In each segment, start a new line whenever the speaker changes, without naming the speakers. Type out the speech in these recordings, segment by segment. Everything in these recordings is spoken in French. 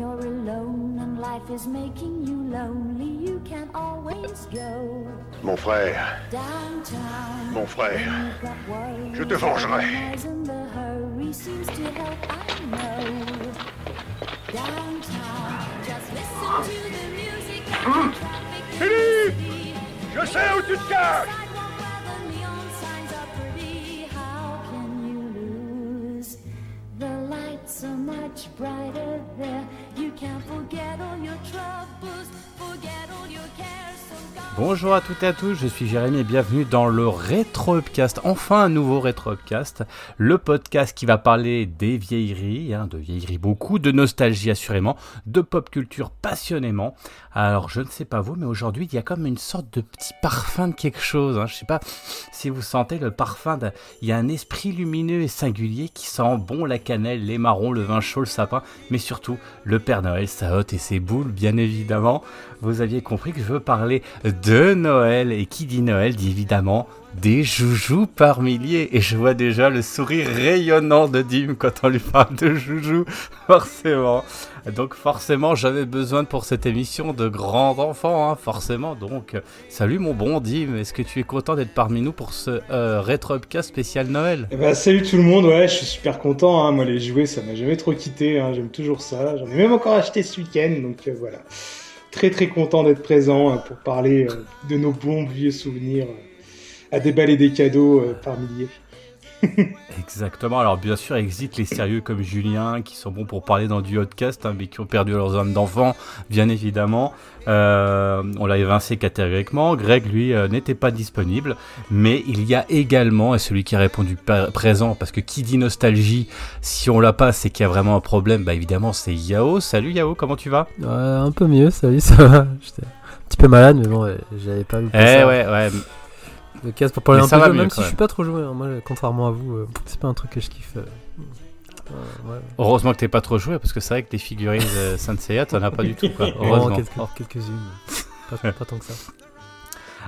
You're alone and life is making you lonely, you can always go
Mon frère,
downtown.
mon frère, Je te vengerai. Philippe je sais où tu te caches
Bonjour à toutes et à tous, je suis Jérémy et bienvenue dans le Retro Upcast, enfin un nouveau Retro Upcast, le podcast qui va parler des vieilleries, hein, de vieilleries beaucoup, de nostalgie assurément, de pop culture passionnément. Alors je ne sais pas vous, mais aujourd'hui il y a comme une sorte de petit parfum de quelque chose, hein. je sais pas si vous sentez le parfum, il y a un esprit lumineux et singulier qui sent bon la cannelle, les marrons, le vin chaud, le sapin, mais surtout le Père Noël, sa hotte et ses boules bien évidemment. Vous aviez compris que je veux parler de Noël. Et qui dit Noël dit évidemment des joujoux par milliers. Et je vois déjà le sourire rayonnant de Dim quand on lui parle de joujoux, forcément. Donc forcément, j'avais besoin pour cette émission de grands enfants, hein, forcément. Donc, euh, salut mon bon Dim, est-ce que tu es content d'être parmi nous pour ce euh, spécial Noël?
Eh ben, salut tout le monde, ouais, je suis super content. Hein. Moi, les jouets, ça m'a jamais trop quitté. Hein. J'aime toujours ça. J'en ai même encore acheté ce week-end, donc euh, voilà. Très très content d'être présent euh, pour parler euh, de nos bons vieux souvenirs, euh, à déballer des cadeaux par milliers.
Exactement. Alors bien sûr, existe les sérieux comme Julien qui sont bons pour parler dans du podcast, hein, mais qui ont perdu leurs âmes d'enfant, bien évidemment. Euh, on l'a évincé catégoriquement. Greg, lui, euh, n'était pas disponible. Mais il y a également, et celui qui a répondu présent, parce que qui dit nostalgie, si on l'a pas, c'est qu'il y a vraiment un problème. Bah évidemment, c'est Yao. Salut Yao, comment tu vas?
Un peu mieux, salut, ça va. J'étais un petit peu malade, mais bon, j'avais pas loupé
Eh
ça.
ouais, ouais.
Le casque pour parler
Mais
un peu de jeu, même si je
même.
suis pas trop joué. hein. Moi, contrairement à vous, euh, c'est pas un truc que je kiffe. euh. Ouais.
Heureusement que t'es pas trop joué, parce que c'est vrai que des figurines euh, Saint Seiya, t'en as pas du tout. Quoi. Heureusement.
quelques- quelques-unes. pas, pas tant que ça.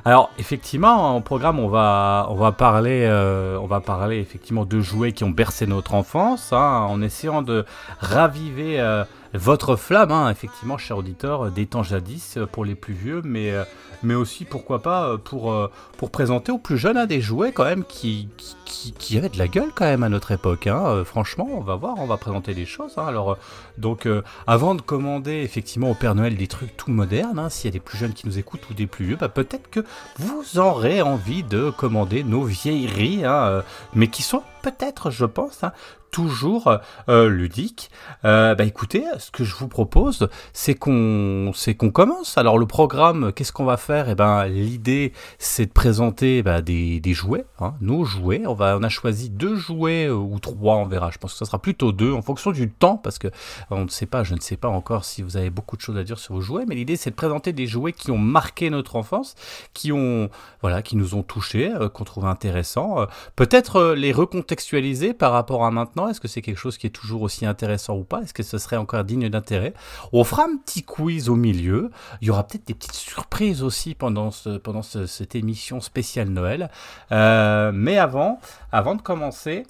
Alors effectivement, en programme, on va on va parler euh, on va parler effectivement de jouets qui ont bercé notre enfance, hein, en essayant de raviver euh, votre flamme, hein, effectivement, cher auditeur, euh, des temps jadis euh, pour les plus vieux, mais euh, mais aussi pourquoi pas pour pour présenter aux plus jeunes hein, des jouets quand même qui, qui qui avaient de la gueule quand même à notre époque. Hein. Franchement, on va voir, on va présenter des choses. hein. Alors donc euh, avant de commander effectivement au Père Noël des trucs tout modernes, hein, s'il y a des plus jeunes qui nous écoutent ou des plus vieux, bah, peut-être que vous aurez envie de commander nos vieilleries, hein, mais qui sont peut-être, je pense, hein, toujours euh, ludiques. Euh, bah écoutez, ce que je vous propose, c'est qu'on, c'est qu'on commence. Alors le programme, qu'est-ce qu'on va faire? Eh ben l'idée, c'est de présenter bah, des, des jouets, hein, nos jouets. On va, on a choisi deux jouets euh, ou trois, on verra. Je pense que ça sera plutôt deux en fonction du temps, parce que on ne sait pas, je ne sais pas encore si vous avez beaucoup de choses à dire sur vos jouets, mais l'idée c'est de présenter des jouets qui ont marqué notre enfance, qui ont, voilà, qui nous ont touchés, euh, qu'on trouve intéressants. Euh, Peut-être les recontextualiser par rapport à maintenant. Est-ce que c'est quelque chose qui est toujours aussi intéressant ou pas? Est-ce que ce serait encore digne d'intérêt? On fera un petit quiz au milieu. Il y aura peut-être des petites surprises aussi pendant ce, pendant ce- cette émission spéciale Noël. Euh, mais avant, avant de commencer.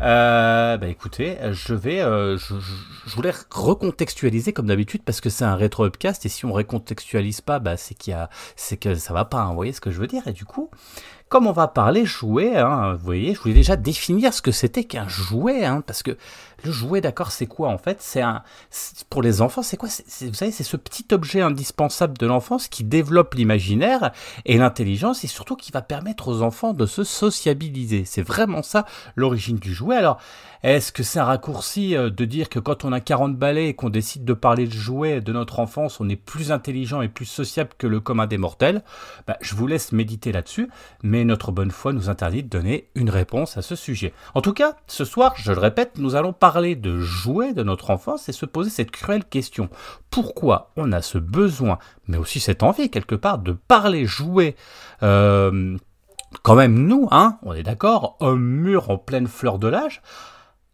Euh, bah écoutez, je vais, euh, je voulais recontextualiser comme d'habitude parce que c'est un rétro upcast et si on recontextualise pas, bah c'est qu'il y a, c'est que ça va pas. hein, vous voyez ce que je veux dire? Et du coup, comme on va parler jouet, hein, vous voyez, je voulais déjà définir ce que c'était qu'un jouet, hein, parce que le jouet, d'accord, c'est quoi en fait? C'est un, pour les enfants, c'est quoi? Vous savez, c'est ce petit objet indispensable de l'enfance qui développe l'imaginaire et l'intelligence et surtout qui va permettre aux enfants de se sociabiliser. C'est vraiment ça l'origine du jouet. Alors, est-ce que c'est un raccourci euh, de dire que quand on a 40 balais et qu'on décide de parler de jouets de notre enfance, on est plus intelligent et plus sociable que le commun des mortels? Bah, Je vous laisse méditer là-dessus, mais notre bonne foi nous interdit de donner une réponse à ce sujet. En tout cas, ce soir, je le répète, nous allons parler de jouets de notre enfance et se poser cette cruelle question. Pourquoi on a ce besoin, mais aussi cette envie quelque part, de parler jouets? Euh, quand même nous, hein, on est d'accord, homme mûr en pleine fleur de l'âge.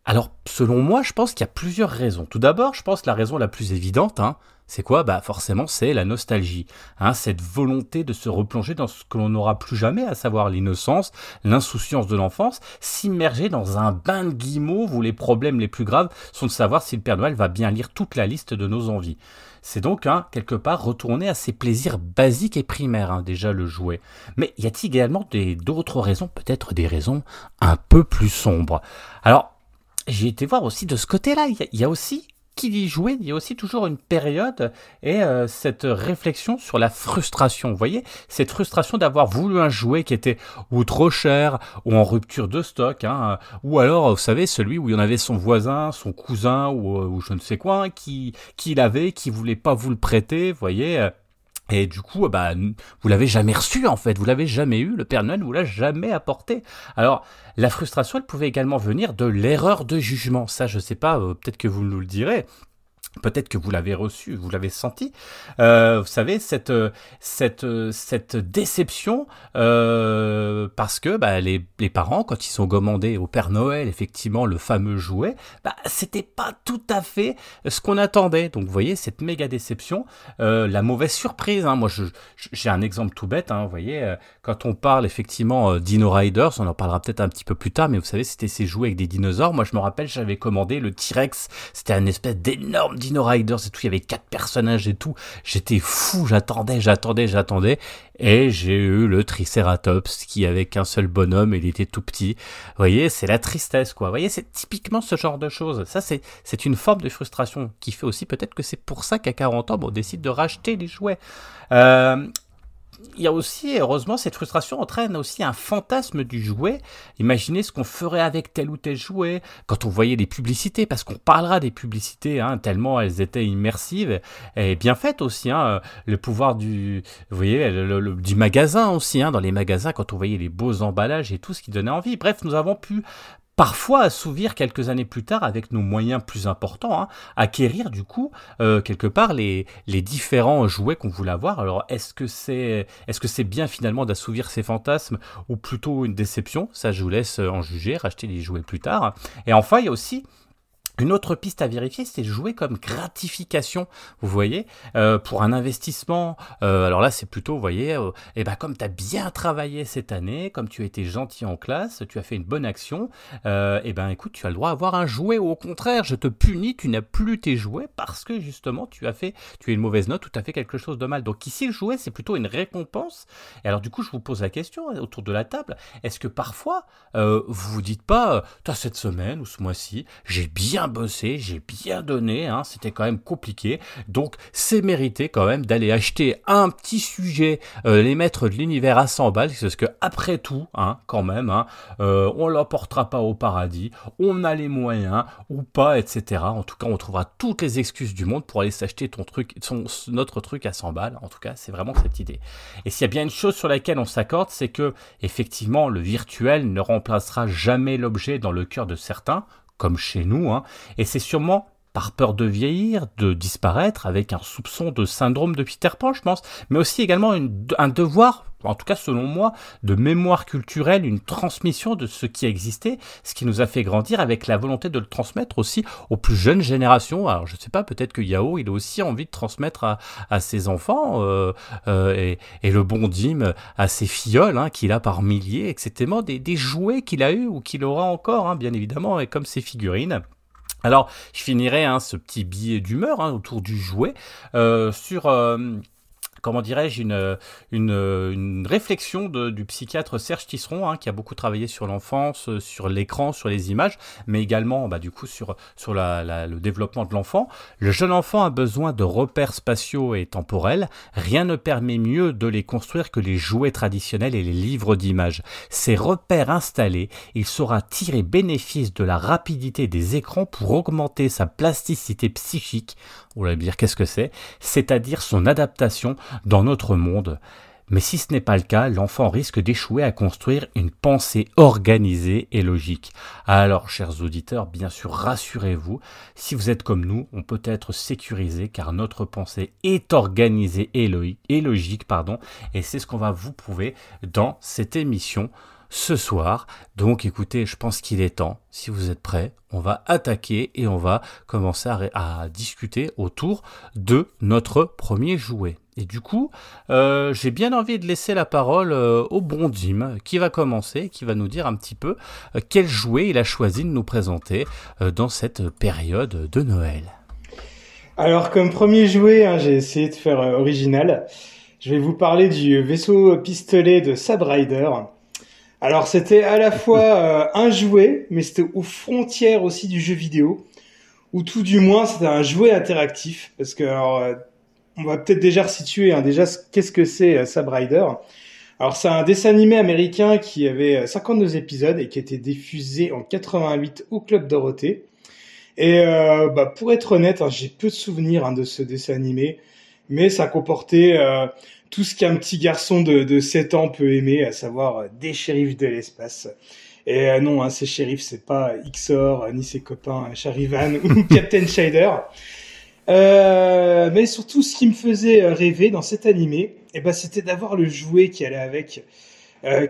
Alors, selon moi, je pense qu'il y a plusieurs raisons. Tout d'abord, je pense que la raison la plus évidente, hein, C'est quoi? Bah forcément c'est la nostalgie, hein, cette volonté de se replonger dans ce que l'on n'aura plus jamais, à savoir l'innocence, l'insouciance de l'enfance, s'immerger dans un bain de guimauve où les problèmes les plus graves sont de savoir si le Père Noël va bien lire toute la liste de nos envies. C'est donc hein, quelque part retourner à ses plaisirs basiques et primaires, hein, déjà le jouet. Mais y a-t-il également d'autres raisons, peut-être des raisons un peu plus sombres Alors, j'ai été voir aussi de ce côté-là, il y, a aussi qui dit jouer, il y a aussi toujours une période et euh, cette réflexion sur la frustration. Vous voyez, cette frustration d'avoir voulu un jouet qui était ou trop cher ou en rupture de stock, hein, ou alors, vous savez, celui où il y en avait son voisin, son cousin ou, euh, ou je ne sais quoi, hein, qui, qui l'avait, qui voulait pas vous le prêter, vous voyez. Euh, et du coup, bah, vous l'avez jamais reçu en fait, vous l'avez jamais eu, le Père Noël vous l'a jamais apporté. Alors, la frustration, elle pouvait également venir de l'erreur de jugement. Ça, je sais pas, euh, peut-être que vous nous le direz. Peut-être que vous l'avez reçu, vous l'avez senti. Euh, vous savez, cette, cette, cette déception, euh, parce que bah, les, les, parents, quand ils sont commandés au Père Noël, effectivement, le fameux jouet, bah, c'était pas tout à fait ce qu'on attendait. Donc, vous voyez, cette méga déception, euh, la mauvaise surprise. Hein. Moi, j'ai un exemple tout bête. Hein, vous voyez, euh, quand on parle effectivement euh, Dino Riders, on en parlera peut-être un petit peu plus tard, mais vous savez, c'était ces jouets avec des dinosaures. Moi, je me rappelle, j'avais commandé le T-Rex. C'était un espèce d'énorme Dino Riders et tout, il y avait quatre personnages et tout. J'étais fou, j'attendais, j'attendais, j'attendais. Et j'ai eu le Triceratops qui avait qu'un seul bonhomme et il était tout petit. Vous voyez, c'est la tristesse, quoi. Vous voyez, c'est typiquement ce genre de choses. Ça, c'est, c'est une forme de frustration qui fait aussi peut-être que c'est pour ça qu'à 40 ans, on décide de racheter les jouets. Euh, il y a aussi, heureusement, cette frustration entraîne aussi un fantasme du jouet. Imaginez ce qu'on ferait avec tel ou tel jouet quand on voyait les publicités, parce qu'on parlera des publicités, hein, tellement elles étaient immersives et bien faites aussi. Hein, le pouvoir du, vous voyez, du magasin aussi, hein, dans les magasins, quand on voyait les beaux emballages et tout ce qui donnait envie. Bref, nous avons pu parfois assouvir quelques années plus tard avec nos moyens plus importants, hein, acquérir du coup euh, quelque part les, les différents jouets qu'on voulait avoir. Alors est-ce que c'est est-ce que c'est bien finalement d'assouvir ces fantasmes ou plutôt une déception? Ça je vous laisse en juger, racheter les jouets plus tard. Et enfin il y a aussi une autre piste à vérifier, c'est jouer comme gratification, vous voyez, euh, pour un investissement. Euh, alors là, c'est plutôt, vous voyez, euh, eh ben, comme tu as bien travaillé cette année, comme tu as été gentil en classe, tu as fait une bonne action, eh ben écoute, tu as le droit d'avoir un jouet, ou au contraire, je te punis, tu n'as plus tes jouets parce que justement, tu as fait, tu as une mauvaise note tu as fait quelque chose de mal. Donc ici, le jouet, c'est plutôt une récompense. Et alors du coup, je vous pose la question autour de la table, est-ce que parfois, vous vous dites pas, toi cette semaine ou ce mois-ci, j'ai bien bossé, j'ai bien donné, hein, c'était quand même compliqué. Donc c'est mérité quand même d'aller acheter un petit sujet, euh, les maîtres de l'univers à 100 balles, parce que après tout, hein, quand même, hein, euh, on l'emportera pas au paradis, on a les moyens ou pas, etc. En tout cas, on trouvera toutes les excuses du monde pour aller s'acheter ton truc, notre truc à 100 balles. En tout cas, c'est vraiment cette idée. Et s'il y a bien une chose sur laquelle on s'accorde, c'est que effectivement, le virtuel ne remplacera jamais l'objet dans le cœur de certains, comme chez nous, hein, et c'est sûrement par peur de vieillir, de disparaître, avec un soupçon de syndrome de Peter Pan, je pense, mais aussi également un devoir, en tout cas selon moi, de mémoire culturelle, une transmission de ce qui existait, ce qui nous a fait grandir avec la volonté de le transmettre aussi aux plus jeunes générations. Alors je ne sais pas, peut-être que Yao, il a aussi envie de transmettre à, ses enfants, euh, euh, et, le bon Dim à ses filleuls, hein, qu'il a par milliers, etc. Des, des jouets qu'il a eu ou qu'il aura encore, hein, bien évidemment, et comme ses figurines. Alors, je finirai hein, ce petit billet d'humeur hein, autour du jouet euh, sur euh, comment dirais-je, une, une, réflexion du psychiatre Serge Tisseron, hein, qui a beaucoup travaillé sur l'enfance, euh, sur l'écran, sur les images, mais également bah, du coup sur, sur le développement de l'enfant. Le jeune enfant a besoin de repères spatiaux et temporels. Rien ne permet mieux de les construire que les jouets traditionnels et les livres d'images. Ces repères installés, il saura tirer bénéfice de la rapidité des écrans pour augmenter sa plasticité psychique. Vous allez me dire qu'est-ce que c'est? C'est-à-dire son adaptation dans notre monde. Mais si ce n'est pas le cas, l'enfant risque d'échouer à construire une pensée organisée et logique. Alors, chers auditeurs, bien sûr, rassurez-vous, si vous êtes comme nous, on peut être sécurisé car notre pensée est organisée et, logique, pardon, et c'est ce qu'on va vous prouver dans cette émission ce soir. Donc écoutez, je pense qu'il est temps, si vous êtes prêts, on va attaquer et on va commencer à, discuter autour de notre premier jouet. Et du coup, euh, j'ai bien envie de laisser la parole euh, au bon Dim, qui va commencer, qui va nous dire un petit peu euh, quel jouet il a choisi de nous présenter dans cette période de Noël.
Alors, comme premier jouet, hein, j'ai essayé de faire original. Je vais vous parler du vaisseau pistolet de Sad Rider. Alors, c'était à la fois euh, un jouet, mais c'était aux frontières aussi du jeu vidéo, ou tout du moins, c'était un jouet interactif, parce que euh, on va peut-être déjà resituer hein, déjà ce- qu'est-ce que c'est euh, Sab Rider. Alors c'est un dessin animé américain qui avait euh, 52 épisodes et qui a été diffusé en 88 au Club Dorothée. Et euh, bah, pour être honnête, hein, j'ai peu de souvenirs hein, de ce dessin animé, mais ça comportait tout ce qu'un petit garçon de, de 7 ans peut aimer, à savoir euh, des shérifs de l'espace. Et euh, non, hein, ces shérifs, c'est pas Ixor, euh, ni ses copains euh, Charivan ou Captain Shader. Euh, mais surtout, ce qui me faisait rêver dans cet animé, eh ben, c'était d'avoir le jouet qui allait avec,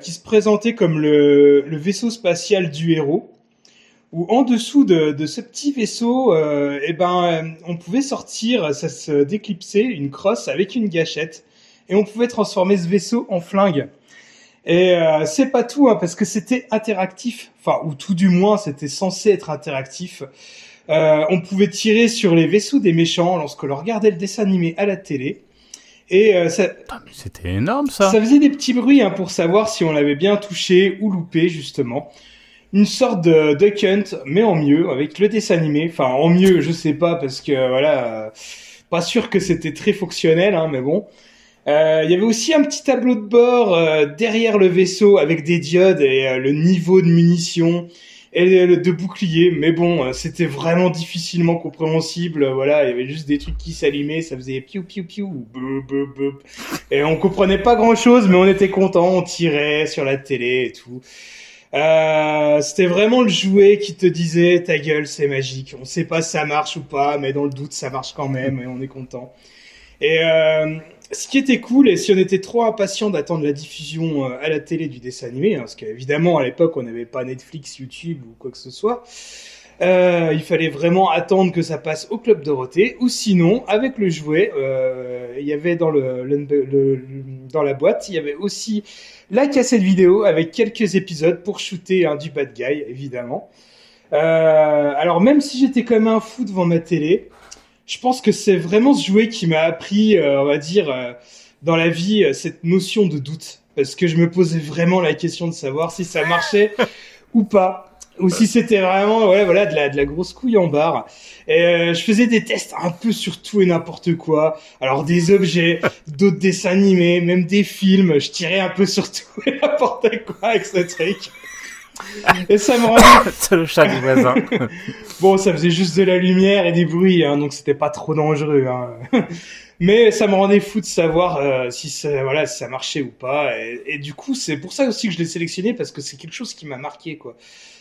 qui se présentait comme le, vaisseau spatial du héros, où en dessous de, ce petit vaisseau, eh ben, on pouvait sortir, ça se déclipsait, une crosse avec une gâchette, et on pouvait transformer ce vaisseau en flingue. Et euh, c'est pas tout, hein, parce que c'était interactif, enfin, ou tout du moins, c'était censé être interactif. Euh, on pouvait tirer sur les vaisseaux des méchants lorsque l'on regardait le dessin animé à la télé. Et euh, ça,
mais C'était énorme ça.
ça faisait des petits bruits hein, pour savoir si on l'avait bien touché ou loupé, justement. Une sorte de Duck Hunt, mais en mieux, avec le dessin animé. Enfin, en mieux, je sais pas, parce que, voilà, euh, pas sûr que c'était très fonctionnel, hein, mais bon. Euh, Il y avait aussi un petit tableau de bord euh, derrière le vaisseau avec des diodes et euh, le niveau de munitions et de bouclier. Mais bon, euh, c'était vraiment difficilement compréhensible. Voilà, il y avait juste des trucs qui s'allumaient, ça faisait piou piou piou, et on comprenait pas grand chose, mais on était content, on tirait sur la télé et tout. Euh, c'était vraiment le jouet qui te disait ta gueule, c'est magique. On sait pas si ça marche ou pas, mais dans le doute, ça marche quand même et on est content. Et euh, ce qui était cool, et si on était trop impatient d'attendre la diffusion euh, à la télé du dessin animé, hein, parce qu'évidemment à l'époque on n'avait pas Netflix, YouTube ou quoi que ce soit, euh, il fallait vraiment attendre que ça passe au club Dorothée, ou sinon avec le jouet, euh, il y avait dans le, la boîte, il y avait aussi la cassette vidéo avec quelques épisodes pour shooter hein, du bad guy, évidemment. Alors même si j'étais comme un fou devant ma télé, je pense que c'est vraiment ce jouet qui m'a appris, euh, on va dire, euh, dans la vie, euh, cette notion de doute. Parce que je me posais vraiment la question de savoir si ça marchait ou pas. Ou si c'était vraiment ouais, voilà, de, la, de la grosse couille en barre. Et euh, je faisais des tests un peu sur tout et n'importe quoi. Alors des objets, d'autres dessins animés, même des films. Je tirais un peu sur tout et n'importe quoi avec ce truc. Et ça me rendait
C'est le chat du voisin.
Bon, ça faisait juste de la lumière et des bruits, hein, donc c'était pas trop dangereux. Hein. Mais ça me rendait fou de savoir euh, si ça, voilà, si ça marchait ou pas. Et, et du coup, c'est pour ça aussi que je l'ai sélectionné parce que c'est quelque chose qui m'a marqué, quoi.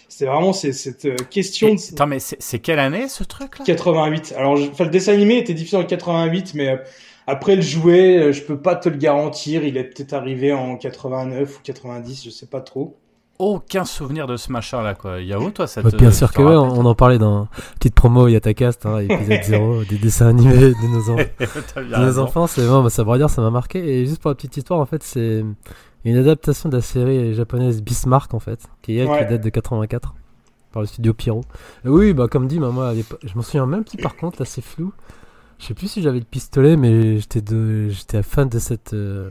C'était vraiment c'est- cette euh, question de
Attends, mais c'est c'est quelle année ce truc là
88. Alors, je- enfin, le dessin animé était diffusé en 88, mais euh, après le jouet, euh, je peux pas te le garantir. Il est peut-être arrivé en 89 ou 90, je sais pas trop.
Aucun souvenir de ce machin là quoi. Yao, toi ça
Bah,
te.
bien sûr que ouais, on en parlait dans petite promo Yatacast, hein, épisode 0, des dessins animés de nos, en- de nos enfants. C'est bon, bah, ça veut dire ça m'a marqué. Et juste pour la petite histoire, en fait, c'est une adaptation de la série japonaise Bismarck, en fait, qui, est,
Ouais.
qui date de 84 par le studio Pyro. Et oui, bah comme dit, bah, moi, je m'en souviens même plus. Par contre, là, c'est flou. Je sais plus si j'avais le pistolet, mais j'étais de, j'étais fan de cette, euh,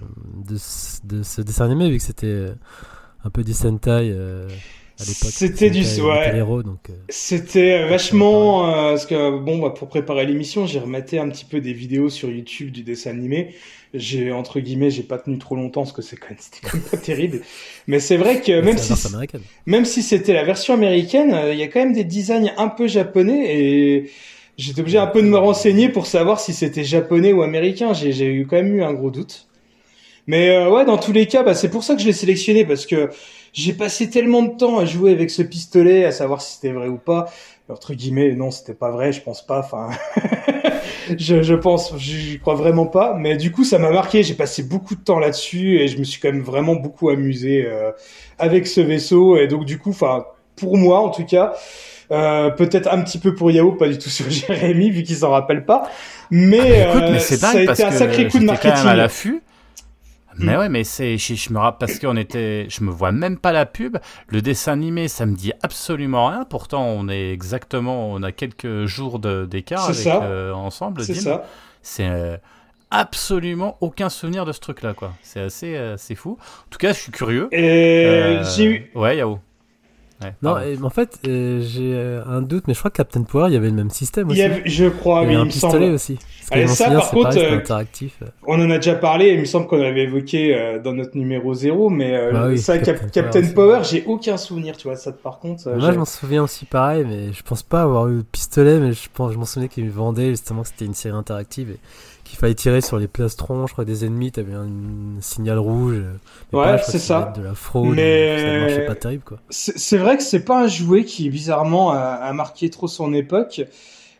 de, ce- de ce dessin animé vu que c'était un peu du Sentai euh, à l'époque.
C'était du- ouais.
Euh,
C'était vachement euh, parce que bon bah, pour préparer l'émission j'ai rematé un petit peu des vidéos sur YouTube du dessin animé. J'ai entre guillemets j'ai pas tenu trop longtemps parce que c'est quand même c'était quand même pas terrible. Mais c'est vrai que même si même si c'était la version américaine il y a quand même des designs un peu japonais et j'étais obligé un peu de me renseigner pour savoir si c'était japonais ou américain. J'ai j'ai eu quand même eu un gros doute mais euh, ouais dans tous les cas bah, c'est pour ça que je l'ai sélectionné parce que j'ai passé tellement de temps à jouer avec ce pistolet, à savoir si c'était vrai ou pas. Entre guillemets, non, c'était pas vrai, je pense pas. Enfin, je, je pense, j'y crois vraiment pas. Mais du coup, ça m'a marqué. J'ai passé beaucoup de temps là-dessus et je me suis quand même vraiment beaucoup amusé euh, avec ce vaisseau. Et donc, du coup, enfin, pour moi, en tout cas. Euh, peut-être un petit peu pour Yao, pas du tout sur Jérémy, vu qu'il s'en rappelle pas. Mais,
Ah, Écoute, mais
euh, ça a été
parce
un sacré coup de marketing.
à l'affût. Mais
Mm.
ouais, mais c'est, je, je me rappelle parce qu'on était, je me vois même pas la pub. Le dessin animé, ça me dit absolument rien. Pourtant, on est exactement, on a quelques jours de- d'écart euh, ensemble.
C'est
Dim.
ça.
C'est euh, absolument aucun souvenir de ce truc-là, quoi. C'est assez, euh, c'est fou. En tout cas, je suis curieux.
Et j'ai eu.
Ouais, Yao. Ouais,
Non, et- en fait, euh, j'ai euh, un doute, mais je crois que Captain Power, il y avait le même système
Il y avait, je crois,
Il y avait un pistolet
semble.
aussi.
Allez, ça, par contre,
pareil,
euh,
interactif.
On en a déjà parlé, il me semble qu'on avait évoqué euh, dans notre numéro 0, mais euh,
Bah oui,
ça, Cap-
Captain
Captain,
Power,
j'ai aucun souvenir, tu vois, ça par contre.
Moi, je m'en souviens aussi pareil, mais je pense pas avoir eu le pistolet, mais je, pense, je m'en souvenais qu'ils vendaient justement que c'était une série interactive et qu'il fallait tirer sur les plastrons, je crois, des ennemis, t'avais un, un signal rouge. euh, mais
Ouais, c'est ça.
De la fraude,
Mais-
ça marchait pas terrible, quoi.
C'est vrai que c'est pas un jouet qui bizarrement a, a marqué trop son époque.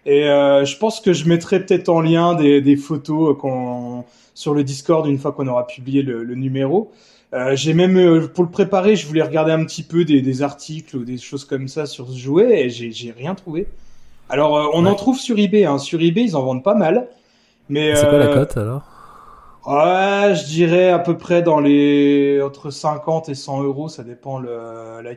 Et euh, je pense que je mettrai peut-être en lien des, des photos qu'on sur le Discord une fois qu'on aura publié le, le numéro. Euh, j'ai même euh, pour le préparer, je voulais regarder un petit peu des, des articles ou des choses comme ça sur ce jouet et j'ai j'ai rien trouvé. Alors euh, on
Ouais.
en trouve sur eBay. Hein. Sur eBay ils en vendent pas mal. Mais
C'est quoi la
euh,
cote alors?
Ouais, je dirais à peu près dans les entre 50 et 100 euros, ça dépend le la,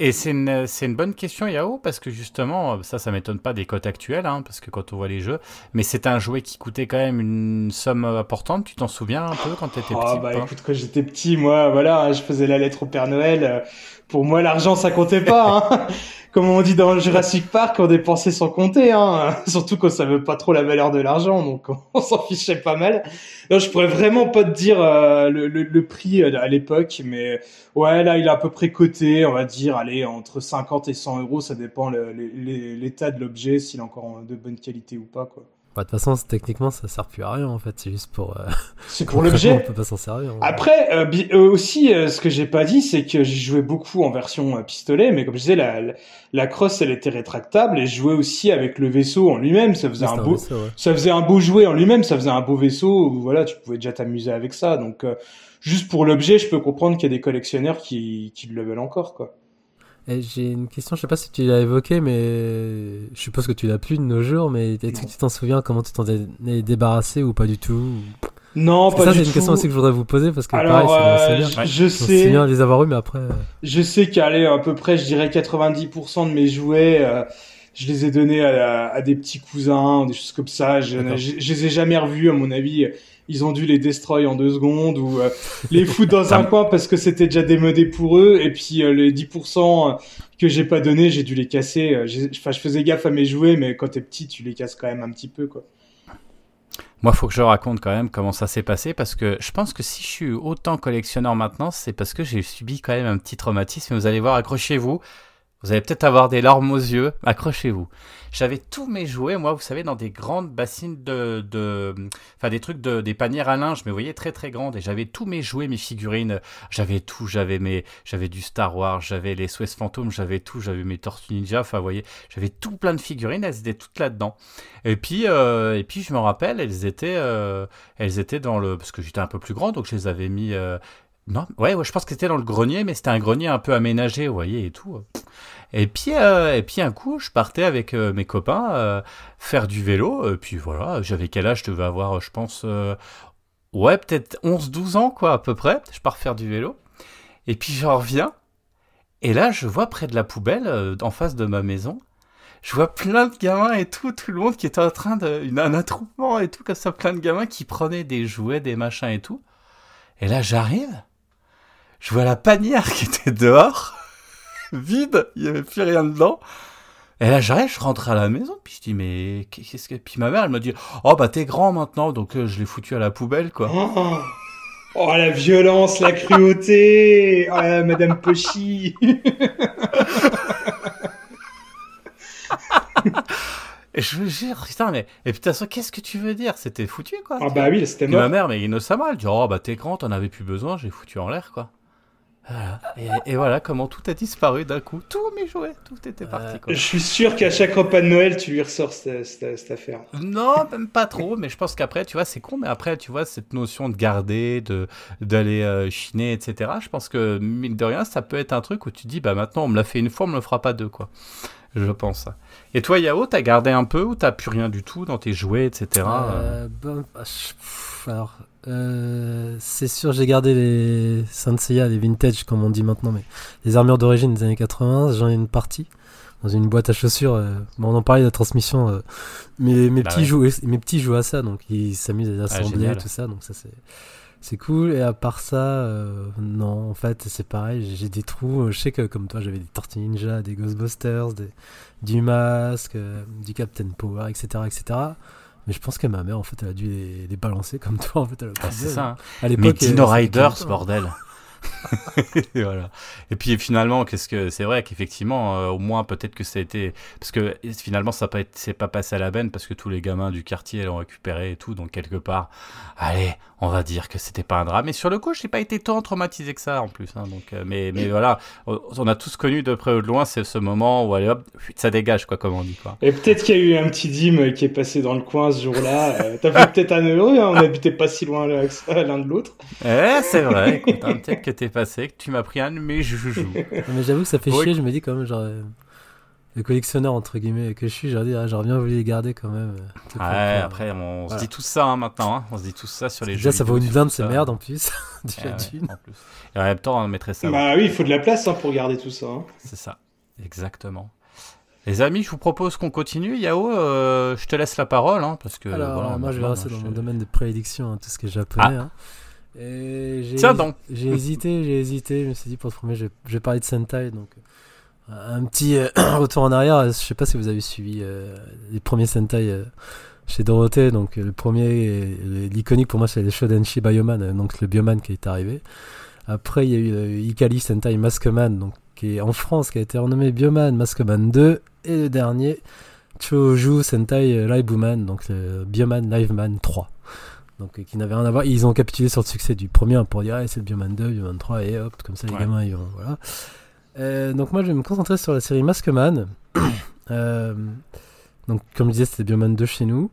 Et c'est une, c'est une bonne question, Yao, parce que justement, ça, ça m'étonne pas des cotes actuelles, hein, parce que quand on voit les jeux, mais c'est un jouet qui coûtait quand même une somme importante. Tu t'en souviens un peu quand t'étais
Ah
petit
bah
ou pas?
écoute, quand j'étais petit, moi, voilà, hein, je faisais la lettre au Père Noël. Pour moi, l'argent, ça comptait pas. Hein. Comme on dit dans Jurassic Park, on dépensait sans compter. Hein. Surtout qu'on savait pas trop la valeur de l'argent, donc on s'en fichait pas mal. Non, je pourrais vraiment pas te dire euh, le, le- le prix euh, à l'époque, mais ouais, là, il est à peu près coté, on va dire, allez, entre 50 et 100 euros, ça dépend l'état de l'objet, s'il est encore de bonne qualité ou pas, quoi.
Bah, De toute façon, techniquement, ça sert plus à rien en fait, c'est juste pour. euh,
C'est pour l'objet.
On peut pas s'en servir.
Après, euh, euh, aussi, euh, ce que j'ai pas dit, c'est que j'ai joué beaucoup en version euh, pistolet, mais comme je disais, la, la, la crosse, elle était rétractable, et je jouais aussi avec le vaisseau en lui-même, ça faisait
Oui,
un beau,
vaisseau, ouais.
ça faisait un beau jouet en lui-même, ça faisait un beau vaisseau, où, voilà, tu pouvais déjà t'amuser avec ça, donc euh, juste pour l'objet, je peux comprendre qu'il y a des collectionneurs qui, qui le veulent encore, quoi.
J'ai une question, je sais pas si tu l'as évoqué, mais je suppose que tu l'as plus de nos jours, mais est-ce que tu t'en souviens comment tu t'en es débarrassé ou pas du tout
Non, pas
Ça,
du
c'est
tout.
une question aussi que je voudrais vous poser parce que
Alors,
pareil, c'est
euh,
bien.
je,
Ouais.
sais.
souviens les avoir eu, mais après. euh,
Je sais qu'aller à peu près, je dirais 90% de mes jouets, euh, je les ai donnés à, à des petits cousins, des choses comme ça. Je, je, je les ai jamais revus, à mon avis. Ils ont dû les destroy en deux secondes ou euh, les foutre dans un coin parce que c'était déjà démodé pour eux. Et puis euh, les 10% que j'ai pas donné, j'ai dû les casser. Euh, Enfin, je faisais gaffe à mes jouets, mais quand t'es petit, tu les casses quand même un petit peu, quoi.
Moi, faut que je raconte quand même comment ça s'est passé parce que je pense que si je suis autant collectionneur maintenant, c'est parce que j'ai subi quand même un petit traumatisme. Vous allez voir, accrochez-vous. Vous allez peut-être avoir des larmes aux yeux. Accrochez-vous. J'avais tous mes jouets, moi, vous savez, dans des grandes bassines de, enfin des trucs de, des panières à linge, mais vous voyez très très grandes. Et j'avais tous mes jouets, mes figurines. J'avais tout. J'avais mes, j'avais du Star Wars, j'avais les SOS Phantom, j'avais tout. J'avais mes Tortues Ninja. Enfin, vous voyez, j'avais tout plein de figurines. Elles étaient toutes là-dedans. Et puis, euh, et puis je me rappelle, elles étaient, euh, elles étaient dans le, parce que j'étais un peu plus grand, donc je les avais mis. euh, non, ouais, je pense que c'était dans le grenier, mais c'était un grenier un peu aménagé, vous voyez, et tout. Et puis, euh, et puis un coup, je partais avec euh, mes copains euh, faire du vélo. Et puis voilà, j'avais quel âge Je devais avoir, je pense, ouais, peut-être 11-12 ans, quoi, à peu près. Je pars faire du vélo. Et puis j'en reviens. Et là, je vois près de la poubelle, en face de ma maison, je vois plein de gamins et tout, tout le monde qui était en train de. une- un attroupement et tout, comme ça, plein de gamins qui prenaient des jouets, des machins et tout. Et là, j'arrive, je vois la panière qui était dehors, vide, il n'y avait plus rien dedans. Et là, j'arrive, je rentre à la maison, puis je dis, mais qu'est-ce que. Puis ma mère, elle me dit, oh bah t'es grand maintenant, donc euh, je l'ai foutu à la poubelle, quoi.
Oh, Oh, la violence, la cruauté. Oh, Madame Pochy.
Et je me jure, putain, mais. Et putain, qu'est-ce que tu veux dire? C'était foutu, quoi.
Ah bah oui, c'était
Puis ma
mort.
mère, mais innocemment, elle dit Oh, bah t'es grand, t'en avais plus besoin, j'ai foutu en l'air, quoi. Voilà. Et, et voilà comment tout a disparu d'un coup. Tous mes jouets, tout était parti. Quoi.
Je suis sûr qu'à chaque repas de Noël, tu lui ressors cette, cette- cette affaire.
Non, même pas trop, mais je pense qu'après, tu vois, c'est con, mais après, tu vois, cette notion de garder, de d'aller euh, chiner, etc., je pense que, mine de rien, ça peut être un truc où tu dis, bah maintenant, on me l'a fait une fois, on me le fera pas deux, quoi. Je pense. Et toi, Yao, t'as gardé un peu ou t'as plus rien du tout dans tes jouets, etc.
Euh, ah, pff, alors, euh, c'est sûr, j'ai gardé les Saint Seiya, les vintage, comme on dit maintenant, mais les armures d'origine des années 80, j'en ai une partie dans une boîte à chaussures. euh, bon, on en parlait de la transmission. euh, mes, mes
Bah
petits
ouais.
jouent, mes petits jouent à ça, donc ils s'amusent à les assembler,
génial.
tout ça, donc ça c'est. C'est cool, et à part ça, non, en fait, c'est pareil, j'ai- des trous. Je sais que, comme toi, j'avais des Tortues Ninja, des Ghostbusters, des, du Masque, du Captain Power, etc., etc. Mais je pense que ma mère, en fait, elle a dû les, les balancer comme toi, en fait. Elle a pris
c'est ça. hein.
À
Mais
l'époque,
Dino
euh, c'était
Riders, bordel. et voilà. Et puis finalement, qu'est-ce que c'est vrai qu'effectivement, euh, au moins peut-être que ça a été parce que finalement ça n'a pas c'est pas passé à la benne parce que tous les gamins du quartier l'ont récupéré et tout, donc quelque part, allez, on va dire que c'était pas un drame. Mais sur le coup, je n'ai pas été tant traumatisé que ça en plus. hein, donc, euh, mais mais voilà, on a tous connu de près ou de loin, c'est ce moment où allez hop, ça dégage quoi, comme on dit quoi.
Et peut-être qu'il y a eu un petit dim qui est passé dans le coin ce jour-là. Euh, T'as fait peut-être un heureux, hein, on n'habitait pas si loin l'un de l'autre.
Eh, c'est vrai. Écoute, hein, peut-être que t'es passé, que tu m'as pris un de mes joujoux.
Mais j'avoue que ça fait
Oui.
chier, je me dis quand même, genre. euh, le collectionneur, entre guillemets, que je suis, j'aurais dit, ah, j'aurais bien voulu les garder quand même. euh,
Ouais, après, on se dit tout ça hein, maintenant. hein. On se dit tout ça sur les jeux.
Déjà, ça vaut une blinde, ces merdes en plus. Déjà
Ouais, ouais,
d'une.
en plus. Et en même temps, on mettrait ça.
Bah oui, il faut de la place hein, pour garder tout ça. hein.
C'est ça. Exactement. Les amis, je vous propose qu'on continue. Yao, euh, je te laisse la parole. hein, parce que,
Alors,
voilà,
moi, je vais rester dans mon domaine de prédiction, hein, tout ce qui est japonais. hein.
Tiens donc.
J'ai hésité, j'ai hésité. Je me suis dit, pour le premier, je, je vais parler de Sentai. Donc, euh, un petit euh, retour en arrière. Je sais pas si vous avez suivi euh, les premiers Sentai euh, chez Dorothée. Donc, le premier, l'iconique pour moi, c'est le Shodenshi Bioman, donc le Bioman qui est arrivé. Après, il y a eu le Ikali Sentai Maskman, donc qui est en France, qui a été renommé Bioman Maskman 2. Et le dernier, Choju Sentai Liveman, donc le Bioman Liveman 3. Donc, euh, qui n'avait rien à voir. Ils ont capitulé sur le succès du premier hein, pour dire, ah, c'est le Bioman 2, Bioman 3, et hop, comme ça, les
Ouais.
gamins, ils vont. Voilà. Euh, donc, moi, je vais me concentrer sur la série Maskman. Euh, donc, comme je disais, c'était Bioman 2 chez nous.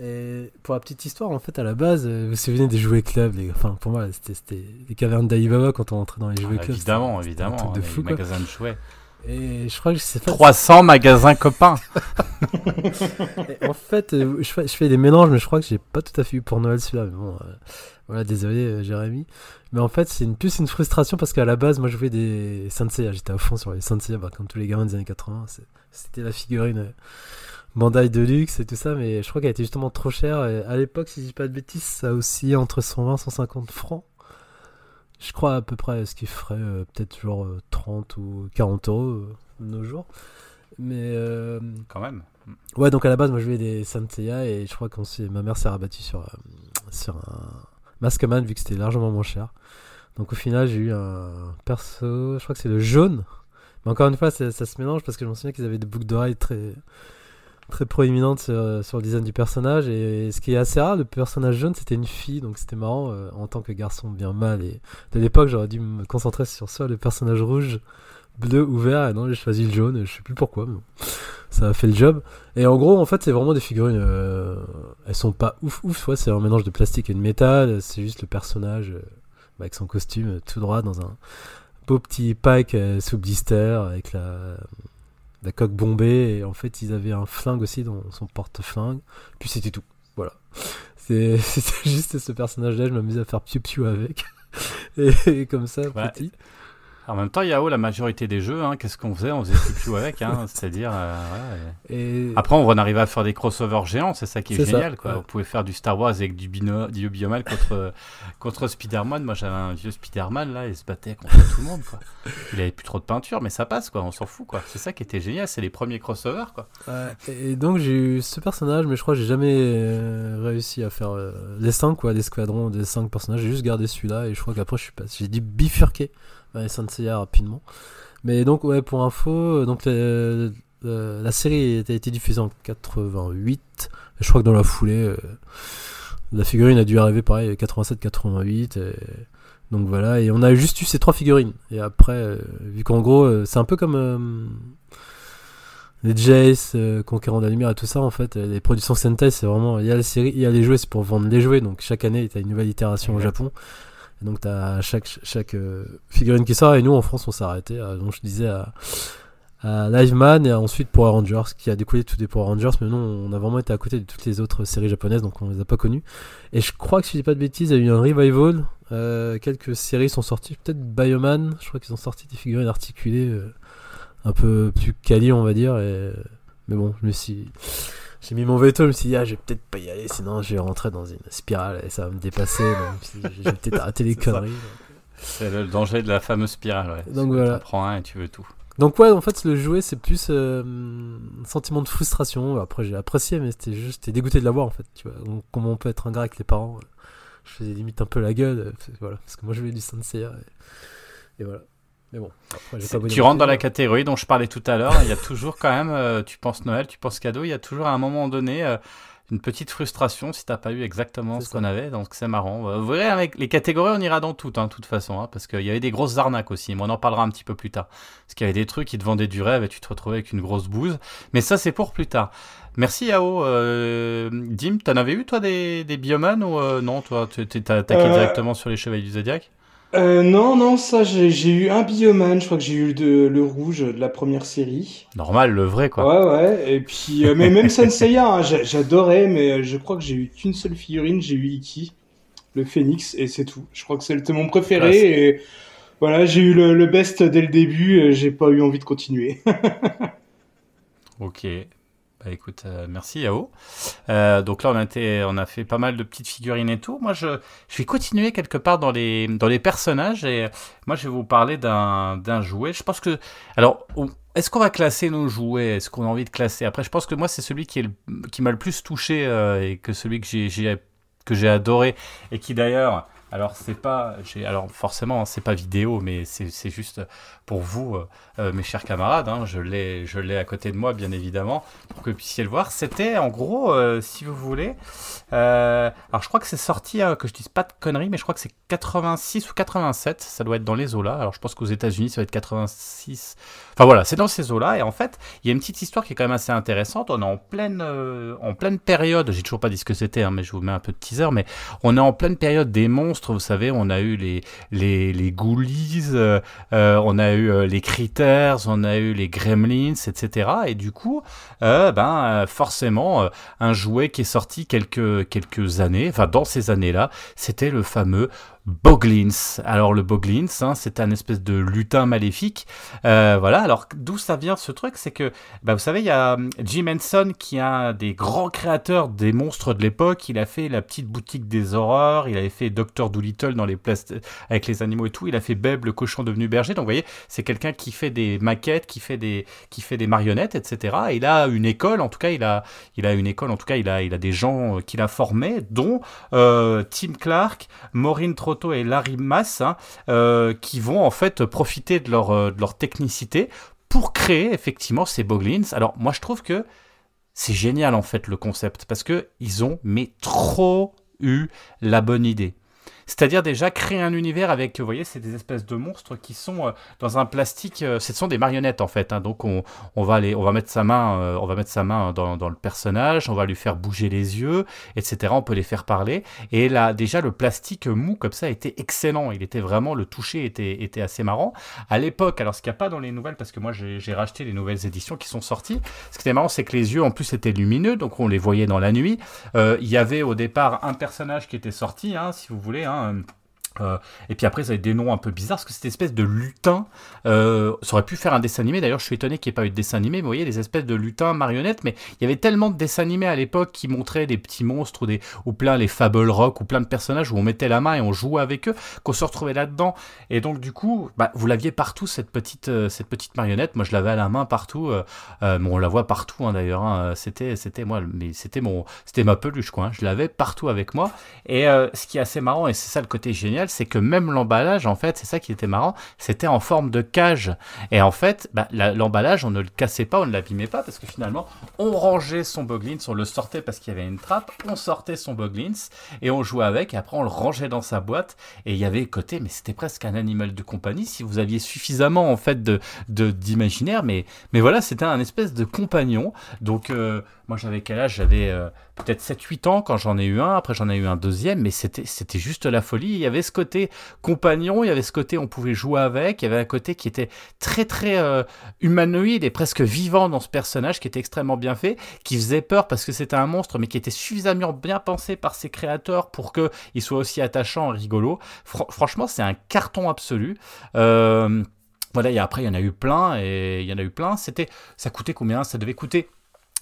Et pour la petite histoire, en fait, à la base, vous vous souvenez des jouets clubs les... Enfin, pour moi, c'était- les cavernes d'Alibaba quand on rentrait dans les jouets
Ah,
clubs.
évidemment,
c'était un
évidemment.
truc de fou,
les
quoi.
magasins de jouets.
Et je crois que c'est pas
300 magasins copains.
En fait, euh, je fais, je fais des mélanges, mais je crois que j'ai pas tout à fait eu pour Noël celui-là. Mais bon, euh, voilà, désolé, euh, Jérémy. Mais en fait, c'est une, plus une frustration parce qu'à la base, moi, je jouais des Senseiya. J'étais à fond sur les Senseiya, bah, comme tous les gamins des années 80. c'est- C'était la figurine euh, Bandai de luxe et tout ça, mais je crois qu'elle était justement trop chère. Et à l'époque, si je dis pas de bêtises, ça oscillait entre 120 et 150 francs. Je crois à peu près ce qui ferait euh, peut-être genre euh, 30 ou 40 euros euh, de nos jours. Mais euh,
Quand même.
Ouais, donc à la base, moi je jouais des Senseiya et je crois que ma mère s'est rabattue sur, euh, sur un Maskman vu que c'était largement moins cher. Donc au final, j'ai eu un perso, je crois que c'est le jaune. Mais encore une fois, ça, ça se mélange parce que je me souviens qu'ils avaient des boucles d'oreilles très, très proéminentes sur, sur le design du personnage. Et ce qui est assez rare, le personnage jaune, c'était une fille, donc c'était marrant euh, en tant que garçon bien mal. Et de l'époque, j'aurais dû me concentrer sur soit le personnage rouge, bleu ou vert. Et non, j'ai choisi le jaune, je sais plus pourquoi, mais ça a fait le job. Et en gros, en fait, c'est vraiment des figurines. euh, elles sont pas ouf ouf, ouais, c'est un mélange de plastique et de métal. C'est juste le personnage euh, avec son costume euh, tout droit dans un beau petit pack euh, sous blister avec la, la coque bombée. Et en fait, ils avaient un flingue aussi dans son porte-flingue. Puis c'était tout. Voilà. C'est- C'était juste ce personnage-là, je m'amusais à faire piou-piou avec. Et, et comme ça,
Ouais.
petit.
En même temps, Yao, la majorité des jeux, hein, qu'est-ce qu'on faisait? On faisait piou avec, hein, c'est-à-dire. euh, et-. Après, on en arrivait à faire des crossovers géants, c'est ça qui est,
ça,
génial. quoi.
ouais.
On pouvait faire du Star Wars avec du, bino, du Biomal contre, contre Spider-Man. Moi, j'avais un vieux Spider-Man, là, il se battait contre tout le monde. Quoi. Il avait plus trop de peinture, mais ça passe, quoi. on s'en fout. quoi. C'est ça qui était génial, c'est les premiers crossovers. Quoi.
Ouais, et donc j'ai eu ce personnage, mais je crois que j'ai jamais euh, réussi à faire euh, les 5 quoi, les squadrons des 5 personnages. J'ai juste gardé celui-là et je crois qu'après je suis passé. J'ai dû bifurquer les Senseiya rapidement. Mais donc ouais, pour info, euh, donc euh, euh, la série a été diffusée en 88. Et je crois que dans la foulée, euh, la figurine a dû arriver pareil 87-88. Et, Donc voilà, et on a juste eu ces trois figurines. Et après, vu qu'en gros, c'est un peu comme les Jace, Conquérant d'Alumir et tout ça, en fait, les productions Sentai, c'est vraiment. Il y a la série, il y a les jouets, c'est pour vendre les jouets. Donc chaque année, tu as une nouvelle itération au. Japon. Et donc tu as chaque, chaque euh, figurine qui sort. Et nous, en France, on s'est arrêté, à- donc je disais, à, à Liveman et ensuite Power Rangers, qui a découlé tout des Power Rangers. Mais non, on a vraiment été à côté de toutes les autres séries japonaises, donc on les a pas connues. Et je crois que si je dis pas de bêtises, il y a eu un revival. Euh, quelques séries sont sorties, peut-être Bioman. Je crois qu'ils ont sorti des figurines articulées euh, un peu plus quali, on va dire. Et... Mais bon, je me suis. J'ai mis mon veto, je me suis dit, ah, je vais peut-être pas y aller, sinon je vais rentrer dans une spirale et ça va me dépasser. donc je vais peut-être arrêter les conneries.
C'est le danger de la fameuse spirale, ouais.
Donc voilà.
Tu prends un et tu veux tout.
Donc ouais, en fait, le jouet, c'est plus euh, un sentiment de frustration. Après, j'ai apprécié, mais c'était juste, j'étais dégoûté de l'avoir, en fait. Tu vois, Donc, comment on peut être ingrat avec les parents euh, Je faisais limite un peu la gueule, euh, voilà, parce que moi, je voulais du Senseiya. Et, et voilà. Mais bon, après, pas
Tu rentres dans la catégorie dont je parlais tout à l'heure. Il y a toujours quand même, euh, tu penses Noël, tu penses cadeau, il y a toujours à un moment donné euh, une petite frustration si t'as pas eu exactement ce qu'on avait. Donc c'est marrant. Vous verrez, avec les catégories, on ira dans toutes, hein, de toute façon, hein, parce qu'il y avait des grosses arnaques aussi. Mais on en parlera un petit peu plus tard. Parce qu'il y avait des trucs qui te vendaient du rêve et tu te retrouvais avec une grosse bouse. Mais ça, c'est pour plus tard. Merci Yao. Euh, Dim, t'en avais eu toi des, des bioman ou euh, non Toi, tu t'es t'as attaqué
Euh,
directement sur les chevaliers du zodiaque
Euh, non, non, ça, j'ai eu un Bioman, je crois que j'ai eu de- le rouge de la première série.
Normal, le vrai quoi.
Ouais, ouais, et puis, euh, mais même Senseiya, hein, j'a- j'adorais, mais euh, je crois que j'ai eu qu'une seule figurine, j'ai eu Iki, le Phoenix, et c'est tout. Je crois que c'était mon préféré, et voilà, j'ai eu le, le best dès le début, j'ai pas eu envie de continuer.
Ok. Bah écoute, euh, merci Yao. Euh, donc là, on a, fait pas mal de petites figurines et tout. Moi, je, vais continuer quelque part dans les, personnages et euh, moi, je vais vous parler d'un jouet. Je pense que. Alors, est-ce qu'on va classer nos jouets? Est-ce qu'on a envie de classer? Après, je pense que moi, c'est celui qui, m'a le plus touché et que celui que j'ai adoré et qui d'ailleurs. Alors c'est pas, alors forcément hein, c'est pas vidéo, mais c'est juste pour vous, euh, euh, mes chers camarades. hein, je l'ai, je l'ai à côté de moi, bien évidemment, pour que vous puissiez le voir. C'était en gros, euh, si vous voulez. alors je crois que c'est sorti, euh, que je dise pas de conneries, mais je crois que c'est 86 ou 87. Ça doit être dans les eaux-là. Alors je pense qu'aux États-Unis, ça va être 86. Enfin voilà, c'est dans ces eaux-là. Et en fait, il y a une petite histoire qui est quand même assez intéressante. On est en pleine, en pleine période. J'ai toujours pas dit ce que c'était, hein, mais je vous mets un peu de teaser. Mais on est en pleine période des monstres. Vous savez, on a eu les les ghoulies, euh, euh, on a eu euh, les critters, on a eu les gremlins, etc. Et du coup, ben forcément, un jouet qui est sorti quelques quelques années, enfin dans ces années-là, c'était le fameux Boglins. Alors le Boglins, hein, c'est un espèce de lutin maléfique. Euh, voilà. Alors d'où ça vient ce truc, c'est que, bah, vous savez, il y a hum, Jim Henson qui est un des grands créateurs des monstres de l'époque. Il a fait la petite boutique des horreurs. Il avait fait Docteur Doolittle dans les plast- avec les animaux et tout. Il a fait Beb le cochon devenu berger. Donc vous voyez, c'est quelqu'un qui fait des maquettes, qui fait des, qui fait des marionnettes, etc. Et il a une école. En tout cas, il a, il a une école. En tout cas, il a, il a des gens euh, qu'il a formés, dont euh, Tim Clark, Maureen Et Larry Mass, hein, euh, qui vont en fait profiter de leur, euh, de leur technicité pour créer effectivement ces Boglins. Alors moi je trouve que c'est génial en fait le concept parce que ils ont mais trop eu la bonne idée. C'est-à-dire déjà créer un univers avec, vous voyez, c'est des espèces de monstres qui sont euh, dans un plastique. euh, ce sont des marionnettes en fait. hein. donc on, on va les, on va mettre sa main, euh, on va mettre sa main dans, dans le personnage, on va lui faire bouger les yeux, etc. On peut les faire parler. Et là, déjà, le plastique mou comme ça était excellent. Il était vraiment, le toucher était, était assez marrant. À l'époque, alors ce qu'il n'y a pas dans les nouvelles, parce que moi j'ai racheté les nouvelles éditions qui sont sorties, ce qui était marrant, c'est que les yeux en plus étaient lumineux, donc on les voyait dans la nuit. Il y avait au départ un personnage qui était sorti, hein, si vous voulez. Hein, on euh, et puis après, ça avait des noms un peu bizarres, parce que cette espèce de lutin, euh, ça aurait pu faire un dessin animé. D'ailleurs, je suis étonné qu'il n'y ait pas eu de dessin animé, vous voyez, des espèces de lutins marionnettes. Mais il y avait tellement de dessins animés à l'époque qui montraient des petits monstres ou, plein les Fable Rock ou plein de personnages où on mettait la main et on jouait avec eux, qu'on se retrouvait là-dedans. Et donc, du coup, bah, vous l'aviez partout, cette petite, euh, cette petite marionnette. Moi, je l'avais à la main partout. On la voit partout, hein, d'ailleurs. hein. C'était, c'était moi, mais c'était mon, c'était ma peluche, hein. Je l'avais partout avec moi. Et ce qui est assez marrant, et c'est ça le côté génial, c'est que même l'emballage, en fait, c'est ça qui était marrant, c'était en forme de cage. Et en fait, bah, la- l'emballage, on ne le cassait pas, on ne l'abîmait pas, parce que finalement, on rangeait son Boglins, on le sortait parce qu'il y avait une trappe, on sortait son Boglins, et on jouait avec, et après on le rangeait dans sa boîte, et il y avait côté, mais c'était presque un animal de compagnie, si vous aviez suffisamment, en fait, de de- d'imaginaire, mais, mais voilà, c'était un espèce de compagnon. Donc, euh, moi, j'avais quel âge? J'avais euh, peut-être 7-8 ans quand j'en ai eu un, après j'en ai eu un deuxième, mais c'était juste la folie. Il y avait ce côté compagnon, il y avait ce côté on pouvait jouer avec, il y avait un côté qui était très très euh, humanoïde et presque vivant dans ce personnage, qui était extrêmement bien fait, qui faisait peur parce que c'était un monstre, mais qui était suffisamment bien pensé par ses créateurs pour qu'il soit aussi attachant et rigolo. Fran- franchement, c'est un carton absolu. Euh, voilà, et après, il y en a eu plein, et il y en a eu plein. C'était, ça coûtait combien? Ça devait coûter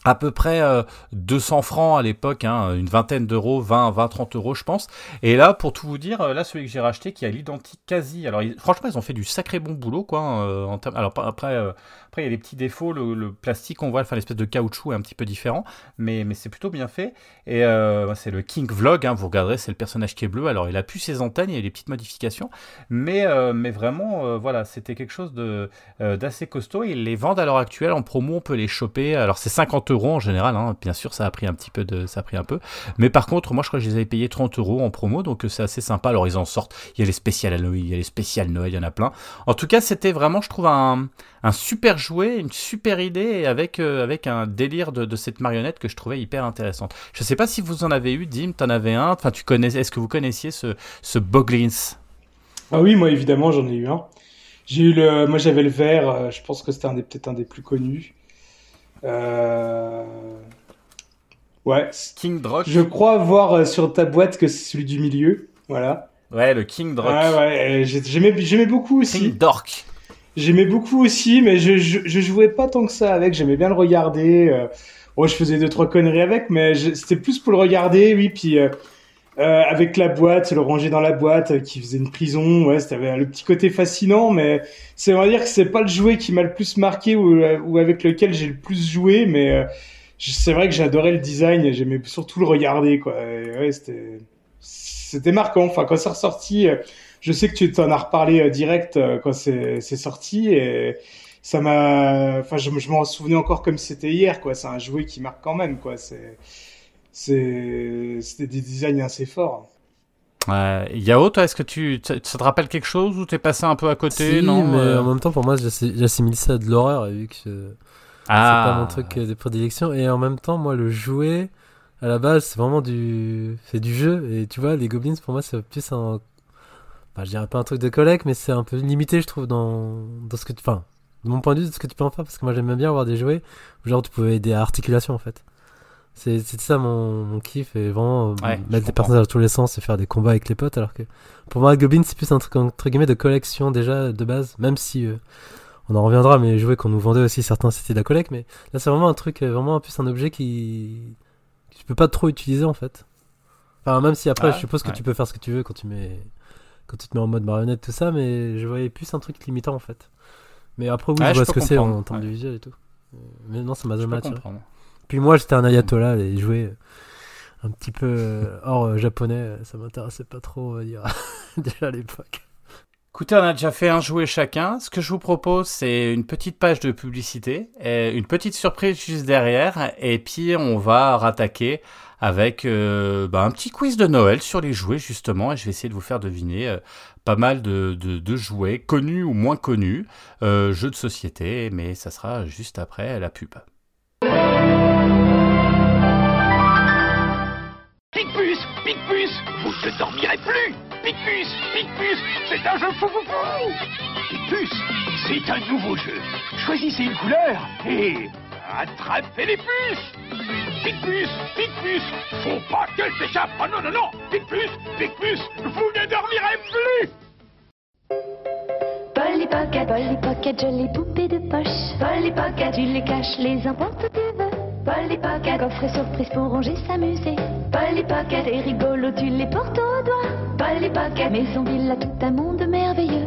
à peu près euh, 200 francs à l'époque, hein, une vingtaine d'euros, 20, 20, 30 euros, je pense. Et là, pour tout vous dire, euh, là, celui que j'ai racheté, qui a l'identique quasi. Alors, franchement, ils ont fait du sacré bon boulot, quoi. hein, euh, en alors, après, euh, après, il y a des petits défauts. Le, plastique, on voit, enfin, l'espèce de caoutchouc est un petit peu différent, mais, mais c'est plutôt bien fait. Et euh, c'est le King Vlog, hein, vous regarderez, c'est le personnage qui est bleu. Alors, il a plus ses antennes, il y a des petites modifications, mais, euh, mais vraiment, euh, voilà, c'était quelque chose de d'assez costaud. Ils les vendent à l'heure actuelle en promo, on peut les choper. Alors, c'est 50 euros en général, hein. bien sûr, ça a pris un petit peu de, ça a pris un peu. Mais par contre, moi, je crois que je les avais payés 30 euros en promo, donc c'est assez sympa. Alors, ils en sortent. Il y a les spéciales à Noël, il y a les spéciales Noël, il y en a plein. En tout cas, c'était vraiment, je trouve, un, un super jouet, une super idée, avec, euh, avec un délire de, de cette marionnette que je trouvais hyper intéressante. Je sais pas si vous en avez eu, Dim, t'en avais un. Enfin, tu connais, est-ce que vous connaissiez ce, ce Boglins?
Ah oui, moi évidemment, j'en ai eu un. J'ai eu le, moi j'avais le vert. euh, je pense que c'était un des peut-être un des plus connus. Euh... Ouais.
King Drock
Je crois voir sur ta boîte que c'est celui du milieu. Voilà.
Ouais, le King Drock.
Ouais, ouais. j'ai- J'aimais, j'aimais beaucoup aussi.
King Dork.
J'aimais beaucoup aussi, mais je, je, je jouais pas tant que ça avec. J'aimais bien le regarder. Euh... Bon, je faisais deux trois conneries avec, mais c'était plus pour le regarder, oui. Puis euh, euh, avec la boîte, le ranger dans la boîte, euh, qui faisait une prison. Ouais, c'était le petit côté fascinant, mais c'est va dire que c'est pas le jouet qui m'a le plus marqué ou, euh, ou avec lequel j'ai le plus joué, mais euh, c'est vrai que j'adorais le design. J'aimais surtout le regarder, quoi. Et ouais, c'était c'était marquant. Enfin, quand c'est ressorti. Euh, je sais que tu t'en as reparlé euh, direct euh, quand c'est sorti et ça m'a enfin je, me- je m'en souvenais encore comme c'était hier quoi c'est un jouet qui marque quand même quoi c'est c'est c'était des designs assez forts
Ouais. Yao, toi, est-ce que tu, ça te rappelle quelque chose ou t'es passé un peu à côté
Si,
Non.
mais
euh,
en même temps, pour moi, j'assi- j'assimile ça à de l'horreur, vu que euh, c'est
ah,
pas mon truc euh, de prédilection. Et en même temps, moi, le jouet, à la base, c'est vraiment du, c'est du jeu. Et tu vois, les goblins, pour moi, c'est plus un, bah, je dirais pas un truc de collecte, mais c'est un peu limité, je trouve, dans, dans ce que tu, enfin, de mon point de vue, de ce que tu peux en faire, parce que moi, j'aime bien avoir des jouets où, genre, tu pouvais aider à articulation, en fait. C'est ça mon, mon kiff, et vraiment, euh,
Ouais,
mettre des personnages dans tous les sens et faire des combats avec les potes, alors que, pour moi, Goblin, c'est plus un truc, entre guillemets, de collection, déjà, de base, même si, euh, on en reviendra, mais les jouets qu'on nous vendait aussi, certains c'était de la collecte, mais là c'est vraiment un truc, euh, vraiment en plus un objet qui. que tu peux pas trop utiliser en fait. Enfin, même si après,
Ah,
je suppose que tu peux faire ce que tu veux quand tu mets. Quand tu te mets en mode marionnette, tout ça, mais je voyais plus un truc limitant en fait. Mais après, oui,
Ouais,
je
je
vois ce que c'est en, termes
ouais.
de visuel et tout. Mais non, ça m'a jamais attiré. Puis moi, j'étais un ayatollah, les jouets euh, un petit peu euh, hors euh, japonais, ça m'intéressait pas trop, on va dire, déjà à l'époque.
Écoutez, on a déjà fait un jouet chacun. Ce que je vous propose, c'est une petite page de publicité, et une petite surprise juste derrière, et puis on va rattaquer avec euh, bah, un petit quiz de Noël sur les jouets justement, et je vais essayer de vous faire deviner euh, pas mal de, jouets, connus ou moins connus, euh, jeux de société, mais ça sera juste après la pub.
Picpus Picpus Vous ne dormirez plus Picpus Picpus C'est un jeu fou fou fou Picpus C'est un nouveau jeu. Choisissez une couleur et attrapez les puces Picpus Picpus Faut pas qu'elle s'échappe Oh non, non, non Picpus Picpus Vous ne dormirez plus
Polly Pocket, Polly Pocket, jolies poupées de poche. Polly Pocket, tu les caches, les emportes tu veux. Polly Pocket, coffre surprise pour ranger, s'amuser. Polly Pocket, et rigolo, tu les portes au doigt. Polly Pocket, maison villa, tout un monde merveilleux.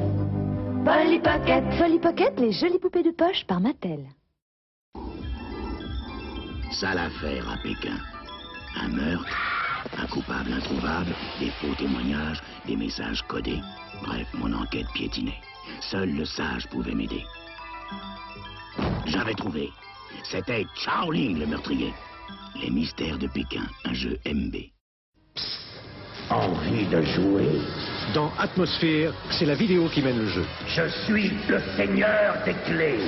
Polly Pocket, Polly Pocket, les jolies poupées de poche par Mattel.
Sale affaire à Pékin. Un meurtre,
Un coupable introuvable, des faux témoignages, des messages codés. Bref, mon enquête piétinait. Seul le sage pouvait m'aider. J'avais trouvé. C'était Charlie le meurtrier. Les mystères de Pékin, un jeu MB. Envie de jouer?
Dans Atmosphère, c'est la vidéo qui mène le jeu.
Je suis le seigneur des clés.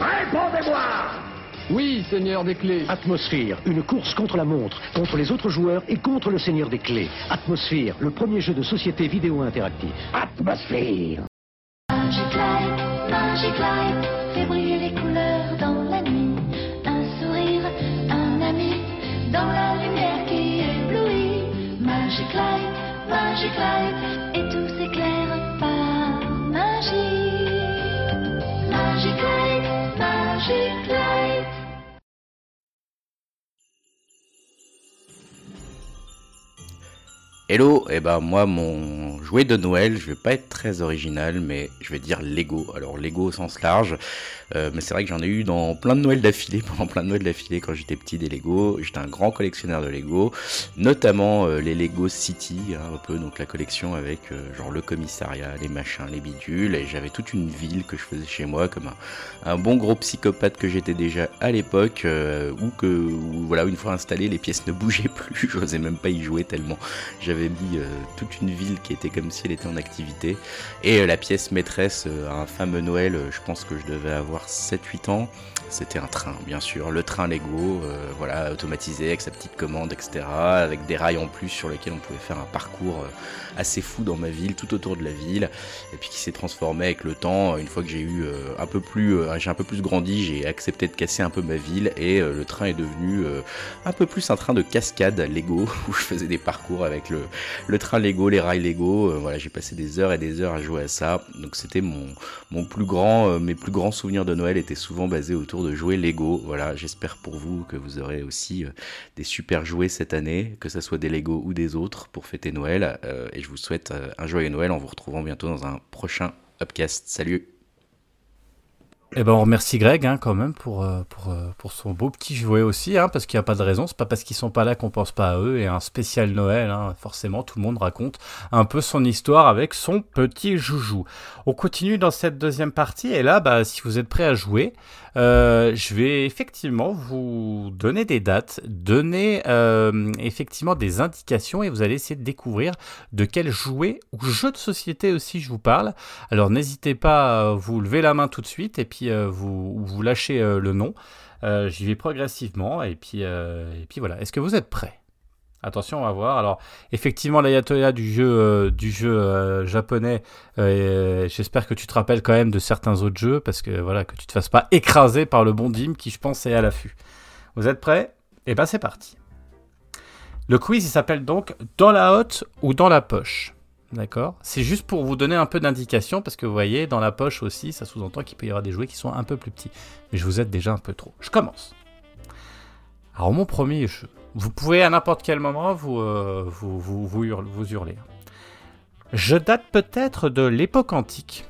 Répondez-moi
Oui, Seigneur des Clés. Atmosphère, une course contre la montre, contre les autres joueurs et contre le Seigneur des Clés. Atmosphère, le premier jeu de société vidéo interactif.
Atmosphère
Hello, et ben moi mon de Noël, je vais pas être très original, mais je vais dire Lego. Alors Lego au sens large, euh, mais c'est vrai que j'en ai eu dans plein de Noël d'affilée, pendant plein de Noël d'affilée quand j'étais petit des Lego. J'étais un grand collectionneur de Lego, notamment euh, les Lego City, hein, un peu donc la collection avec euh, genre le commissariat, les machins, les bidules, et j'avais toute une ville que je faisais chez moi comme un, bon gros psychopathe que j'étais déjà à l'époque, ou que où, voilà une fois installé les pièces ne bougeaient plus, j'osais même pas y jouer tellement j'avais mis toute une ville qui était comme si elle était en activité. Et euh, la pièce maîtresse euh, un fameux Noël, euh, je pense que je devais avoir 7-8 ans. C'était un train, bien sûr, le train Lego, voilà, automatisé avec sa petite commande, etc. Avec des rails en plus sur lesquels on pouvait faire un parcours assez fou dans ma ville, tout autour de la ville. Et puis qui s'est transformé avec le temps. Une fois que j'ai eu euh, un peu plus, euh, j'ai un peu plus grandi, j'ai accepté de casser un peu ma ville et euh, le train est devenu un peu plus un train de cascade Lego où je faisais des parcours avec le, train Lego, les rails Lego. voilà, j'ai passé des heures et des heures à jouer à ça. Donc c'était mon, plus grand, mes plus grands souvenirs de Noël étaient souvent basés autour de jouer Lego. Voilà, j'espère pour vous que vous aurez aussi des super jouets cette année, que ce soit des Lego ou des autres pour fêter Noël. Je vous souhaite euh, un joyeux Noël en vous retrouvant bientôt dans un prochain Upcast. Salut
Eh ben, on remercie Greg hein, quand même pour, euh, euh, pour son beau petit jouet aussi, hein, parce qu'il n'y a pas de raison. C'est pas parce qu'ils sont pas là qu'on pense pas à eux. Et un spécial Noël, hein, forcément, tout le monde raconte un peu son histoire avec son petit joujou. On continue dans cette deuxième partie. Et là, bah, si vous êtes prêts à jouer, euh, je vais effectivement vous donner des dates, donner euh, effectivement des indications, et vous allez essayer de découvrir de quel jouet ou jeu de société aussi je vous parle. Alors n'hésitez pas à vous lever la main tout de suite et puis euh, vous, vous lâchez le nom. J'y vais progressivement et puis, et puis voilà. Est-ce que vous êtes prêts? Attention, on va voir. Alors, effectivement, l'ayatollah du jeu, euh, du jeu euh, japonais, euh, j'espère que tu te rappelles quand même de certains autres jeux, parce que voilà, que tu te fasses pas écraser par le bon Dim qui, je pense, est à l'affût. Vous êtes prêts? Eh ben, c'est parti. Le quiz, il s'appelle donc Dans la hotte ou dans la poche. D'accord? C'est juste pour vous donner un peu d'indication, parce que vous voyez, dans la poche aussi, ça sous-entend qu'il peut y avoir des jouets qui sont un peu plus petits. Mais je vous aide déjà un peu trop. Je commence. Alors, mon premier jeu. Vous pouvez à n'importe quel moment vous, euh, vous, vous, vous, hurle- vous hurler. Je date peut-être de l'époque antique.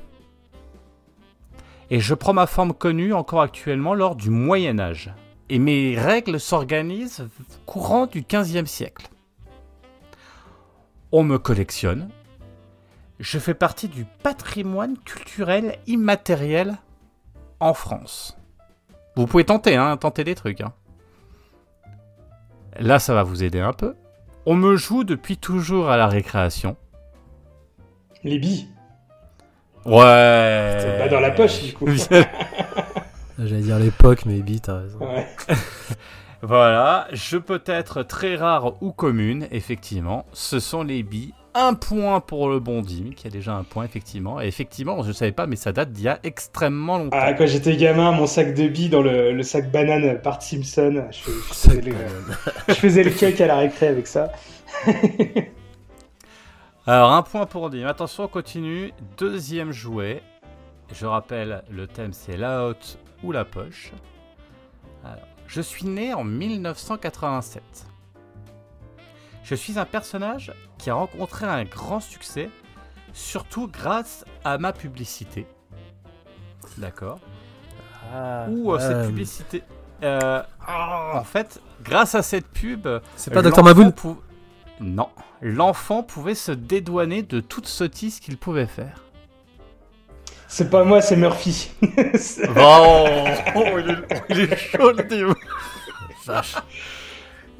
Et je prends ma forme connue encore actuellement lors du Moyen Âge. Et mes règles s'organisent courant du 15e siècle. On me collectionne. Je fais partie du patrimoine culturel immatériel en France. Vous pouvez tenter, hein, tenter des trucs. Hein. Là, ça va vous aider un peu. On me joue depuis toujours à la récréation.
Les billes.
Ouais.
C'est pas dans la poche, du coup.
J'allais dire l'époque, mais Bi, t'as raison.
Ouais.
voilà, je peux être très rare ou commune, effectivement. Ce sont les billes. Un point pour le bon Dim, qui a déjà un point, effectivement. Et effectivement, je ne savais pas, mais ça date d'il y a extrêmement longtemps.
Ah, quand j'étais gamin, mon sac de billes dans le, le sac banane par Simpson, je, je faisais le, je faisais le cake à la récré avec ça.
Alors, un point pour Dim. Attention, on continue. Deuxième jouet. Je rappelle, le thème c'est la hotte ou la poche. Alors, je suis né en 1987. Je suis un personnage qui a rencontré un grand succès, surtout grâce à ma publicité. D'accord Ou euh, cette
euh,
publicité. euh, en fait, grâce à cette pub.
C'est pas
l'enfant
Dr Maboun
pou- Non. L'enfant pouvait se dédouaner de toute sottise qu'il pouvait faire.
C'est pas moi, c'est Murphy. C'est-
Oh, il, est, il est chaud le.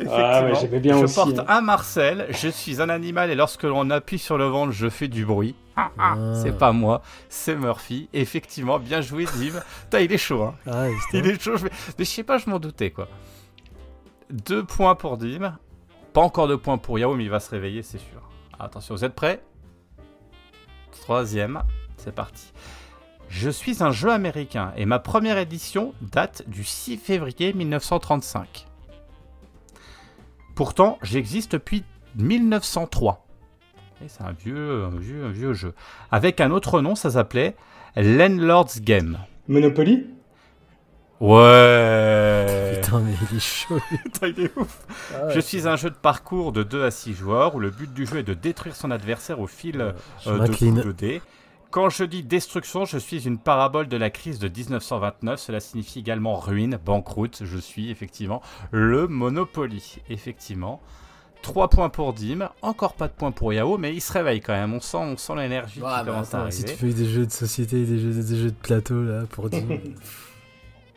Ah ouais, j'aimais bien
je
aussi,
porte
hein.
un Marcel, je suis un animal et lorsque l'on appuie sur le ventre, je fais du bruit. Ah, ah. C'est pas moi, c'est Murphy. Effectivement, bien joué Dim. Il est chaud, hein.
Ah.
Il est chaud, je... mais mais je sais pas, je m'en doutais quoi. Deux points pour Dim. Pas encore de points pour Yao, mais il va se réveiller, c'est sûr. Attention, vous êtes prêts? Troisième, c'est parti. Je suis un jeu américain et ma première édition date du 6 février 1935. Pourtant, j'existe depuis 1903. Et c'est un vieux, un vieux, un vieux jeu. Avec un autre nom, ça s'appelait Landlord's Game.
Monopoly?
Ouais.
Putain, mais il est chaud.
Putain, il est ouf.
Ah,
Je suis un jeu de parcours de 2 à 6 joueurs où le but du jeu est de détruire son adversaire au fil euh, de coups de dés. Quand je dis destruction, je suis une parabole de la crise de 1929. Cela signifie également ruine, banqueroute. Je suis effectivement le Monopoly. Effectivement. 3 points pour Dim. Encore pas de points pour Yao, mais il se réveille quand même. On sent, on sent l'énergie
Ouais,
qui commence à
attends, si
arriver.
tu fais des jeux de société, des jeux, des jeux de plateau là pour dire.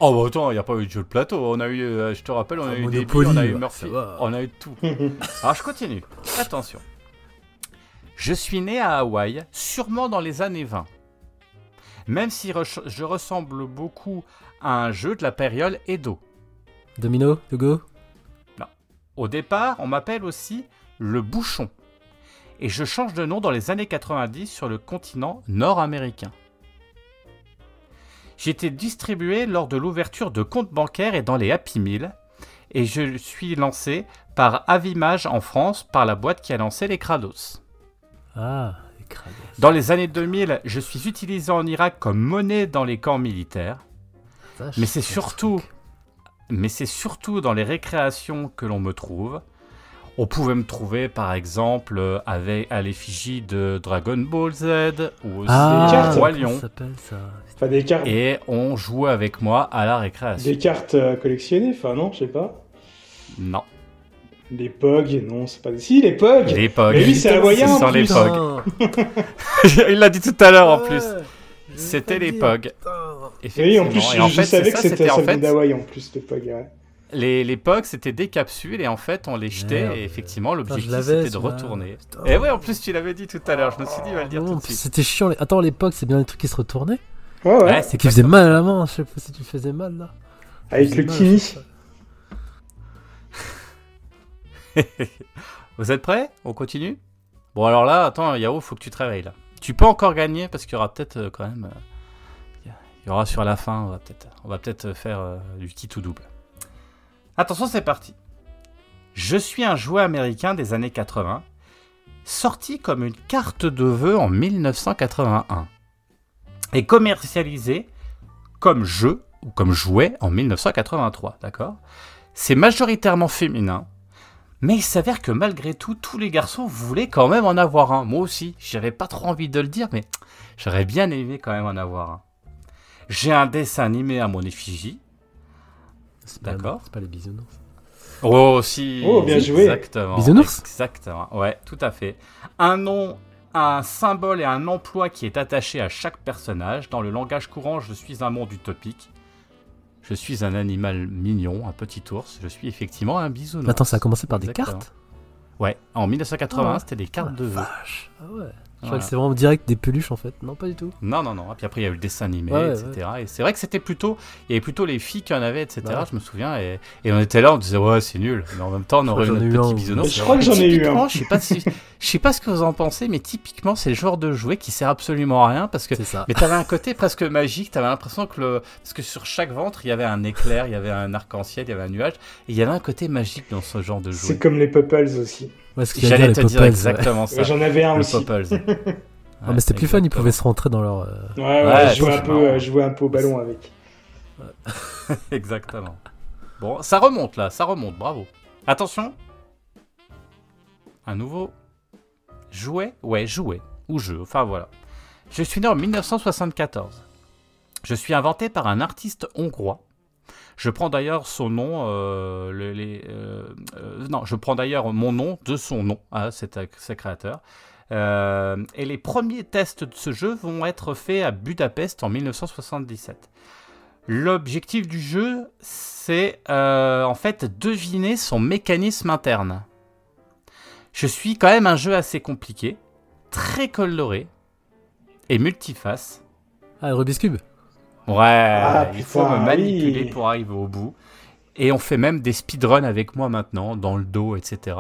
Oh bah attends, il n'y a pas eu de jeu de plateau. On a eu, euh, je te rappelle, on a
Ah,
eu
Monopoly,
Debbie, on a eu Murphy, on a eu tout. Alors je continue. Attention. Je suis né à Hawaï, sûrement dans les années 20. Même si je ressemble beaucoup à un jeu de la période Edo.
Domino, Hugo?
Au départ, on m'appelle aussi le bouchon. Et je change de nom dans les années 90 sur le continent nord-américain. J'ai été distribué lors de l'ouverture de comptes bancaires et dans les Happy Meal. Et je suis lancé par Avimage en France, par la boîte qui a lancé les Kratos.
Ah.
Dans les années 2000, je suis utilisé en Irak comme monnaie dans les camps militaires.
Vache,
Mais c'est surtout, mais c'est surtout dans les récréations que l'on me trouve. On pouvait me trouver par exemple avec à l'effigie de Dragon Ball Z ou aussi
Ah.
Roi Lion.
ça s'appelle ça
Enfin, des cartes,
Et on jouait avec moi à la récréation.
des cartes euh, collectionnées, enfin non, je sais pas.
Non,
Des POG, non, c'est pas des... Si, les POG
les POG.
Mais oui, c'est hawaïen,
Ce
en
les. POG. Il l'a dit tout à l'heure en plus. C'était les POG.
Oui, en plus, je,
Et en
je
fait,
savais que c'était
en fait
d'Hawaï en plus, les POG. ouais.
les, les POG c'était des capsules et en fait on les jetait
Merde.
et effectivement l'objectif c'était de retourner.
Putain.
Et ouais en plus tu l'avais dit tout à l'heure, je me suis dit il va le dire
Non,
tout
en
de
plus,
suite.
C'était chiant. les- Attends, à l'époque, c'est bien les trucs qui se retournaient.
Ouais, ouais.
Ouais,
C'est qui faisait mal à la main. Je sais pas si tu faisais mal là.
Avec le
mal,
Vous êtes prêts? On continue? Bon alors là, attends Yao, faut que tu te réveilles là. Tu peux encore gagner parce qu'il y aura peut-être euh, quand même... euh, Il y aura sur la fin, on va peut-être on faire euh, du petit ou double. Attention, c'est parti. Je suis un jouet américain des années 80, sorti comme une carte de vœux en 1981 et commercialisé comme jeu ou comme jouet en 1983, d'accord? C'est majoritairement féminin, mais il s'avère que malgré tout, tous les garçons voulaient quand même en avoir un. Moi aussi, j'avais pas trop envie de le dire, mais j'aurais bien aimé quand même en avoir un. J'ai un dessin animé à mon effigie.
C'est pas-
D'accord.
C'est pas les bisounours.
Oh, si.
Oh, bien joué.
Exactement.
Bisounours
Exactement. Ouais, tout à fait. Un nom, un symbole et un emploi qui est attaché à chaque personnage. Dans le langage courant, je suis un monde utopique. Je suis un animal mignon, un petit ours. Je suis effectivement un bisounours.
Mais attends, ça a commencé par des cartes?
Ouais, en 1980,
Ah.
c'était des cartes de vœux.
vache. Ah ouais. Je crois que c'est vraiment direct des peluches en fait. Non, pas du tout.
Non, non, non. Et puis après, il y a eu le dessin animé,
Ouais,
etc. Et c'est vrai que c'était plutôt. Il y avait plutôt les filles qui en avaient, etc.
Bah ouais.
Je me souviens. Et, et on était là, on disait, ouais, c'est nul. Mais en même temps, on aurait eu notre
eu
petit bisounours.
Je crois que j'en ai eu un.
Je sais pas si, je sais pas ce que vous en pensez, mais typiquement, c'est le genre de jouet qui sert absolument à rien parce que.
C'est ça.
Mais t'avais un côté presque magique, t'avais l'impression que le. Parce que sur chaque ventre, il y avait un éclair, il y avait un arc-en-ciel, il y avait un nuage. Et il y avait un côté magique dans ce genre de jouet.
C'est comme les Pupples aussi.
Ouais,
J'allais te dire
ouais.
exactement ça.
Ouais, J'en avais un
le
aussi.
Popples.
Ah, mais c'était plus fun, ils pouvaient se rentrer dans leur. euh,
Ouais, ouais,
Ouais,
je jouais un peu, euh, je jouais un peu au ballon avec.
Exactement. Bon, ça remonte là, ça remonte, bravo. Attention. Un nouveau jouet Ouais, jouet. Ou jeu, enfin voilà. Je suis né en 1974. Je suis inventé par un artiste hongrois. Je prends d'ailleurs son nom, euh, euh, euh, non, je prends d'ailleurs mon nom de son nom à cet ce créateur. Euh, et les premiers tests de ce jeu vont être faits à Budapest en 1977. L'objectif du jeu, c'est en fait deviner son mécanisme interne. Je suis quand même un jeu assez compliqué, très coloré et multiface.
Ah, Rubik's Cube?
Ouais, il
putain,
faut me manipuler
oui.
pour arriver au bout. Et on fait même des speedruns avec moi maintenant, dans le dos, etc.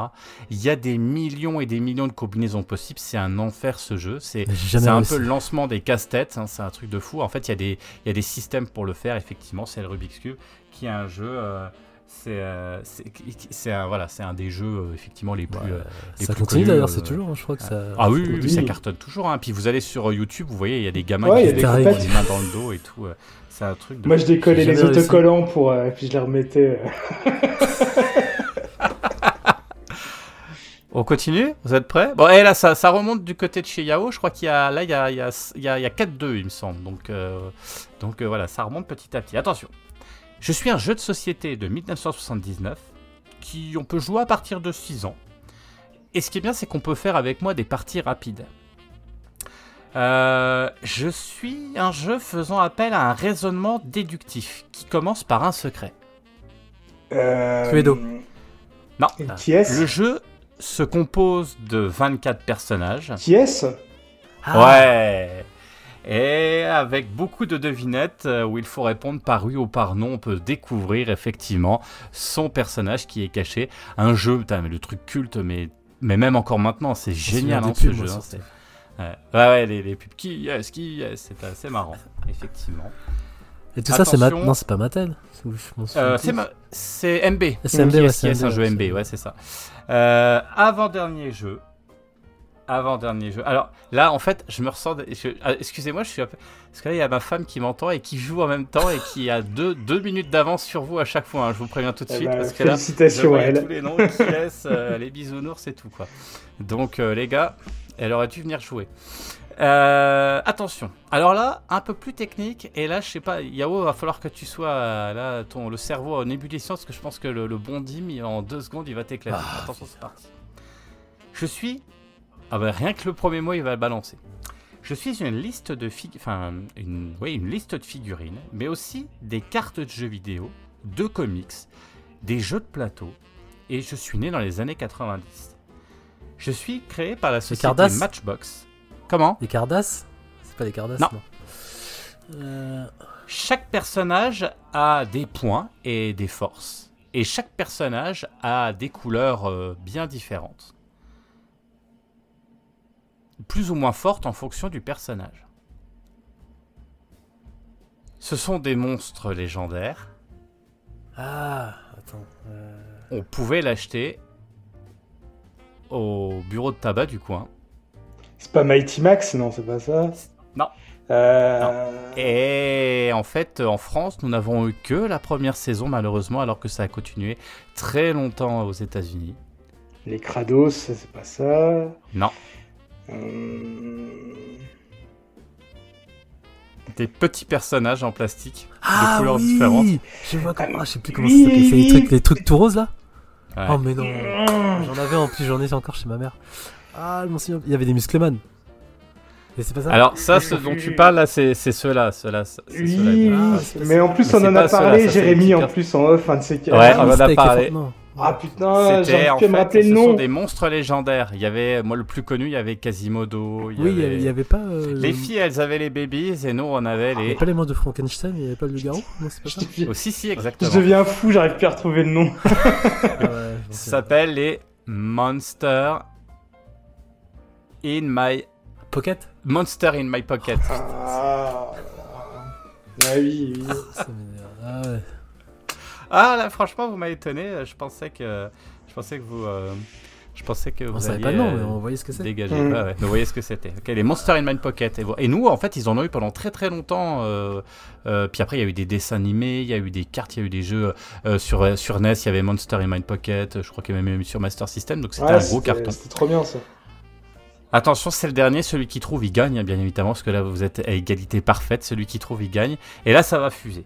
Il y a des millions et des millions de combinaisons possibles. C'est un enfer ce jeu. C'est un peu le lancement des casse-têtes. hein, c'est un truc de fou. En fait, il y, a des- il y a des systèmes pour le faire. Effectivement, c'est le Rubik's Cube qui est un jeu. euh, c'est euh, un, voilà, c'est un des jeux euh, effectivement les plus. euh, les
Ça
plus
continue d'ailleurs,
euh,
c'est toujours, hein, je crois que ça.
ah oui,
ça
oui, oui,
continue.
ça cartonne toujours. Hein. Puis vous allez sur YouTube, vous voyez, il y a des gamins
Ouais,
qui
des
les mains dans le dos et tout. C'est un truc de.
Moi, je décollais les
réussi.
autocollants pour, euh, puis je les remettais. euh.
On continue? Vous êtes prêts? Bon, et là, ça, ça remonte du côté de chez Yao. Je crois qu'il y a là, il y a, il y a, il y a, a 4-2, il me semble. Donc, euh, donc euh, voilà, ça remonte petit à petit. Attention. Je suis un jeu de société de 1979 qui on peut jouer à partir de 6 ans. Et ce qui est bien, c'est qu'on peut faire avec moi des parties rapides. Euh, je suis un jeu faisant appel à un raisonnement déductif qui commence par un secret.
Euh,
Cluedo.
Non,
Qui est-ce
le jeu se compose de 24 personnages.
Qui est-ce?
Ah,
Ouais. Et avec beaucoup de devinettes euh, où il faut répondre par oui ou par non, on peut découvrir effectivement son personnage qui est caché. Un jeu, putain, mais le truc culte, mais, mais même encore maintenant, c'est génial hein, ce
pubs,
jeu. hein, c'est- ouais. ouais, ouais, les, les pubs qui yes, qui yes, c'est assez marrant, effectivement.
Et tout ça, c'est c'est pas Mattel. Souviens
Euh, c'est ma- c'est MB.
C'est MB, ouais, c'est
est un jeu MB, ouais, c'est ça. Euh, Avant-dernier jeu. Avant-dernier jeu. Alors là, en fait, je me ressens. je- ah, Excusez-moi, je suis un peu. Parce que là, il y a ma femme qui m'entend et qui joue en même temps et qui a deux, deux minutes d'avance sur vous à chaque fois. hein, je vous préviens tout de
Eh
suite.
ben,
parce que là, je
à elle.
tous les noms qui laissent, euh, les bisounours et tout, quoi. Donc, euh, les gars, elle aurait dû venir jouer. Euh, attention. Alors là, un peu plus technique. Et là, je sais pas, Yao, va falloir que tu sois là, ton, le cerveau en ébullition, parce que je pense que le, le bon dim, en deux secondes, il va t'éclater.
Ah,
Attention, c'est parti. Je suis. Ah bah rien que le premier mot, il va le balancer. Je suis une liste de fig... enfin une, oui, une liste de figurines, mais aussi des cartes de jeux vidéo, de comics, des jeux de plateau, et je suis né dans les années 90. Je suis créé par la société Matchbox. Comment?
Les Cardass C'est pas les Cardass
Non.
Euh,
Chaque personnage a des points et des forces. Et chaque personnage a des couleurs euh, bien différentes. Plus ou moins fortes en fonction du personnage. Ce sont des monstres légendaires.
Ah, attends. euh,
On pouvait l'acheter au bureau de tabac du coin.
C'est pas Mighty Max, non, c'est pas ça
Non.
Euh...
Et en fait, en France, nous n'avons eu que la première saison, malheureusement, alors que ça a continué très longtemps aux États-Unis.
Les Kratos, c'est pas ça.
Non.
Euh,
Des petits personnages en plastique
Ah,
de couleurs
oui
différentes.
Je vois comment. ah, je sais plus comment
Oui.
ça s'appelle. C'est les trucs, les trucs tout roses là
Ouais.
Oh, mais non. J'en avais en plus, j'en ai encore chez ma mère. Ah, m'en souviens. Il y avait des muscleman. Mais c'est pas ça
Alors ça, ce dont tu parles là, c'est c'est ceux-là, ceux-là, c'est
Oui,
Ah,
c'est-
c'est
mais en plus
Mais
on en a parlé, Jérémy, en plus en off, un de ces quatre.
Ouais,
Ah,
on en a parlé.
Ah putain,
C'était
j'arrive
en
plus à me rappeler
ce
le
sont
nom.
des monstres légendaires. Il y avait, moi le plus connu, il y avait Quasimodo. Il y
Oui, il y
avait-
avait- il y avait pas. euh,
Les
le-
filles, elles avaient les babies et nous, on avait
Il y
les.
avait pas les monstres de Frankenstein, il y avait pas le loup-garou? Non, c'est pas ça
Je
Oh, si, si,
je
exactement.
deviens fou, j'arrive plus à retrouver le nom.
Ah ouais, je
Ça s'appelle les Monster in my
Pocket?
Monster in my pocket.
Ah, ah oui, oui.
Ça m'énerve. Ah ouais.
Ah là, franchement, vous m'avez étonné. Je pensais que, je pensais que vous, euh, je pensais que
On
vous
savait
alliez
pas le nom,
euh,
mais on voyait ce que c'est.
dégager.
Mm.
Ouais, ouais. Vous voyez ce que c'était. Ok, les Monster in my pocket. Et, nous, en fait, ils en ont eu pendant très très longtemps. euh, euh, puis après, il y a eu des dessins animés, il y a eu des cartes, il y a eu des jeux euh, sur sur NES. Il y avait Monster in my pocket. Je crois qu'il y avait même eu sur Master System. Donc c'était
Ouais,
un gros
c'était-
carton.
C'était trop bien ça.
Attention, c'est le dernier, celui qui trouve, il gagne, hein, bien évidemment, parce que là, vous êtes à égalité parfaite, celui qui trouve, il gagne. Et là, ça va fuser.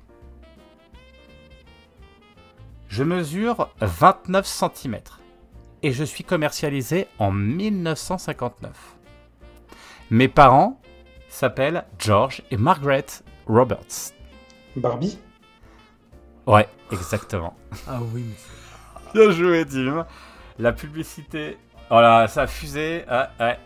Je mesure 29 cm et je suis commercialisé en 1959. Mes parents s'appellent George et Margaret Roberts.
Barbie?
Ouais, exactement.
Ah oui, mais c'est-
Bien joué, Tim. La publicité. Oh là, ça a fusé. Ah, ouais.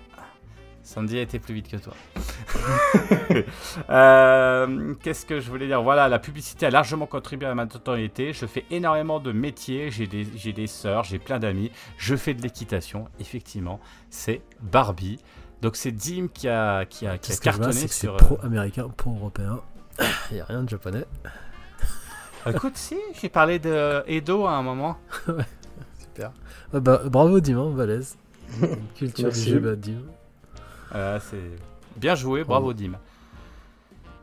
Sandy a été plus vite que toi. Euh, Qu'est-ce que je voulais dire? Voilà, la publicité a largement contribué à ma notoriété. Je fais énormément de métiers. J'ai des, j'ai des sœurs, j'ai plein d'amis. Je fais de l'équitation. Effectivement, c'est Barbie. Donc c'est Dim qui a, qui a, qui a
vois,
cartonné sur. euh,
pro-américain, pro-européen. Il n'y a rien de japonais.
Écoute, si, j'ai parlé de Edo à un moment.
Super. Ah bah, bravo Diman, balèze. Une Culture du jeu, bah, Dim.
Euh, c'est bien joué, bravo Dim.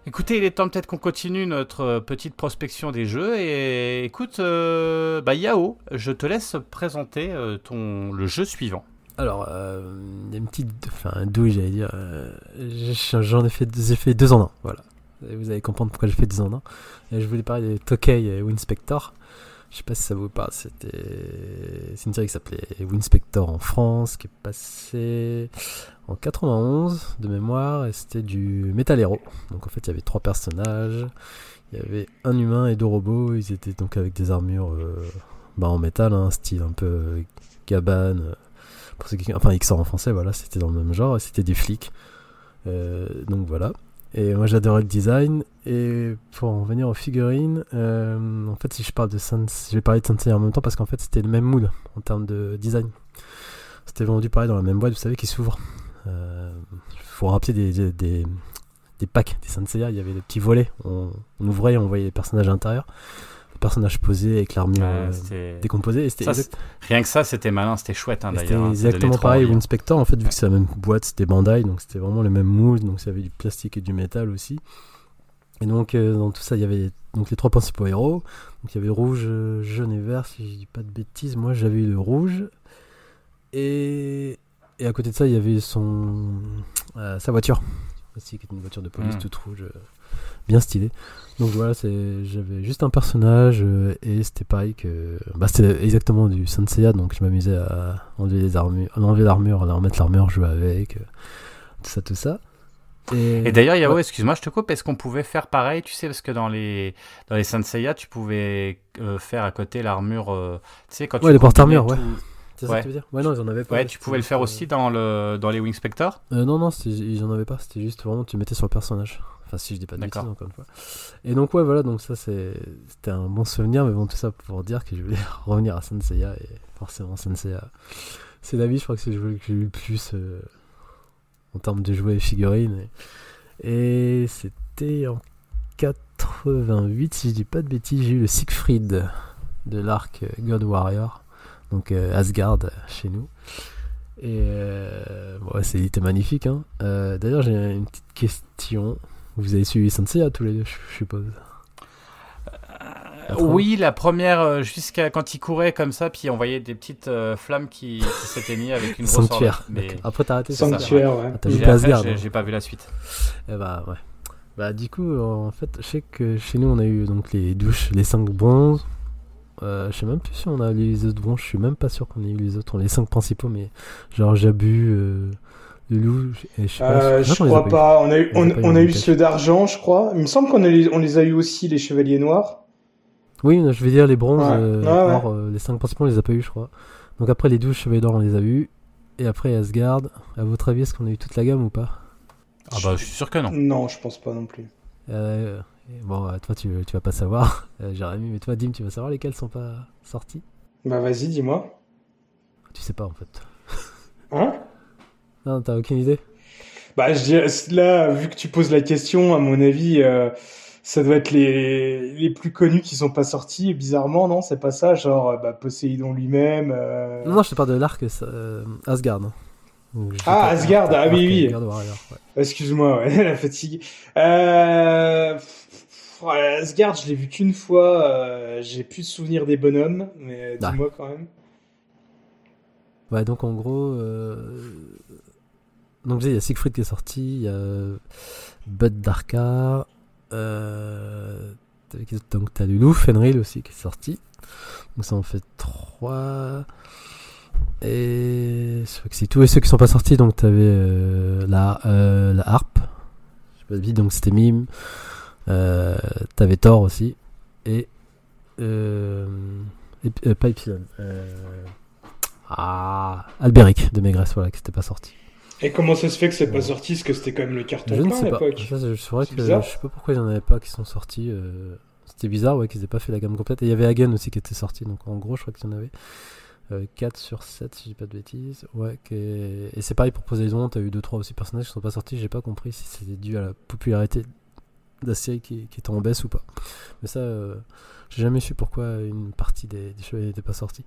Écoutez, il est temps peut-être qu'on continue notre euh, petite prospection des jeux. Et écoute, euh, bah, Yao, je te laisse présenter euh, ton, le jeu suivant.
Alors, il y a une petite. Enfin, douille, j'allais dire. J'en ai fait, j'ai fait deux en un. Voilà. Vous allez comprendre pourquoi j'ai fait deux en un. Et je voulais parler de Tokei et Winspector. Je sais pas si ça vous parle. C'était. C'est une série qui s'appelait Winspector en France, qui est passée en 91 de mémoire. Et c'était du Metal Hero. Donc en fait, il y avait trois personnages. Il y avait un humain et deux robots. Ils étaient donc avec des armures euh, bah, en métal, hein, style un peu euh, Gaban. euh, enfin XOR en français, voilà, c'était dans le même genre, et c'était des flics. Euh, donc voilà. Et moi j'adorais le design. Et pour en venir aux figurines, euh, en fait si je parle de Sans, je vais parler de Sensei en même temps parce qu'en fait c'était le même moule en termes de design. C'était vendu pareil dans la même boîte, vous savez, qui s'ouvre. Euh, faut rappeler des, des, des, packs des Senseiya, il y avait des petits volets. On ouvrait et on voyait les personnages à l'intérieur. Les personnages posés avec l'armure
Ouais,
euh, décomposée.
Ça, Rien que ça, c'était malin, c'était chouette hein,
C'était
hein,
exactement pareil.
hein.
Winspector, en fait, vu que c'est la même boîte, c'était Bandai, donc c'était vraiment le même moule, donc ça avait du plastique et du métal aussi. Et donc, euh, dans tout ça, il y avait donc les trois principaux héros. Donc, il y avait rouge, euh, jaune et vert, si je dis pas de bêtises. Moi, j'avais eu le rouge. Et, et à côté de ça, il y avait son euh, sa voiture aussi, qui était une voiture de police
Mm.
toute rouge, euh, bien stylée. Donc voilà, j'avais juste un personnage euh, et c'était pareil que bah, c'était exactement du Senseiya, donc je m'amusais à enlever les armures, à enlever l'armure, à leur mettre l'armure, jouer avec, euh, tout ça, tout ça.
Et d'ailleurs, Yao,
Ouais.
excuse-moi, je te coupe, est-ce qu'on pouvait faire pareil Tu sais, parce que dans les, dans les Senseiya, tu pouvais euh, faire à côté l'armure. euh, tu sais, quand tu
Ouais, les porte-armures, ouais.
Tout-
c'est ça
ouais.
que tu veux dire? Ouais, non, ils en avaient pas.
Ouais, tu pouvais le faire aussi dans, le, dans les Wingspector
Euh, non, non, ils en avaient pas. C'était juste vraiment tu mettais sur le personnage. Enfin, si je dis pas de bêtises, encore une fois. Et donc, ouais, voilà, donc ça, c'était un bon souvenir, mais bon, tout ça pour dire que je voulais revenir à Senseiya, et forcément, Senseiya, c'est la vie, je crois que c'est le jeu que j'ai eu le plus euh, en termes de jouets et figurines. Et, et c'était en 88, si je dis pas de bêtises, j'ai eu le Siegfried de l'arc euh, God Warrior, donc euh, Asgard euh, chez nous. Et euh, bon, ouais, c'est il était magnifique. Hein. Euh, D'ailleurs, j'ai une petite question. Vous avez suivi Senseiya tous les deux, je suppose?
Oui, la première, jusqu'à quand il courait comme ça, puis on voyait des petites euh, flammes qui, qui s'éteignaient avec une grosse
Sanctuaire.
Mais.
Après, t'as arrêté ça?
Sanctuaire, ouais.
Ah,
j'ai-
hein.
j'ai pas vu la suite.
Eh bah ouais. Bah du coup, en fait, je sais que chez nous, on a eu donc les douches, les 5 bronzes. Euh, je sais même plus si on a eu les autres bronzes. Je suis même pas sûr qu'on ait eu les autres. On a les 5 principaux, mais genre Jabu, euh, Lulu, et je sais pas.
Euh,
je
je
crois pas.
On a eu,
On a eu
on
en
a eu
vintage.
ceux d'argent, je crois. Il me semble qu'on les, on les a eu aussi, les chevaliers noirs.
Oui, je vais dire les bronzes,
Ouais.
euh,
Ouais, ouais.
or, euh, les 5 principaux, on les a pas eu, je crois. Donc après, les 12 chevaliers d'or, on les a eu. Et après, Asgard, à votre avis, est-ce qu'on a eu toute la gamme ou pas?
Ah bah, je suis sûr que non.
Non, je pense pas non plus.
Euh, Bon, euh, toi, tu, tu vas pas savoir, euh, Jérémy, mais toi, Dim, tu vas savoir lesquels sont pas sortis?
Bah vas-y, dis-moi.
Tu sais pas, en fait.
Hein?
Non, t'as aucune idée?
Bah je dirais, là, vu que tu poses la question, à mon avis, euh, ça doit être les, les plus connus qui sont pas sortis. Et bizarrement, non, c'est pas ça. Genre, bah, Poséidon lui-même. euh,
Non, non, je te parle de l'arc euh, Asgard.
Ah. Asgard, ah oui, oui.
Ouais.
Excuse-moi, ouais, la fatigue. Euh... ouais, Asgard, je l'ai vu qu'une fois. euh, J'ai plus de souvenirs des bonhommes, mais
Ah.
dis-moi quand même.
Ouais, donc en gros. euh, Donc, vous il y a Siegfried qui est sorti, il y a Bud Darka, euh... Donc t'as Lulu, Fenrir aussi qui est sorti. Donc ça en fait 3. Et c'est tout. Et ceux qui sont pas sortis, donc t'avais euh, la, euh, la harpe. Je sais pas bide, donc c'était Mime. Euh, t'avais Thor aussi. Et. Euh, euh, pas Epsilon. Ah, Alberic de Maigres, voilà, qui n'était pas sorti.
Et comment ça se fait que c'est pas sorti? Parce que c'était quand même le carton
Je
plein à l'époque?
Que
bizarre.
je sais pas pourquoi il n'y en avait pas qui sont sortis. euh, C'était bizarre, ouais, qu'ils aient pas fait la gamme complète. Et il y avait Hagen aussi qui était sorti. Donc en gros, je crois qu'il y en avait euh, 4 sur 7, si je dis pas de bêtises. Ouais, Et c'est pareil pour Poséidon. T'as eu 2-3 aussi personnages qui sont pas sortis. J'ai pas compris si c'était dû à la popularité série qui, qui était en baisse ou pas. Mais ça, euh, j'ai jamais su pourquoi une partie des, des n'était pas sortie.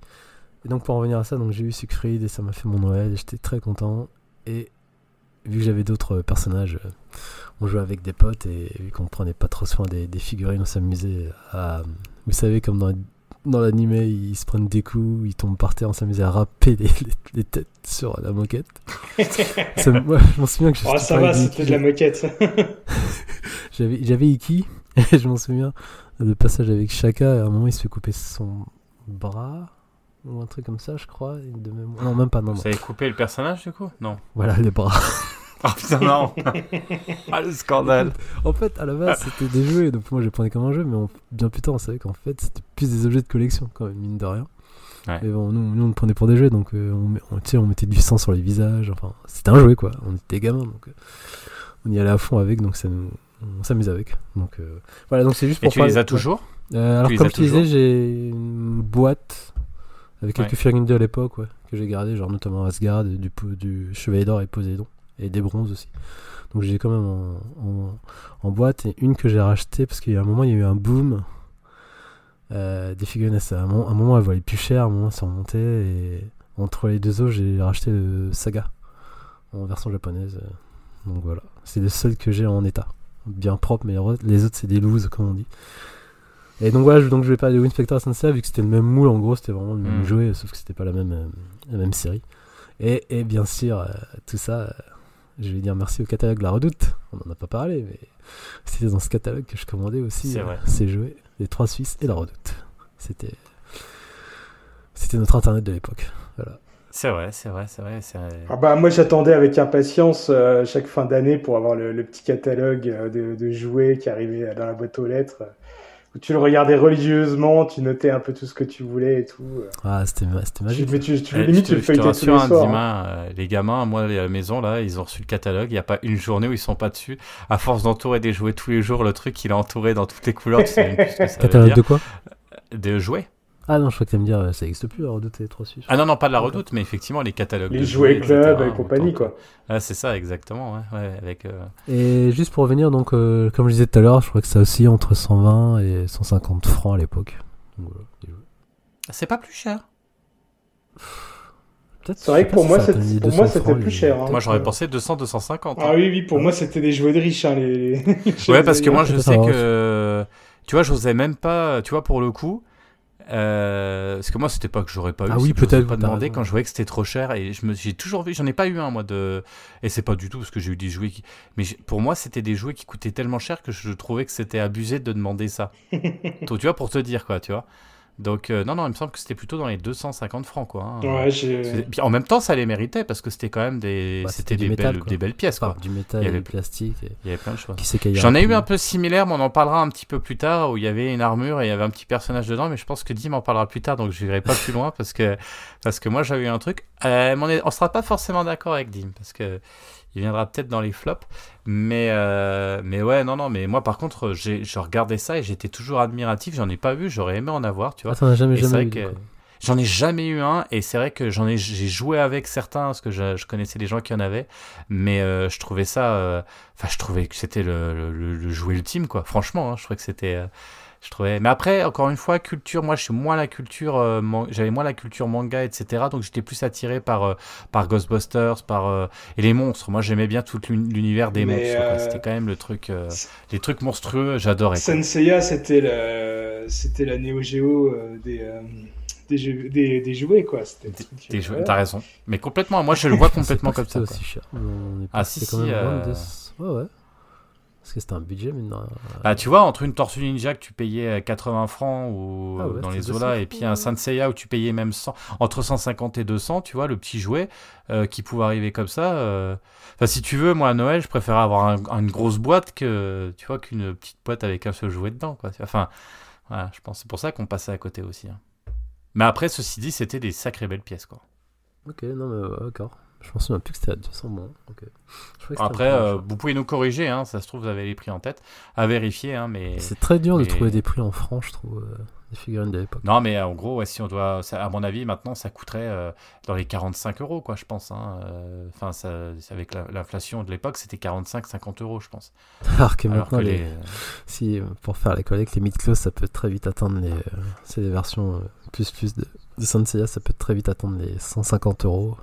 Et donc pour en revenir à ça, donc j'ai eu Siegfried et ça m'a fait mon Noël. et J'étais très content. Et vu que j'avais d'autres personnages, euh, on jouait avec des potes et vu qu'on prenait pas trop soin des, des figurines, on s'amusait à. Vous savez, comme dans, dans l'animé, ils se prennent des coups, ils tombent par terre, on s'amusait à râper les, les- les têtes sur la moquette. Ça moi, je m'en souviens que je
Oh, ça va, c'était de la moquette.
J'avais, j'avais Iki, et je m'en souviens, le passage avec Shaka, à un moment il se fait couper son bras, ou un truc comme ça, je crois. de Non, même pas, non, non.
Vous avez coupé le personnage du coup? Non.
Voilà, les bras.
Oh putain, non Ah le scandale
En fait, à la base, c'était des jeux, donc moi je les prenais comme un jeu, mais on- bien plus tard, on savait qu'en fait, c'était plus des objets de collection, quand même, mine de rien.
Ouais.
Mais bon, nous, nous, on le prenait pour des jeux, donc euh, on, met- on, tu on mettait du sang sur les visages, enfin, c'était un jouet, quoi. On était gamins, donc euh, on y allait à fond avec, donc ça nous, on s'amusait avec. Donc euh, voilà, donc c'est juste
Et
pour
tu
parler-
les as toujours
Euh, alors, comme te disais, j'ai une boîte avec quelques
Ouais.
figurines de l'époque, ouais, que j'ai gardé, genre notamment Asgard, du, du Chevalier d'Or et Poséidon, et des bronzes aussi. Donc j'ai quand même en, en, en boîte, et une que j'ai rachetée, parce qu'il y a un moment, il y a eu un boom euh, des figurines. À un moment, un moment, elles valaient plus cher, à un moment, ça remontait, et entre les deux autres, j'ai racheté le Saga, en version japonaise. Donc voilà, c'est le seul que j'ai en état. Bien propre, mais les autres, c'est des looses, comme on dit. Et donc voilà, je, donc je vais parler de Winspector Sensei vu que c'était le même moule en gros, c'était vraiment le même
Mm.
jouet, sauf que c'était pas la même, euh, la même série. Et, et bien sûr, euh, tout ça, je vais dire merci au catalogue La Redoute. On en a pas parlé, mais c'était dans ce catalogue que je commandais aussi
C'est
euh,
vrai.
ces jouets, les trois Suisses et La Redoute. C'était, c'était notre internet de l'époque. Voilà.
C'est vrai, c'est vrai, c'est vrai. c'est-
Ah bah, moi, j'attendais avec impatience euh, chaque fin d'année pour avoir le, le petit catalogue euh, de, de jouets qui arrivait dans la boîte aux lettres. Où tu le regardais religieusement, tu notais un peu tout ce que tu voulais et tout. euh.
Ah, c'était, magique.
mais tu, tu,
Eh,
limite,
je
tu
te,
le feuilletais tous les
hein,
soirs. hein.
Dima, euh, les gamins, moi, à la maison, là, ils ont reçu le catalogue. Il n'y a pas une journée où ils sont pas dessus. À force d'entourer des jouets tous les jours, le truc, il est entouré dans toutes les couleurs. Tu sais même plus ce que ça veut
Catalogue
dire.
de quoi?
De jouets.
Ah non, je crois que tu me dire, euh, ça n'existe plus, La Redoute et les trois Suisses.
Ah non, non, pas de la redoute, mais effectivement, les catalogues.
Les
de
jouets club et compagnie, quoi.
Ah, c'est ça, exactement, ouais. ouais, avec, euh,
Et juste pour revenir, donc, euh, comme je disais tout à l'heure, je crois que ça aussi entre 120 et 150 francs à l'époque. Jeux.
C'est pas plus cher?
C'est vrai que pour moi, pour
200
moi, c'était plus
les-
cher. hein.
Moi, j'aurais pensé 200-250.
Ah oui, oui, pour moi, c'était des jouets de riches. Hein, les...
Ouais, parce que moi, je sais que. Tu vois, j'osais même pas. Tu vois, pour le coup. Euh, parce que moi, c'était pas que j'aurais pas eu.
Ah oui, peut-être,
pas demander
raison.
quand je voyais que c'était trop cher. Et je me, j'ai toujours vu. J'en ai pas eu un, moi, de. Et c'est pas du tout parce que j'ai eu des jouets qui. Mais pour moi, c'était des jouets qui coûtaient tellement cher que je trouvais que c'était abusé de demander ça. Tu vois, pour te dire, quoi, tu vois. Donc, euh, non, non, il me semble que c'était plutôt dans les 250 francs, quoi. hein.
Ouais,
Puis en même temps, ça les méritait parce que c'était quand même des,
Bah,
c'était des,
métal,
belles, des belles pièces, quoi.
Enfin, du métal
Il y avait
du plastique. et-
Il y avait plein de choses. J'en ai eu un peu similaire, mais on en parlera un petit peu plus tard, où il y avait une armure et il y avait un petit personnage dedans, mais je pense que Dim en parlera plus tard, donc je n'irai pas plus loin, parce que, parce que moi j'avais eu un truc. Euh, on, on sera pas forcément d'accord avec Dim, parce que il viendra peut-être dans les flops, mais, euh, mais ouais, non, non, mais moi par contre, j'ai, je regardais ça et j'étais toujours admiratif, j'en ai pas vu, j'aurais aimé en avoir, tu vois.
Ah, t'en as jamais,
Et
jamais.
J'en ai jamais eu un et c'est vrai que j'en ai j'ai joué avec certains parce que je, je connaissais des gens qui en avaient mais euh, je trouvais ça euh, enfin je trouvais que c'était le, le, le- le jouet ultime quoi franchement hein, je trouvais que c'était je trouvais mais après encore une fois culture moi je suis moins la culture euh, man- j'avais moins la culture manga etc donc j'étais plus attiré par euh, par Ghostbusters par euh, et les monstres moi j'aimais bien tout l'uni- l'univers des
Mais,
monstres
euh,
c'était quand même le truc euh, les trucs monstrueux j'adorais.
Senseiya, c'était le... c'était la Neo Geo euh, des, euh, des, jeux- des, des jouets, quoi. C'était le
Des-
truc,
des jouets-
voilà.
t'as raison mais complètement moi je le vois complètement comme ça
aussi cher. mais on est
Ah, si,
quand
si,
même
euh,
22. Ouais, ouais. Parce que c'était un budget, mais non.
Bah, tu vois, entre une Tortue Ninja que tu payais 80 francs ou
Ah ouais,
dans les
200
eaux-là, et puis un
ouais.
Saint Seiya où tu payais même 100, entre 150 et 200, tu vois, le petit jouet euh, qui pouvait arriver comme ça. euh. Enfin, si tu veux, moi à Noël, je préfère avoir un- une grosse boîte que, tu vois, qu'une petite boîte avec un seul jouet dedans, quoi. Enfin, voilà, je pense c'est pour ça qu'on passait à côté aussi. hein. Mais après, ceci dit, c'était des sacrées belles pièces, quoi.
Ok, non, mais d'accord. Je pensais même plus que c'était à 200 moins. Je que
Après, euh, vous pouvez nous corriger, hein, ça se trouve, vous avez les prix en tête, à vérifier, hein, mais...
C'est très dur de trouver des prix en francs, je trouve, euh, des figurines de l'époque.
Non, mais euh, en gros, ouais, si on doit, ça- à mon avis, maintenant, ça coûterait euh, dans les 45 euros, quoi, je pense. hein, Enfin, avec la- l'inflation de l'époque, c'était 45-50 euros, je pense.
Alors que
Alors
maintenant,
que
les...
les-
si, pour faire la collecte, les mid-close, ça peut très vite atteindre les. c'est les versions plus plus de, de Saint ça peut très vite atteindre les 150 euros.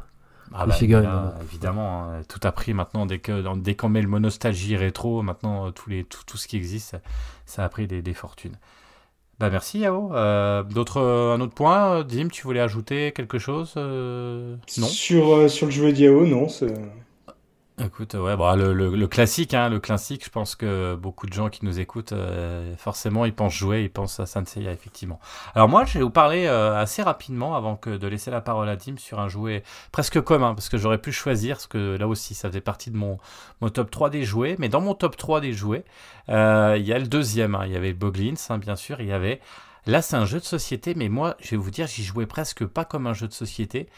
Ah bah,
figurines,
là,
hein.
évidemment, hein, tout a pris maintenant dès que dans- dès qu'on met le mot nostalgie rétro, maintenant euh, tous les tout, tout ce qui existe, ça, ça a pris des, des fortunes. Bah merci Yao. Euh, d'autres un autre point, euh, Dim, tu voulais ajouter quelque chose euh, Non?
Sur, euh, sur le jeu Diao, non.
Écoute, ouais, bah, le, classique, hein, le classique, je pense que beaucoup de gens qui nous écoutent, euh, forcément, ils pensent jouer, ils pensent à Saint Seiya, effectivement. Alors moi, je vais vous parler euh, assez rapidement, avant de laisser la parole à Dim, sur un jouet presque commun, parce que j'aurais pu choisir, parce que là aussi, ça faisait partie de mon, top 3 des jouets, mais dans mon top 3 des jouets, euh, il y a le deuxième, hein, il y avait Boglins, hein, bien sûr, il y avait... Là, c'est un jeu de société, mais moi, je vais vous dire, j'y jouais presque pas comme un jeu de société.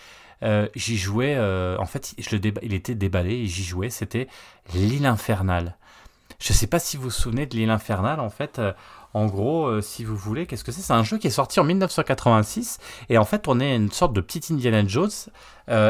Euh, j'y jouais, euh, en fait, je le déba- il était déballé et j'y jouais, c'était l'île infernale. Je sais pas si vous vous souvenez de l'île infernale, en fait, euh, en gros, si vous voulez, qu'est-ce que c'est? C'est un jeu qui est sorti en 1986 et en fait, on est une sorte de petit Indiana Jones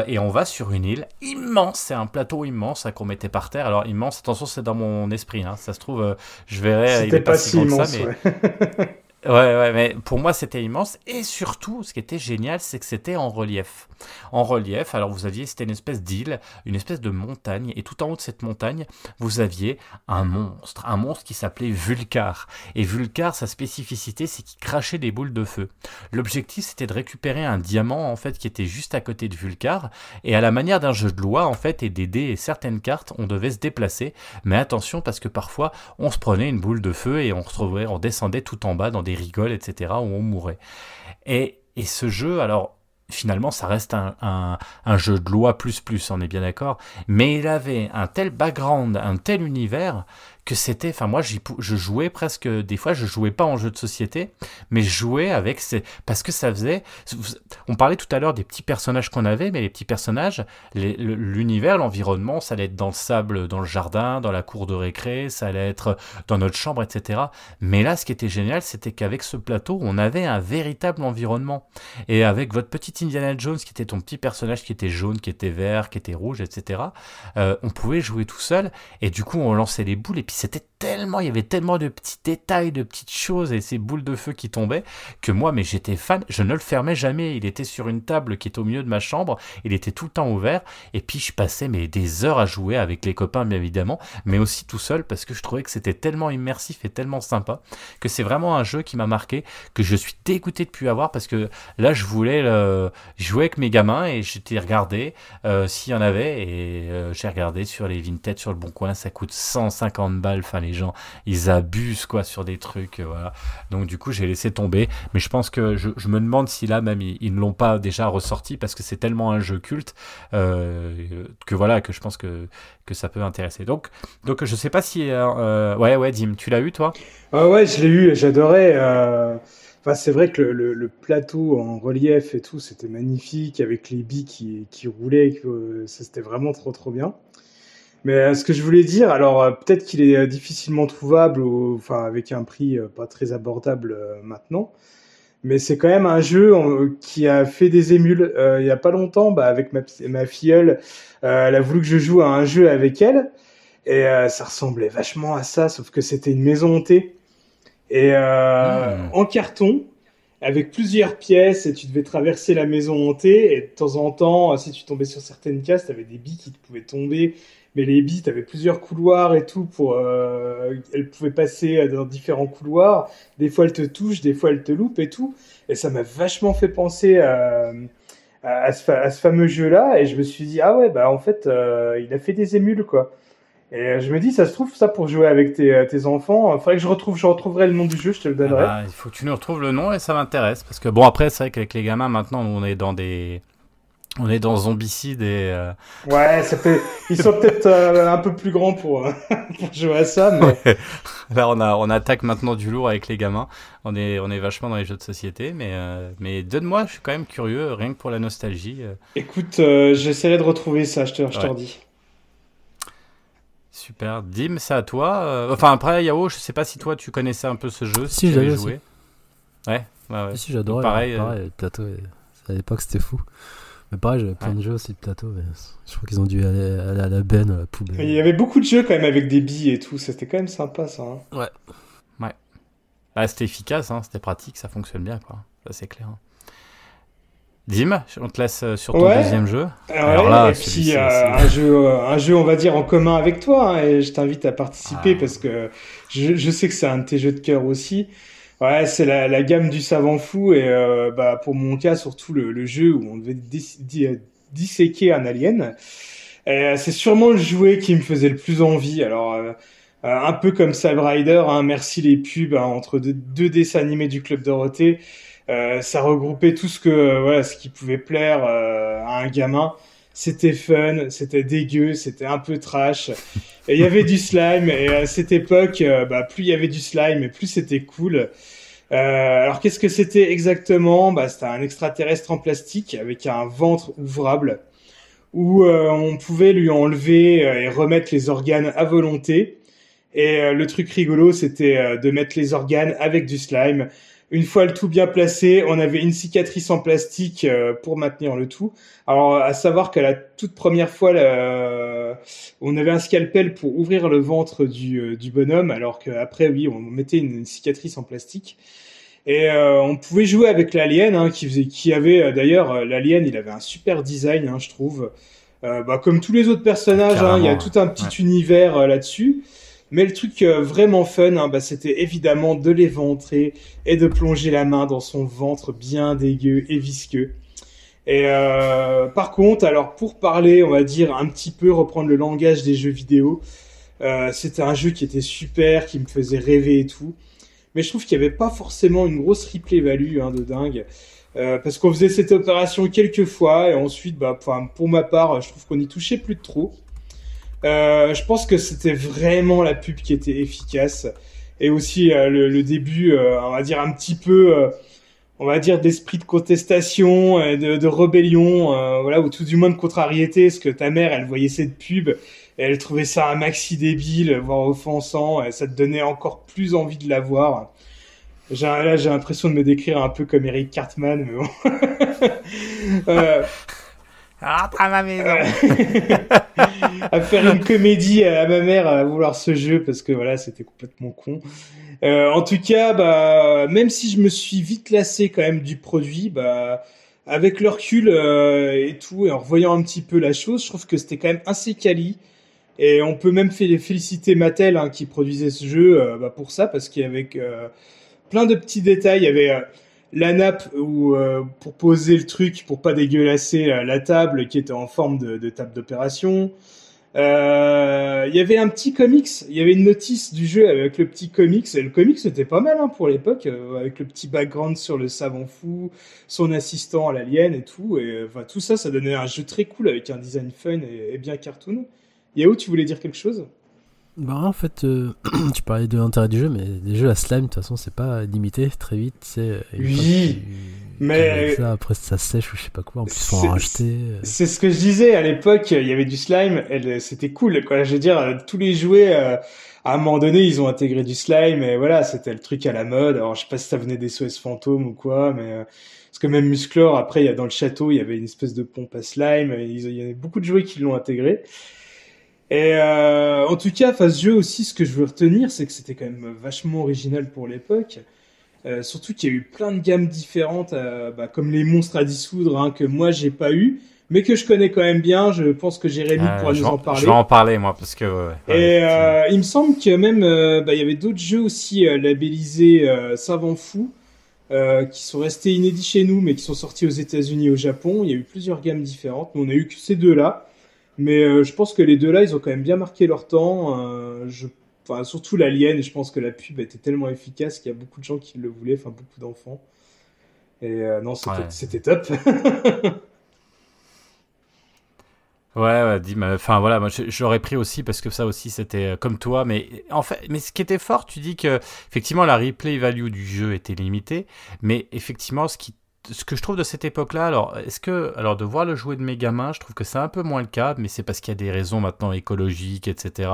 et on va sur une île immense, c'est un plateau immense qu'on mettait par terre. Alors immense, attention, c'est dans mon esprit, hein, ça se trouve, je verrai, il
C'était
est
pas
si
si
grand que
immense,
ça, mais
ouais.
Ouais, ouais, mais pour moi c'était immense. Et surtout, ce qui était génial, c'est que c'était en relief. En relief, alors vous aviez, c'était une espèce d'île, une espèce de montagne, et tout en haut de cette montagne, vous aviez un monstre, un monstre qui s'appelait Vulcar. Et Vulcar, sa spécificité, c'est qu'il crachait des boules de feu. L'objectif, c'était de récupérer un diamant, en fait, qui était juste à côté de Vulcar, et à la manière d'un jeu de loi, en fait, et et certaines cartes, on devait se déplacer. Mais attention, parce que parfois, on se prenait une boule de feu et on retrouvait, on descendait tout en bas dans des rigoles, etc., où on mourait. Et, et ce jeu, alors, finalement, ça reste un, un, un jeu de loi plus plus, on est bien d'accord, mais il avait un tel background, un tel univers, que c'était, enfin moi je jouais presque, des fois je jouais pas en jeu de société, mais je jouais avec, ces, parce que ça faisait, on parlait tout à l'heure des petits personnages qu'on avait, mais les petits personnages, l'univers, l'environnement, ça allait être dans le sable, dans le jardin, dans la cour de récré, ça allait être dans notre chambre, etc. Mais là, ce qui était génial, c'était qu'avec ce plateau, on avait un véritable environnement. Et avec votre petit Indiana Jones, qui était ton petit personnage qui était jaune, qui était vert, qui était rouge, etc., euh, on pouvait jouer tout seul. Et du coup, on lançait les boules. Et puis, c'était tellement, il y avait tellement de petits détails, de petites choses et ces boules de feu qui tombaient que moi, mais j'étais fan. Je ne le fermais jamais. Il était sur une table qui est au milieu de ma chambre. Il était tout le temps ouvert. Et puis, je passais mais, des heures à jouer avec les copains, bien évidemment, mais aussi tout seul parce que je trouvais que c'était tellement immersif et tellement sympa que c'est vraiment un jeu qui m'a marqué, que je suis dégoûté de plus avoir parce que là, je voulais jouer avec mes gamins et j'étais regardé euh, s'il y en avait et euh, j'ai regardé sur les Vinted, sur le Bon Coin, ça coûte 150 balles. Les gens, ils abusent quoi sur des trucs, euh, voilà. Donc du coup, j'ai laissé tomber. Mais je pense que je, me demande si là même ils, ne l'ont pas déjà ressorti parce que c'est tellement un jeu culte euh, que voilà que je pense que que ça peut intéresser. Donc donc je sais pas si euh, ouais ouais Dim, tu l'as eu toi?
Ah ouais, je l'ai eu, j'adorais. Enfin, c'est vrai que le, plateau en relief et tout, c'était magnifique avec les billes qui, qui roulaient, euh, c'était vraiment trop trop bien. Mais euh, ce que je voulais dire, alors euh, peut-être qu'il est euh, difficilement trouvable, ou, enfin avec un prix pas très abordable maintenant, mais c'est quand même un jeu qui a fait des émules. Euh, il y a pas longtemps, bah, avec ma, filleule, euh, elle a voulu que je joue à un jeu avec elle, et euh, ça ressemblait vachement à ça, sauf que c'était une maison hantée. Et
Hmm.
en carton, avec plusieurs pièces, et tu devais traverser la maison hantée, et de temps en temps, si tu tombais sur certaines cases, tu avais des billes qui te pouvaient tomber, mais les billes, tu avais plusieurs couloirs et tout, pour, euh, elles pouvaient passer dans différents couloirs, des fois elles te touchent, des fois elles te loupent et tout, et ça m'a vachement fait penser à, à, à ce, fameux jeu-là, et je me suis dit, ah ouais, bah en fait, euh, il a fait des émules, quoi. Et euh, je me dis, ça se trouve, ça pour jouer avec tes, euh, tes enfants, faudrait que je retrouve, je retrouverai le nom du jeu, je te le
Ah
donnerai.
bah, il faut que tu nous retrouves le nom et ça m'intéresse. Parce que bon, après, c'est vrai qu'avec les gamins, maintenant, on est dans des. On est dans Zombicide et. euh,
Ouais, ça fait... ils sont peut-être euh, un peu plus grands pour, euh, pour jouer à ça, mais
Là, on, a, on attaque maintenant du lourd avec les gamins. On est, on est vachement dans les jeux de société. Mais, euh, mais donne-moi, je suis quand même curieux, rien que pour la nostalgie. euh,
écoute, euh, j'essaierai de retrouver ça, je te, je
Ouais.
redis.
Super. Dim, c'est à toi. euh, Enfin, après, Yao, je sais pas si toi, tu connaissais un peu ce jeu.
Si,
tu
j'avais
joué. Ouais, ouais, ouais.
Ah, si, j'adorais.
Pareil,
Pareil,
euh,
pareil le plateau. et- À l'époque, c'était fou. Mais pareil, j'avais plein
Ouais.
de jeux aussi de plateau. Mais je crois qu'ils ont dû aller, aller à la benne, à la poubelle.
Il y avait beaucoup de jeux quand même avec des billes et tout, c'était quand même sympa ça. hein.
Bah, c'était efficace, hein, c'était pratique, ça fonctionne bien, quoi. Ça, c'est clair. Dim, on te laisse euh, sur ton
Ouais.
deuxième jeu.
Ouais,
Alors là,
et puis euh, un jeu, euh, un jeu, on va dire en commun avec toi, hein, et je t'invite à participer
Ah.
parce que je, je sais que c'est un de tes jeux de cœur aussi. Ouais, c'est la, la gamme du savant fou et euh, bah pour mon cas surtout le, le jeu où on devait di- disséquer un alien. Euh, c'est sûrement le jouet qui me faisait le plus envie. Alors euh, euh, un peu comme Cyber Rider, hein, merci les pubs hein, entre deux, dessins animés du club Dorothée. Euh, ça regroupait tout ce que euh, voilà ce qui pouvait plaire euh, à un gamin. C'était fun, c'était dégueu, c'était un peu trash. Et il y avait du slime. Et à cette époque, euh, bah, plus il y avait du slime, et plus c'était cool. Euh, alors qu'est-ce que c'était exactement? Bah, C'était un extraterrestre en plastique avec un ventre ouvrable où euh, on pouvait lui enlever euh, et remettre les organes à volonté. Et euh, le truc rigolo, c'était euh, de mettre les organes avec du slime. Une fois le tout bien placé, on avait une cicatrice en plastique euh, pour maintenir le tout. Alors, à savoir qu'à la toute première fois, là, on avait un scalpel pour ouvrir le ventre du, euh, du bonhomme, alors qu'après, oui, on mettait une, une cicatrice en plastique. Et euh, on pouvait jouer avec l'alien, hein, qui, faisait, qui avait d'ailleurs l'alien, il avait un super design, hein, je trouve. Euh, bah, comme tous les autres personnages, hein, il y a tout un petit univers euh, là-dessus. Mais le truc euh, vraiment fun, hein, bah, c'était évidemment de l'éventrer et de plonger la main dans son ventre bien dégueu et visqueux. Et euh, par contre, alors pour parler, on va dire un petit peu reprendre le langage des jeux vidéo, euh, c'était un jeu qui était super, qui me faisait rêver et tout. Mais je trouve qu'il n'y avait pas forcément une grosse replay value hein, de dingue. Euh, parce qu'on faisait cette opération quelques fois et ensuite, bah, pour ma part, je trouve qu'on y touchait plus de trop. Euh, je pense que c'était vraiment la pub qui était efficace et aussi euh, le, le début, euh, on va dire un petit peu, on va dire d'esprit de contestation, de, de rébellion, voilà, ou tout du moins de contrariété, parce que ta mère, elle voyait cette pub et elle trouvait ça un maxi débile, voire offensant, et ça te donnait encore plus envie de la voir. J'ai, là, j'ai l'impression de me décrire un peu comme Eric Cartman, mais bon.
Rentre à ma maison.
à faire une comédie à ma mère à vouloir ce jeu parce que voilà c'était complètement con. Euh, en tout cas, bah même si je me suis vite lassé quand même du produit, bah avec le recul euh, et tout et en revoyant un petit peu la chose, je trouve que c'était quand même assez quali. Et on peut même fé- féliciter Mattel hein, qui produisait ce jeu euh, bah, pour ça parce qu'il y avait euh, plein de petits détails. Il y avait euh, la nappe où, euh, pour poser le truc, pour pas dégueulasser euh, la table qui était en forme de, table d'opération. Euh, Il y avait un petit comics, il y avait une notice du jeu avec le petit comics. Et le comics c'était pas mal hein, pour l'époque, euh, avec le petit background sur le savant fou, son assistant à l'alien et tout. Et euh, tout ça, ça donnait un jeu très cool avec un design fun et, et bien cartoon. Yao, tu voulais dire quelque chose?
Bah en fait, euh, tu parlais de l'intérêt du jeu, mais les jeux à slime, de toute façon, c'est pas limité très vite. C'est
Oui, mais-
ça, après ça sèche ou je sais pas quoi. En plus, faut en racheter. euh.
C'est ce que je disais à l'époque, il y avait du slime, c'était cool. Quoi. Je veux dire, euh, tous les jouets, euh, à un moment donné, ils ont intégré du slime, et voilà, c'était le truc à la mode. Alors, je sais pas si ça venait des SOS fantômes ou quoi, mais euh, parce que même Musclor, après, il y a dans le château, il y avait une espèce de pompe à slime. il y avait beaucoup de jouets qui l'ont intégré. Et euh, en tout cas, face jeu aussi, ce que je veux retenir, c'est que c'était quand même vachement original pour l'époque. Euh, surtout qu'il y a eu plein de gammes différentes, euh, bah, comme les monstres à dissoudre, hein, que moi j'ai pas eu, mais que je connais quand même bien. Je pense que Jérémy
Euh,
pourra nous en
en,
parler.
je vais en parler, moi, parce que. ouais, ouais,
Et euh, il me semble que même euh, bah, il y avait d'autres jeux aussi euh, labellisés euh, Savant Fou euh, qui sont restés inédits chez nous, mais qui sont sortis aux États-Unis au Japon. Il y a eu plusieurs gammes différentes. Nous, on a eu que ces deux-là. Mais euh, je pense que les deux là, ils ont quand même bien marqué leur temps. Euh, je... Enfin, surtout l'Alien, je pense que la pub était tellement efficace qu'il y a beaucoup de gens qui le voulaient, enfin beaucoup d'enfants. Et euh, non, c'était
Ouais.
top.
Ouais, ouais, dis, enfin voilà, moi je- j'aurais pris aussi parce que ça aussi c'était comme toi, mais en fait, mais ce qui était fort, tu dis que effectivement la replay value du jeu était limitée, mais effectivement ce qui ce que je trouve de cette époque-là, alors est-ce que alors de voir le jouet de mes gamins, je trouve que c'est un peu moins le cas, mais c'est parce qu'il y a des raisons maintenant écologiques, etc.,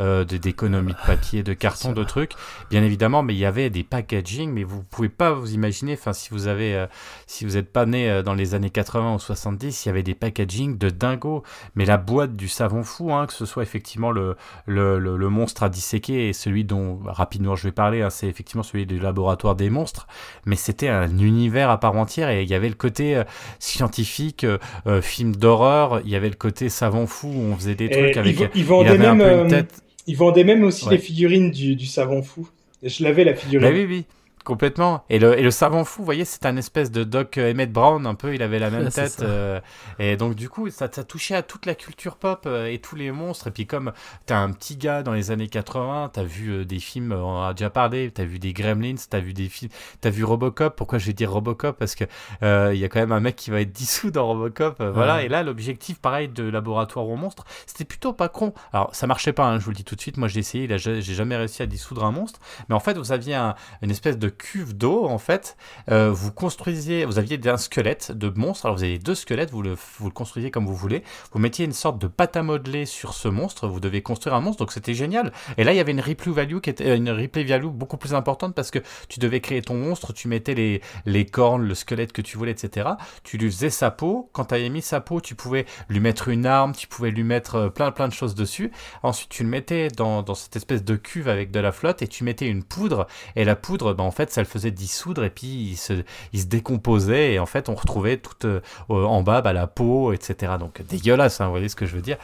euh, d'économie de papier, de carton, de trucs, bien évidemment, mais il y avait des packaging, mais vous pouvez pas vous imaginer, enfin si vous avez euh, si vous n'êtes pas né euh, dans les années 80 ou 70, il y avait des packaging de dingo. Mais la boîte du savon fou, hein, que ce soit effectivement le, le, le, le monstre à disséquer et celui dont rapidement je vais parler, hein, c'est effectivement celui du laboratoire des monstres. Mais c'était un univers à part entière et il y avait le côté euh, scientifique, euh, euh, film d'horreur, il y avait le côté savon fou où on faisait des trucs avec.
ils
il
vendaient même, ils vendaient même aussi
Ouais.
les figurines du, du savon fou. Je l'avais la figurine.
Bah oui, oui, complètement. Et le, et le savant fou, vous voyez, c'est un espèce de Doc euh, Emmett Brown, un peu, il avait la même
Ouais,
tête. euh, et donc, du coup, ça, ça touchait à toute la culture pop euh, et tous les monstres. Et puis, comme t'as un petit gars dans les années 80, t'as vu euh, des films, on en a déjà parlé, t'as vu des Gremlins, t'as vu des films, t'as vu Robocop. Pourquoi je vais dire Robocop? Parce que il y a quand même un mec qui va être dissous dans Robocop. Voilà. Et là, l'objectif, pareil, de laboratoire aux monstres, c'était plutôt pas con. Alors, ça marchait pas, hein, je vous le dis tout de suite. Moi, j'ai essayé, j'ai j'ai jamais réussi à dissoudre un monstre. Mais en fait, vous aviez un, une espèce de cuve d'eau en fait. Euh, vous construisiez, vous aviez un squelette de monstre. Alors vous avez deux squelettes, vous le, vous le construisiez comme vous voulez. Vous mettiez une sorte de pâte à modeler sur ce monstre. Vous devez construire un monstre, donc c'était génial. Et là, il y avait une replay value qui était euh, une replay value beaucoup plus importante parce que tu devais créer ton monstre. Tu mettais les, les cornes, le squelette que tu voulais, etc. Tu lui faisais sa peau. Quand tu avais mis sa peau, tu pouvais lui mettre une arme, tu pouvais lui mettre euh, plein plein de choses dessus. Ensuite, tu le mettais dans, cette espèce de cuve avec de la flotte et tu mettais une poudre. Et la poudre, ben, en fait, ça le faisait dissoudre et puis il se, il se décomposait. Et en fait, on retrouvait tout euh, en bas bah, la peau, etc. Donc dégueulasse, hein, vous voyez ce que je veux dire.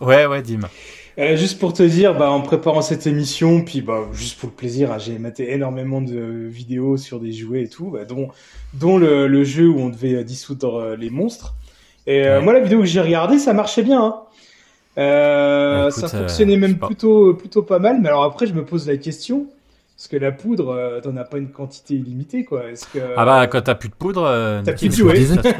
Ouais, ouais, Dim.
Euh, juste pour te dire, bah, en préparant cette émission, puis bah, juste pour le plaisir, hein, j'ai maté énormément de vidéos sur des jouets et tout, bah, dont, dont le, le jeu où on devait euh, dissoudre les monstres. Et euh,
Ouais.
moi, la vidéo que j'ai regardée, ça marchait bien. Hein. Euh,
écoute,
ça fonctionnait même plutôt pas mal. Mais alors après, je me pose la question, parce que la poudre, euh, t'en as pas une quantité illimitée, quoi. Est-ce que
Ah bah, quand t'as plus de poudre, euh,
T'as plus de jouets.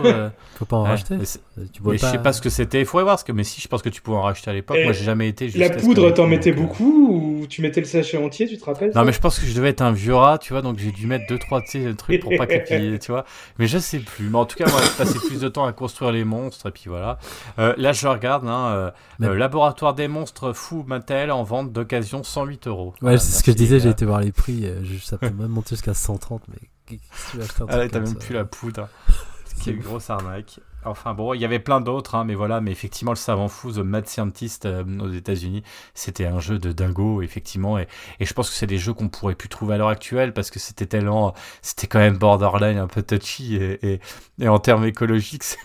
euh,
Faut pas en
ouais,
racheter.
mais
Tu
je sais pas ce que c'était. Il faudrait voir ce que. Mais si, je pense que tu pouvais en racheter à l'époque.
Et
Moi, j'ai jamais été.
la poudre, t'en mettais
donc, euh,
beaucoup ou tu mettais le sachet entier, tu te rappelles
Non mais je pense que je devais être un vieux rat, tu vois, donc j'ai dû mettre deux trois sais, trucs pour pas que tu vois. Mais je sais plus. Mais en tout cas, moi, j'ai passé plus de temps à construire les monstres et puis voilà. Euh, là, je regarde, hein, euh,
Mais-
euh, laboratoire des monstres fou Mattel en vente d'occasion 108 euros.
Ouais,
Voilà,
c'est ce que je disais, j'ai été voir les prix, euh, ça peut même monter jusqu'à 130, mais qu'est-ce que tu vas acheter un
Ah t'as même
ça
plus la poudre.
C'est
Quelle
ouf.
grosse arnaque. Enfin bon, il y avait plein d'autres, hein, mais voilà, mais effectivement, le savant fou, The Mad Scientist euh, aux États-Unis, c'était un jeu de dingo, effectivement, et, et je pense que c'est des jeux qu'on pourrait plus trouver à l'heure actuelle parce que c'était tellement, c'était quand même borderline, un peu touchy, et, et, et en termes écologiques, c'est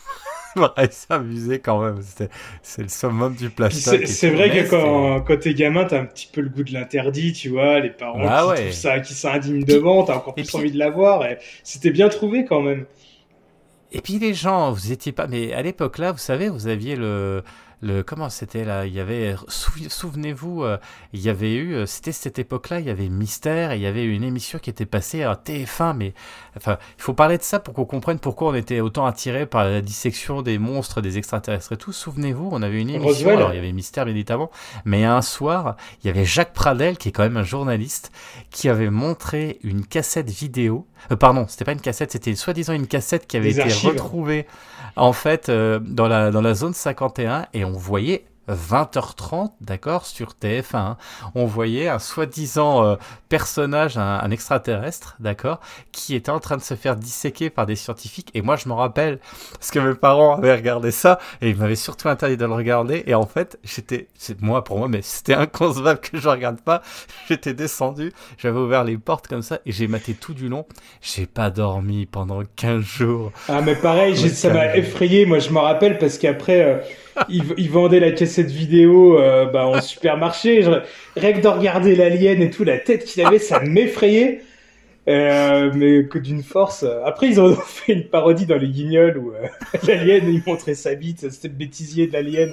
vrai, s'amuser quand même. C'était, c'est le summum du plastoc.
C'est vrai que quand, quand t'es gamin, t'as un petit peu le goût de l'interdit, tu vois, les parents
Bah
qui
ouais.
trouvent ça, qui sont indignes devant, t'as encore plus
puis-
envie de l'avoir, c'était bien trouvé quand même.
Et puis les gens, vous étiez pas, mais à l'époque là, vous savez, vous aviez le, le comment c'était là, il y avait, sou- souvenez-vous, euh, il y avait eu, euh, c'était cette époque-là, il y avait Mystère, et il y avait une émission qui était passée à TF1, mais enfin, il faut parler de ça pour qu'on comprenne pourquoi on était autant attiré par la dissection des monstres, des extraterrestres et tout. Souvenez-vous, on avait une émission, alors il y avait Mystère bien évidemment, mais un soir, il y avait Jacques Pradel, qui est quand même un journaliste, qui avait montré une cassette vidéo. Euh, pardon, c'était pas une cassette, c'était soi-disant une cassette qui avait
Des
été
archives.
retrouvée en fait euh, dans la dans la zone 51 et on voyait 20h30, d'accord, sur TF1. hein. On voyait un soi-disant euh, personnage, un, un extraterrestre, d'accord, qui était en train de se faire disséquer par des scientifiques. Et moi, je me rappelle, parce que mes parents avaient regardé ça, et ils m'avaient surtout interdit de le regarder. Et en fait, j'étais, c'est moi pour moi, mais c'était inconcevable que je regarde pas. J'étais descendu, j'avais ouvert les portes comme ça, et j'ai maté tout du long. J'ai pas dormi pendant 15 jours.
Ah, mais pareil, ça m'a effrayé, moi je me rappelle, parce qu'après, euh, ils, ils vendaient la cassette vidéo euh, bah, en supermarché. Je, rien que de regarder l'alien et tout, la tête qu'il avait, ça m'effrayait. Euh, mais que d'une force. Après, ils ont fait une parodie dans les Guignols où euh, l'alien il montrait sa bite, c'était le bêtisier de l'alien.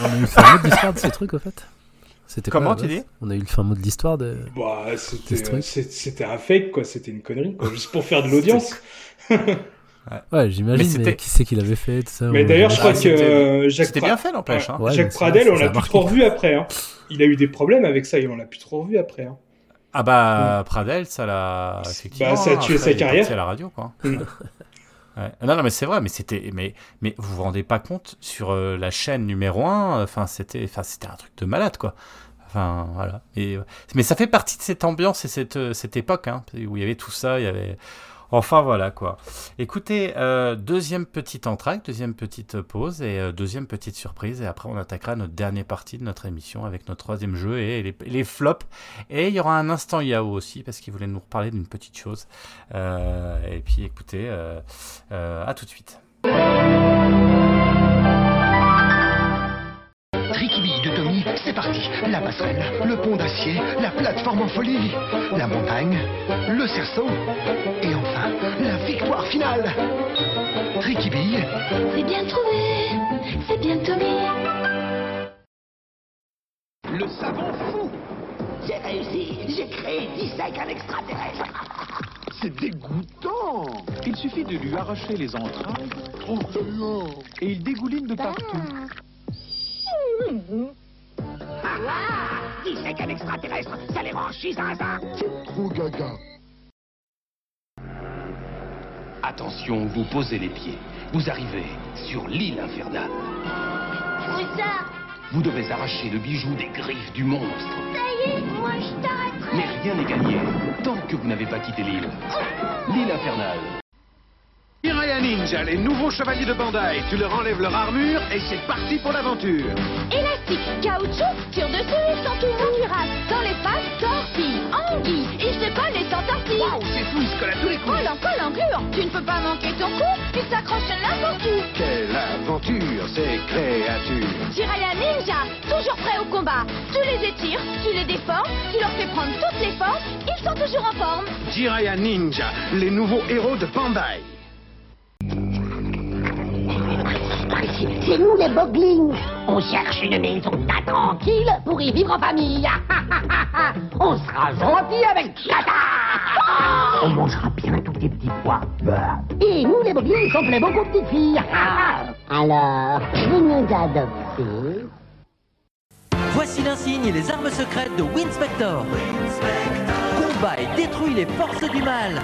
On a eu le fin mot de l'histoire de ces trucs, au fait. C'était
Comment
quoi,
tu dis
On a eu le fin mot de l'histoire de.
Bah,
ce
c'était
truc.
c'était un fake, quoi. C'était une connerie, quoi. Juste pour faire de l'audience.
Ouais, j'imagine,
Mais
mais,
c'était-
qui c'est qui l'avait fait, tout ça
Mais d'ailleurs, je
Ah,
crois que
c'était-
Jacques,
C'était
Pra-
bien fait, n'empêche.
Ouais.
hein.
Ouais,
Jacques Pradel,
ça
on
a
l'a plus trop revu après. Hein. Il a eu des problèmes avec ça et on l'a plus trop revu après. Hein.
Ah bah, Pradel, ça l'a.
Bah, ça a tué
après,
sa carrière.
à la radio, quoi.
Mm.
Ouais. Non, non, mais c'est vrai, mais c'était, mais, mais vous vous rendez pas compte sur euh, la chaîne numéro 1, enfin c'était, enfin c'était un truc de malade, quoi. Enfin voilà. Et, euh, mais ça fait partie de cette ambiance et cette, euh, cette époque, hein, où il y avait tout ça, il y avait. Enfin voilà quoi. Écoutez, euh, deuxième petite entracte, deuxième petite pause et euh, deuxième petite surprise et après on attaquera notre dernière partie de notre émission avec notre troisième jeu et les, flops et il y aura un instant Yao aussi parce qu'il voulait nous reparler d'une petite chose. Euh, et puis écoutez, à tout de suite.
De Tommy, c'est parti. La passerelle, le pont d'acier, la plateforme en folie, la montagne, le cerceau, et enfin, la victoire finale. Tricky Bee,
C'est bien trouvé. C'est bien Tommy.
le savon fou.
J'ai réussi, j'ai créé Dissec un extraterrestre.
C'est dégoûtant.
Il suffit de lui arracher les entrailles et il dégouline de partout.
Ah, Dissec un extraterrestre, ça les rend zinzin.
Trop gaga.
Attention, vous posez les pieds. Vous arrivez sur l'île infernale.
Ça.
Vous devez arracher le bijou des griffes du monstre.
Ça y est, moi je t'arrêterai.
Mais rien n'est gagné tant que vous n'avez pas quitté l'île. L'île infernale.
Hiraya Ninja, les nouveaux chevaliers de Bandai. Tu leur enlèves leur armure et c'est parti pour l'aventure.
Élastique, caoutchouc, tire dessus, centauron cuirasse, dans l'espace, torpille, anguille,
à coups.
Collant, gluant, tu ne peux pas manquer ton coup, il s'accroche n'importe où.
Quelle aventure, ces créatures.
Jiraya Ninja, toujours prêt au combat. Tu les étires, tu les déformes, tu leur fais prendre toutes les formes, ils sont toujours en forme.
Jiraya Ninja, les nouveaux héros de Bandai.
C'est nous les Boglings. On cherche une maison bien tranquille pour y vivre en famille. On sera gentil avec Tata. On mangera bien tous tes petits pois. Et nous les Boglings, on plaît beaucoup petites filles. Alors, vous nous adoptez
Voici l'insigne et les armes secrètes de Winspector. Combat et détruis les forces du mal.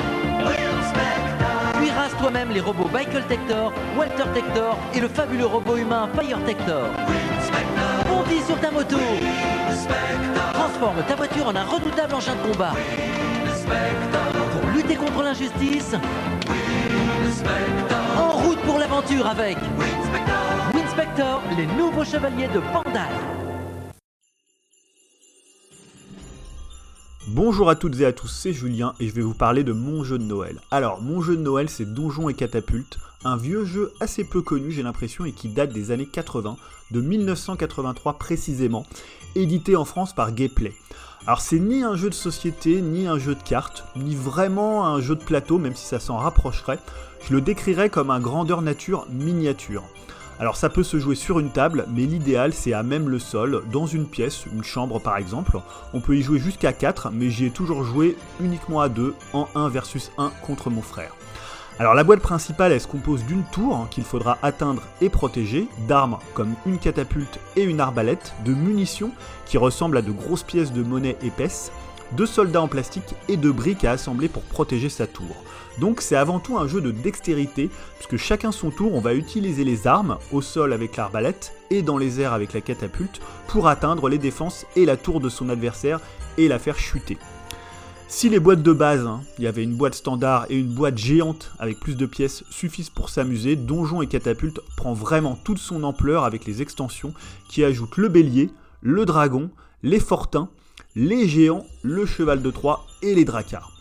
Puis rase toi-même les robots Michael Tector, Walter Tector et le fabuleux robot humain Fire Tector. Bondis sur ta moto. Transforme ta voiture en un redoutable engin de combat. Pour lutter contre l'injustice. En route pour l'aventure avec Winspector, les nouveaux chevaliers de Bandai.
Bonjour à toutes et à tous, c'est Julien et je vais vous parler de mon jeu de Noël. Alors, mon jeu de Noël, c'est Donjons et Catapultes, un vieux jeu assez peu connu, j'ai l'impression, et qui date des années 80, de 1983 précisément, édité en France par Gayplay. Alors, c'est ni un jeu de société, ni un jeu de cartes, ni vraiment un jeu de plateau, même si ça s'en rapprocherait. Je le décrirais comme un grandeur nature miniature. Alors ça peut se jouer sur une table, mais l'idéal c'est à même le sol, dans une pièce, une chambre par exemple. On peut y jouer jusqu'à 4, mais j'y ai toujours joué uniquement à 2, en 1 versus 1 contre mon frère. Alors la boîte principale elle se compose d'une tour qu'il faudra atteindre et protéger, d'armes comme une catapulte et une arbalète, de munitions qui ressemblent à de grosses pièces de monnaie épaisses, de soldats en plastique et de briques à assembler pour protéger sa tour. Donc c'est avant tout un jeu de dextérité, puisque chacun son tour on va utiliser les armes, au sol avec l'arbalète et dans les airs avec la catapulte, pour atteindre les défenses et la tour de son adversaire et la faire chuter. Si les boîtes de base, hein, il y avait une boîte standard et une boîte géante avec plus de pièces suffisent pour s'amuser, Donjon et Catapulte prend vraiment toute son ampleur avec les extensions qui ajoutent le bélier, le dragon, les fortins, les géants, le cheval de Troie et les dracars.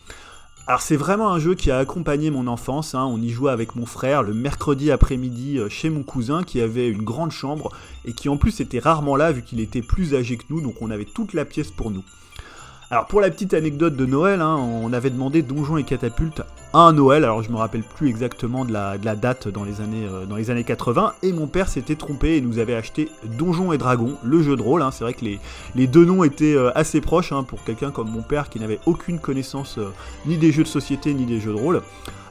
Alors c'est vraiment un jeu qui a accompagné mon enfance, hein. on y jouait avec mon frère le mercredi après-midi euh, chez mon cousin qui avait une grande chambre et qui en plus était rarement là vu qu'il était plus âgé que nous donc on avait toute la pièce pour nous. Alors pour la petite anecdote de Noël, hein, on avait demandé Donjons et Catapultes à un Noël, alors je me rappelle plus exactement de la, date dans les, années, euh, dans les années 80, et mon père s'était trompé et nous avait acheté Donjons et Dragons, le jeu de rôle. hein. C'est vrai que les, deux noms étaient euh, assez proches hein, pour quelqu'un comme mon père qui n'avait aucune connaissance euh, ni des jeux de société ni des jeux de rôle.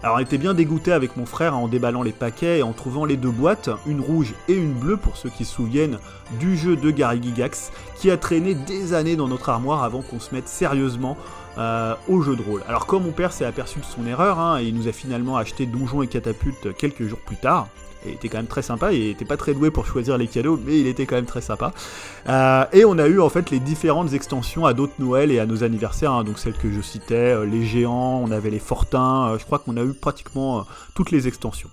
Alors on était bien dégoûté avec mon frère en déballant les paquets et en trouvant les deux boîtes, une rouge et une bleue pour ceux qui se souviennent du jeu de Gary Gigax, qui a traîné des années dans notre armoire avant qu'on se mette sérieusement euh, au jeu de rôle. Alors comme mon père s'est aperçu de son erreur, hein, il nous a finalement acheté Donjons et Catapultes quelques jours plus tard, et il était quand même très sympa, il était pas très doué pour choisir les cadeaux, mais il était quand même très sympa. Euh, et on a eu en fait les différentes extensions à d'autres Noëls et à nos anniversaires, hein, donc celles que je citais, euh, les géants, on avait les fortins, je crois qu'on a eu pratiquement toutes les extensions.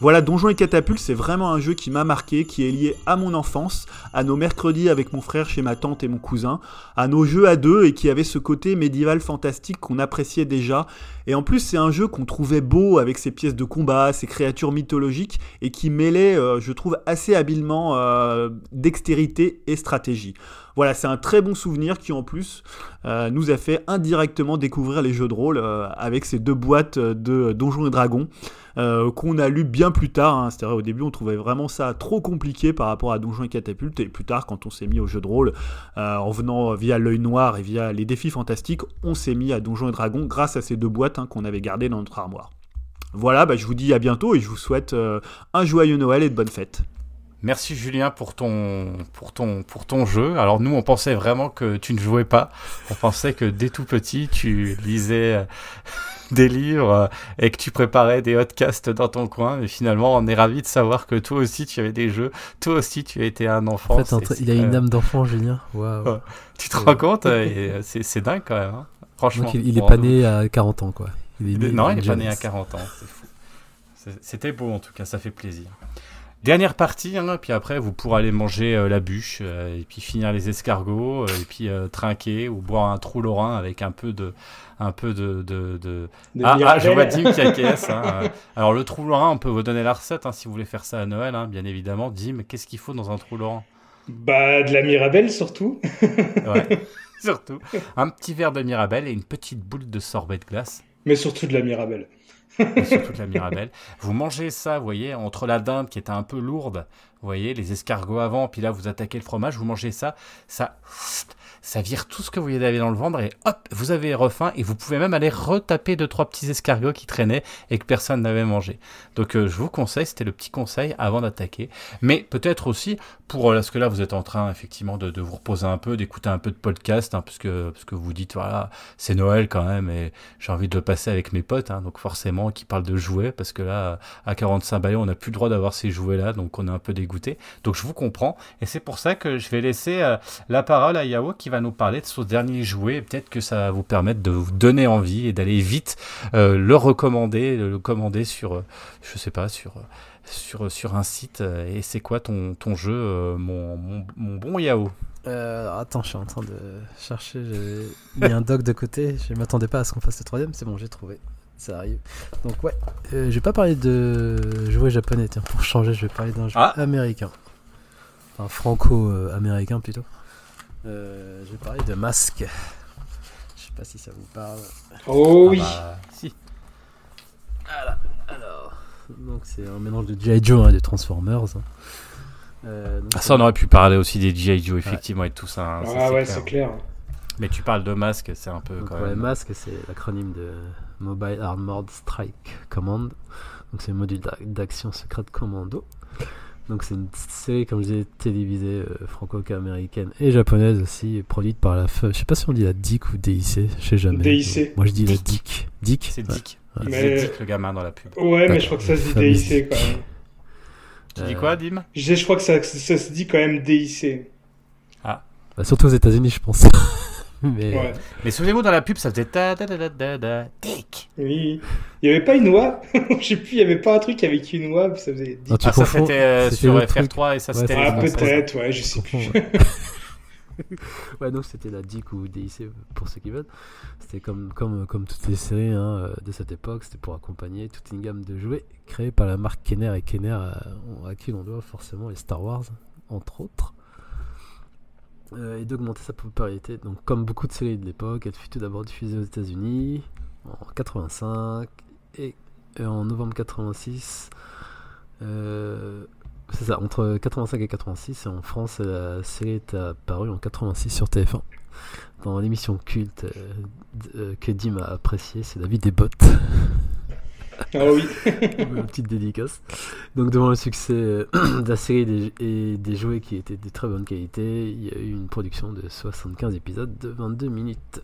Voilà, Donjons et Catapultes, c'est vraiment un jeu qui m'a marqué, qui est lié à mon enfance, à nos mercredis avec mon frère chez ma tante et mon cousin, à nos jeux à deux et qui avait ce côté médiéval fantastique qu'on appréciait déjà. Et en plus, c'est un jeu qu'on trouvait beau avec ses pièces de combat, ses créatures mythologiques et qui mêlait, euh, je trouve, assez habilement euh, dextérité et stratégie. Voilà, c'est un très bon souvenir qui en plus euh, nous a fait indirectement découvrir les jeux de rôle avec ces deux boîtes de Donjons et Dragons qu'on a lu bien plus tard. hein. C'est-à-dire au début on trouvait vraiment ça trop compliqué par rapport à Donjons et Catapultes et plus tard quand on s'est mis au jeu de rôle en venant via l'œil noir et via les défis fantastiques, on s'est mis à Donjons et Dragons grâce à ces deux boîtes hein, qu'on avait gardées dans notre armoire. Voilà, bah, je vous dis à bientôt et je vous souhaite euh, un joyeux Noël et de bonnes fêtes.
Merci Julien pour ton, pour, ton, pour ton jeu. Alors nous, on pensait vraiment que tu ne jouais pas. On pensait que dès tout petit, tu lisais euh, des livres euh, et que tu préparais des podcasts dans ton coin. Mais finalement, on est ravis de savoir que toi aussi, tu avais des jeux. Toi aussi, tu as été un enfant.
En fait, il a
quand
une âme d'enfant, Julien.
Ouais. Tu te rends compte c'est dingue quand même. hein. Franchement.
Donc, il, il est pas né à 40 ans, quoi. Il est
Il
né
est- non, il n'est pas né à
jeunesse.
40 ans, c'est fou. C'est- C'était beau en tout cas, ça fait plaisir. Dernière partie, hein, puis après vous pourrez aller manger euh, la bûche, euh, et puis finir les escargots, euh, et puis euh, trinquer ou boire un trou lorrain avec un peu de, un peu de, de, de-
De
Ah, ah, je vois Dim qui acquiesce. hein. Alors le trou lorrain, on peut vous donner la recette hein, si vous voulez faire ça à Noël, hein, bien évidemment. Dim, qu'est-ce qu'il faut dans un trou lorrain?
Bah, de la Mirabelle surtout.
Ouais, surtout un petit verre de Mirabelle et une petite boule de sorbet de glace.
Mais surtout de la Mirabelle.
surtout de la Mirabelle. Vous mangez ça, vous voyez, entre la dinde qui était un peu lourde, vous voyez, les escargots avant, puis là vous attaquez le fromage, vous mangez ça, ça, ça vire tout ce que vous avez dans le ventre et hop, vous avez refaim et vous pouvez même aller retaper deux trois petits escargots qui traînaient et que personne n'avait mangé. Donc euh, je vous conseille, c'était le petit conseil avant d'attaquer, mais peut-être aussi pour euh, parce que là vous êtes en train effectivement de, vous reposer un peu, d'écouter un peu de podcast, hein, parce que vous dites voilà c'est Noël quand même et j'ai envie de le passer avec mes potes, hein, donc forcément qui parlent de jouets parce que là à 45 balais on n'a plus le droit d'avoir ces jouets là, donc on est un peu dégoûté. Donc je vous comprends et c'est pour ça que je vais laisser euh, la parole à Yao qui va nous parler de son dernier jouet. et Peut-être que ça va vous permettre de vous donner envie et d'aller vite euh, le recommander, le commander sur, euh, je sais pas, sur, sur, sur un site. Et c'est quoi ton, ton jeu, mon, mon, bon Yao?
Attends, je suis en train de chercher. J'ai mis un doc de côté. Je m'attendais pas à ce qu'on fasse le troisième. C'est bon, j'ai trouvé. Ça arrive. Donc, ouais. Euh, je vais pas parler de jouets japonais. Tiens, pour changer, je vais parler d'un jeu
Ah.
américain. Enfin, franco-américain plutôt. Euh, je vais parler de Masque. Je sais pas si ça vous parle.
Oh
Ah
oui.
bah, si.
Voilà. Alors, donc c'est un mélange de G.I. Joe hein, et de Transformers. hein. Euh, donc
Ah, ça, on aurait pu parler aussi des G.I. Joe, effectivement, et tout ça. hein, ça,
Ah ouais, c'est clair.
Mais tu parles de masque, c'est un peu
Donc,
quand
ouais,
même.
MASC, c'est l'acronyme de Mobile Armored Strike Command. Donc, c'est le module d'a- d'action secrète commando. Donc, c'est une série, comme je disais, télévisée euh, franco-américaine et japonaise aussi, produite par la. Je sais pas si on dit la DIC ou DIC, je sais jamais.
DIC.
Moi, je dis la
DIC.
DIC. DIC
C'est
Ouais. Ouais.
Il
Mais-
Dick, le gamin dans la pub.
Ouais, mais je crois que ça se dit DIC quand même.
Tu dis quoi, Dim?
Je je crois que ça, ça se dit quand même DIC.
Bah, surtout aux États-Unis, je pense. Mais
Ouais.
Mais souvenez-vous, dans la pub, ça faisait ta da da da da da Dick.
Oui. Il y avait pas une oie? Je sais plus, il y avait pas un truc avec une oie, puis ça faisait DIC.
Ah,
Ah, ça c'était euh,
c'était
sur
l'autre truc.
FR3 et ça
Ouais,
c'était
Ah, peut-être, ouais, je sais plus.
ouais. ouais, donc c'était la DIC ou DIC pour ceux qui veulent. C'était comme, comme, comme toutes les séries hein, euh, de cette époque, c'était pour accompagner toute une gamme de jouets créés par la marque Kenner et Kenner euh, à qui l'on doit forcément les Star Wars, entre autres. Euh, et d'augmenter sa popularité. Donc, comme beaucoup de séries de l'époque, elle fut tout d'abord diffusée aux États-Unis en 85 et euh, en novembre 86. euh, c'est ça, entre 85 et 86, et en France, la série est apparue en 86 sur TF1. Dans l'émission culte que Dim a appréciée, c'est La vie des bottes.
Ah oui.
Une petite dédicace. Donc devant le succès euh, de la série et des jouets qui étaient de très bonne qualité, il y a eu une production de 75 épisodes de 22 minutes.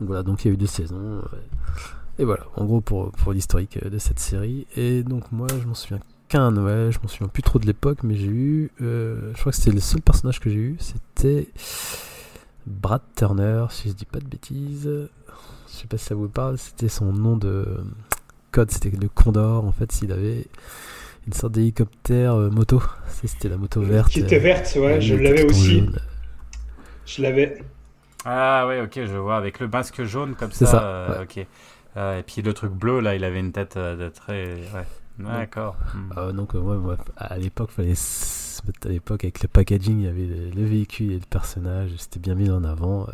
Donc voilà, donc il y a eu deux saisons. ouais. Et voilà, en gros pour, pour l'historique euh, de cette série. Et donc moi je m'en souviens qu'un Noël, je m'en souviens plus trop de l'époque, mais j'ai eu, euh, je crois que c'était le seul personnage que j'ai eu, c'était Brad Turner, si je dis pas de bêtises. Je sais pas si ça vous parle, c'était son nom de code, c'était le Condor. En fait, s'il avait une sorte d'hélicoptère euh, moto, c'était la moto verte.
Qui était
euh,
verte, ouais,
avec
je l'avais aussi.
jaune.
Je l'avais.
Ah ouais, ok, je vois, avec le masque jaune comme ça.
ça,
euh,
ouais.
Ok. Euh, et puis le truc bleu, là, il avait une tête euh, de très... Ouais. D'accord. Hmm.
Ah, donc, euh, ouais, ouais, à l'époque, fallait se mettre à l'époque avec le packaging, il y avait le, le véhicule et le personnage, c'était bien mis en avant. euh,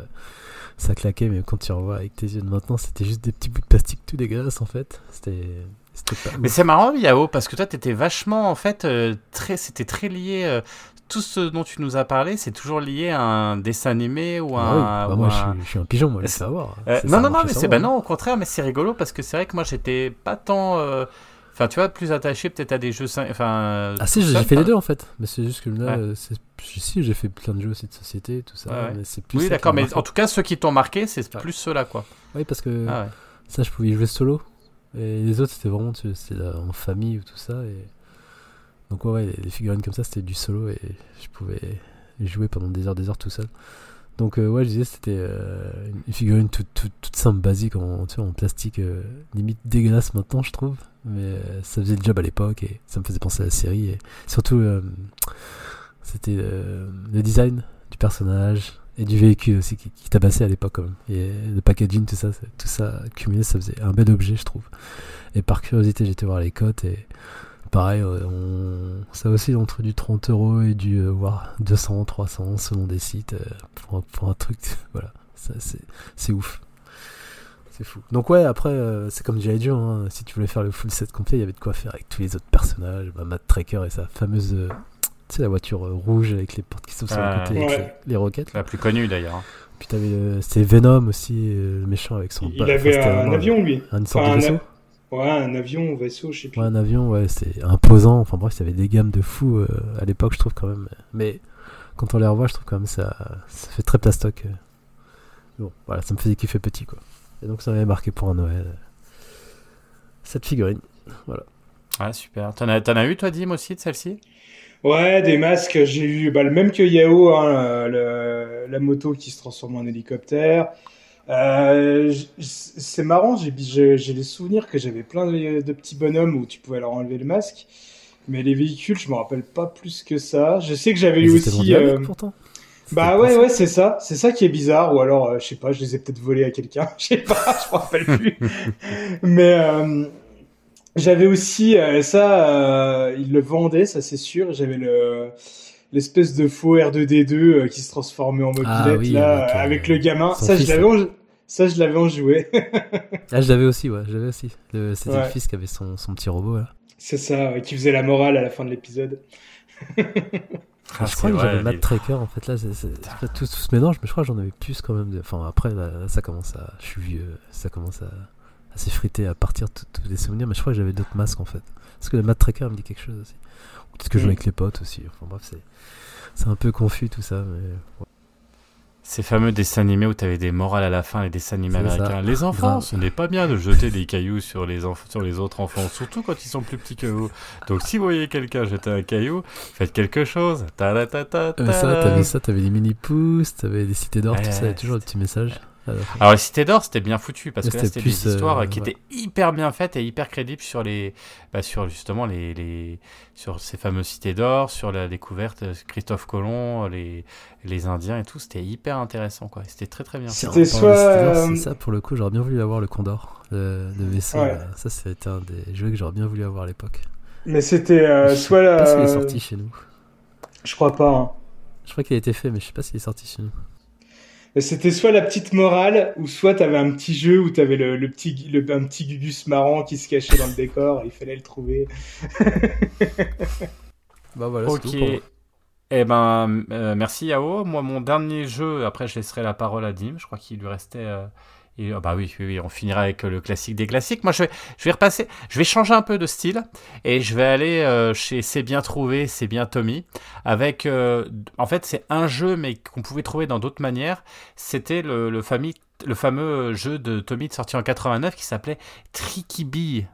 ça claquait, mais quand tu revois avec tes yeux de maintenant, c'était juste des petits bouts de plastique tout dégueulasses en fait. C'était. pas
Mais c'est marrant, Yao, parce que toi, t'étais vachement, en fait, euh, très, c'était très lié. euh, tout ce dont tu nous as parlé, c'est toujours lié à un dessin animé ou à
Ah oui,
un.
bah
ou
moi,
un-
je suis- je suis un pigeon, moi, je
C'est-
sais avoir.
Euh, non,
ça
non, non, mais c'est
moi.
bah non, au contraire, mais c'est rigolo parce que c'est vrai que moi, j'étais pas tant. Enfin, tu vois, plus attaché peut-être à des jeux. Enfin.
Ah si, j'ai fait les deux en fait. Mais c'est juste que là,
Ouais.
si j'ai fait plein de jeux aussi de société, tout ça.
Ouais,
mais c'est plus
Oui, d'accord,
m'a
mais en tout cas, ceux qui t'ont marqué, c'est plus ceux-là, quoi.
Oui, parce que
Ah
ça, je pouvais y jouer solo. Et les autres, c'était vraiment en famille ou tout ça. Et... Donc, ouais, les, les figurines comme ça, c'était du solo et je pouvais y jouer pendant des heures, des heures tout seul. Donc, euh, ouais, je disais, c'était euh, une figurine toute, toute, simple, basique, en, tu en plastique, euh, limite dégueulasse maintenant, je trouve. Mais ça faisait le job à l'époque et ça me faisait penser à la série. Et surtout, c'était le design du personnage et du véhicule aussi qui, qui tabassait à l'époque quand même. Et le packaging, tout ça, tout ça cumulé, ça faisait un bel objet, je trouve. Et par curiosité, j'étais voir les cotes et pareil, euh, on... ça aussi entre du 30 euros et du euh, voire 200, 300 selon des sites euh, pour, un, pour un truc. voilà, ça, c'est, c'est ouf. C'est fou. Donc ouais, après, euh, c'est comme G.I. Joe, hein, si tu voulais faire le full set complet, il y avait de quoi faire avec tous les autres personnages, bah, Matt Tracker et sa fameuse... euh, tu sais, la voiture euh, rouge avec les portes qui s'ouvrent sur le
Ah,
côté, avec les, les roquettes.
La plus connue d'ailleurs. hein.
Puis t'avais. C'était Venom aussi, euh, le méchant avec son...
Il avait un avion, lui.
Une sorte
Enfin,
de
un
vaisseau.
Ouais, un avion, vaisseau, je sais plus.
Ouais, un avion, ouais, c'est imposant. Enfin bref, il y avait des gammes de fous euh, à l'époque, je trouve quand même. Mais quand on les revoit, je trouve quand même ça, ça fait très plastoc. euh. Bon, voilà, ça me faisait kiffer petit, quoi. Et donc ça m'avait marqué pour un Noël. euh, Cette figurine, voilà.
Ah, super. T'en as, t'en as eu, toi, Dim, aussi, de celle-ci?
Ouais, des masques, j'ai eu bah, le même que Yao, hein, le- la moto qui se transforme en hélicoptère. Euh, c'est marrant, j'ai j'ai- j'ai les souvenirs que j'avais plein de, de petits bonhommes où tu pouvais leur enlever le masque. Mais les véhicules, je me rappelle pas plus que ça. Je sais que j'avais eu aussi.
avec,
euh,
pourtant.
Bah ouais, ouais, c'est ça. C'est ça qui est bizarre. Ou alors, euh, je sais pas, je les ai peut-être volés à quelqu'un. Je sais pas, je me rappelle plus. Mais euh, j'avais aussi euh, ça, euh, ils le vendaient, ça c'est sûr. J'avais le l'espèce de faux R2D2 euh, qui se transformait en mobilette
Ah oui,
là
avec, euh,
avec, le gamin. Ça, je l'avais. Ça, je l'avais en joué.
Ah, je l'avais aussi, ouais, je l'avais aussi. Le- C'était
Ouais.
le fils qui avait son, son petit robot, là.
c'est ça, ouais, qui faisait la morale à la fin de l'épisode.
Ah,
je crois
c'est
que j'avais Matt Tracker en fait là, c'est, c'est- c'est pas tout, tout ce mélange, mais je crois que j'en avais plus quand même. de- Enfin après là, là, ça commence à, je suis vieux, ça commence à, à s'effriter, à partir tous les souvenirs, mais je crois que j'avais d'autres masques en fait. Parce que le Matt Tracker me dit quelque chose aussi. Ou Peut-être que je joue
Mm.
avec les potes aussi. Enfin bref, c'est, c'est un peu confus tout ça, mais ouais.
Ces fameux dessins animés où t'avais des morales à la fin, les dessins animés
C'est ça.
américains. Les enfants,
Grave.
ce n'est pas bien de jeter des cailloux sur les, sur les autres enfants, surtout quand ils sont plus petits que vous. Donc si vous voyez quelqu'un jeter un caillou, faites quelque chose. Ta -ta -ta -ta
Euh, ça, t'avais ça, t'avais des mini pouces, t'avais des cités d'or,
Ouais,
tout ça, y a toujours des petits messages. La fin.
Alors, les Cités d'Or, c'était bien foutu parce que là,
c'était
des histoires
euh,
qui
ouais.
étaient hyper bien faites et hyper crédibles sur les, bah, sur justement les, les, sur ces fameuses Cités d'Or, sur la découverte de Christophe Colomb, les, les Indiens et tout. C'était hyper intéressant, quoi. C'était très très bien.
Tiens,
C'était soit, euh,
ça pour le coup, j'aurais bien voulu avoir le Condor, le, le vaisseau.
Ouais.
Ça, c'était un des jouets que j'aurais bien voulu avoir à l'époque.
Mais c'était euh,
Je sais
soit
pas
la.
s'il est sorti chez nous.
Je crois pas. hein.
Je crois qu'il a été fait, mais je sais pas s'il est sorti chez nous.
C'était soit la petite morale, ou soit t'avais un petit jeu où t'avais le, le petit, le, un petit Gugus marrant qui se cachait dans le décor, il fallait le trouver.
Bah voilà, c'est
Ok.
tout pour.
Eh ben, euh, merci Yao. Moi, mon dernier jeu, après, je laisserai la parole à Dim. Je crois qu'il lui restait. euh, et, ah bah oui, oui, on finira avec le classique des classiques. Moi, je vais, je vais repasser. Je vais changer un peu de style et je vais aller euh, chez C'est bien trouvé, c'est bien Tommy. Avec, euh, en fait, c'est un jeu, mais qu'on pouvait trouver dans d'autres manières. C'était le, le, fameux jeu de Tommy sorti en 89 qui s'appelait Tricky Bee.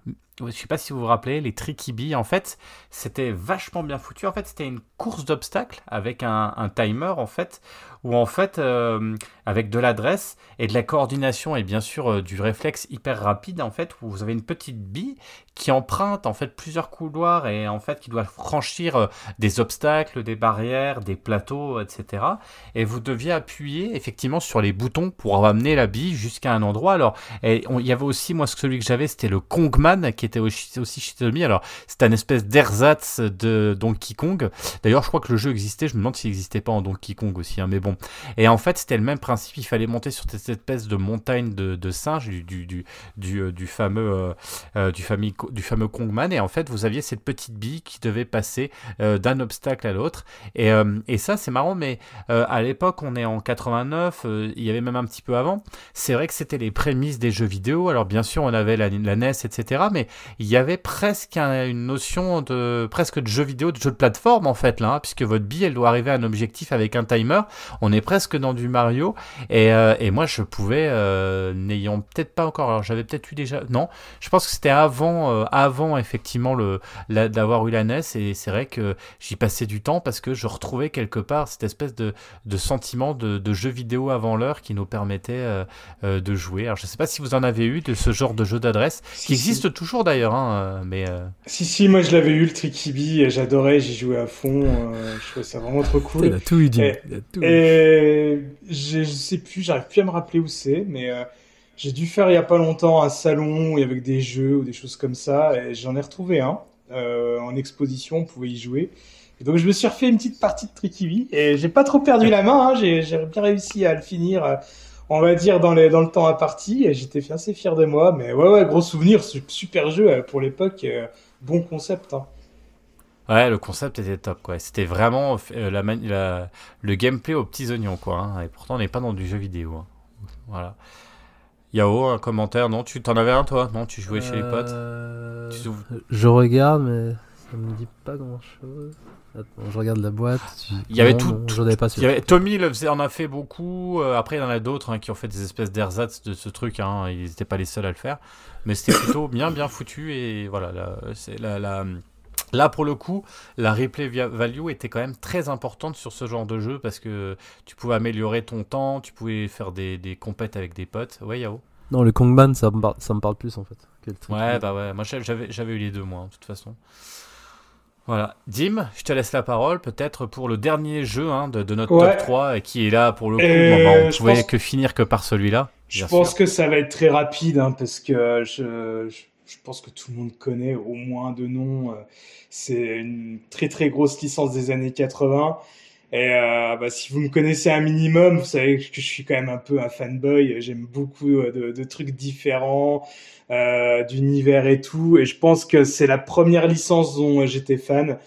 Je sais pas si vous vous rappelez, les Tricky Bee, en fait, c'était vachement bien foutu. En fait, c'était une course d'obstacles avec un timer, en fait, où en fait, euh, avec de l'adresse et de la coordination et bien sûr euh, du réflexe hyper rapide, en fait, où vous avez une petite bille qui emprunte en fait plusieurs couloirs et en fait qui doit franchir euh, des obstacles, des barrières, des plateaux, etc. Et vous deviez appuyer effectivement sur les boutons pour amener la bille jusqu'à un endroit. Alors, il y avait aussi, moi, celui que j'avais, c'était le Kongman qui était aussi, chez Tommy. Alors, c'était un espèce d'ersatz de Donkey Kong. D'ailleurs, je crois que le jeu existait. Je me demande s'il n'existait pas en Donkey Kong aussi, hein, mais bon. Et en fait, c'était le même principe. Il fallait monter sur cette espèce de montagne de, de singes du, du, du, du, euh, fameux, euh, euh, du, du fameux Kongman. Et en fait, vous aviez cette petite bille qui devait passer d'un obstacle à l'autre. Et, et ça, c'est marrant, mais à l'époque, on est en 89, euh, il y avait même un petit peu avant. C'est vrai que c'était les prémices des jeux vidéo. Alors, bien sûr, on avait la, NES, etc. Mais il y avait presque un- une notion de presque de jeu vidéo, de jeu de plateforme en fait là, hein, puisque votre bille elle doit arriver à un objectif avec un timer. On est presque dans du Mario et, euh, et moi je pouvais, euh, n'ayant peut-être pas encore, alors j'avais peut-être eu déjà, non, je pense que c'était avant, euh, avant effectivement le d'avoir eu la NES et c'est vrai que j'y passais du temps parce que je retrouvais quelque part cette espèce de, de sentiment de, de jeu vidéo avant l'heure qui nous permettait euh, euh, de jouer. Alors je sais pas si vous en avez eu de ce genre de jeu d'adresse
Si,
qui existe toujours d'ailleurs, hein, mais euh,
Si, si, moi je l'avais eu le Tricky j'adorais, j'y jouais à fond, euh, je trouvais ça vraiment trop cool.
Il a tout eu.
Et,
Il a tout eu.
et je, sais plus, j'arrive plus à me rappeler où c'est, mais euh, j'ai dû faire il y a pas longtemps un salon avait des jeux ou des choses comme ça, et j'en ai retrouvé un euh, en exposition, on pouvait y jouer. Donc je me suis refait une petite partie de Bee, et j'ai pas trop perdu la main, hein, j'ai bien réussi à le finir. euh, on va dire dans, le temps imparti, et j'étais assez fier de moi, mais ouais, gros souvenir, su- super jeu euh, pour l'époque, euh, bon concept. Hein.
Ouais, le concept était top, quoi. C'était vraiment euh, la, la- le gameplay aux petits oignons, quoi. hein. Et pourtant, on n'est pas dans du jeu vidéo. hein. Voilà. Yao, un commentaire? Non, tu t'en avais un, toi? Non, tu jouais chez les potes?
Euh,
Tu
Je regarde, mais ça me dit pas grand chose. Attends, je regarde la boîte.
Il y avait
Non,
tout.
non,
tout-
pas
il y avait- Tommy le faisait, en a fait beaucoup. euh, après, il y en a d'autres hein, qui ont fait des espèces d'ersatz de ce truc. Ils n'étaient pas les seuls à le faire. Mais c'était plutôt bien, bien foutu. Et voilà, là, c'est la, la- là, pour le coup, la replay value était quand même très importante sur ce genre de jeu parce que tu pouvais améliorer ton temps, tu pouvais faire des, des compètes avec des potes. Ouais, Yao
Non, le Kongman, ça me, par- ça me parle plus en fait.
Ouais, bah ouais, moi j'a- j'avais, j'avais eu les deux, moi, de toute façon. Voilà. Dim, je te laisse la parole, peut-être pour le dernier jeu hein, de, de notre
Ouais.
top 3, et qui est là pour le coup.
Euh,
bon, bah, on
je
pouvait
pense-
que finir que par celui-là.
Je pense
sûr.
que ça va être très rapide, hein, parce que je, je, je pense que tout le monde connaît au moins de nom. euh, C'est une très très grosse licence des années 80. Et euh, bah, si vous me connaissez un minimum, vous savez que je suis quand même un peu un fanboy. J'aime beaucoup euh, de, trucs différents, euh, d'univers et tout. Et je pense que c'est la première licence dont j'étais fan,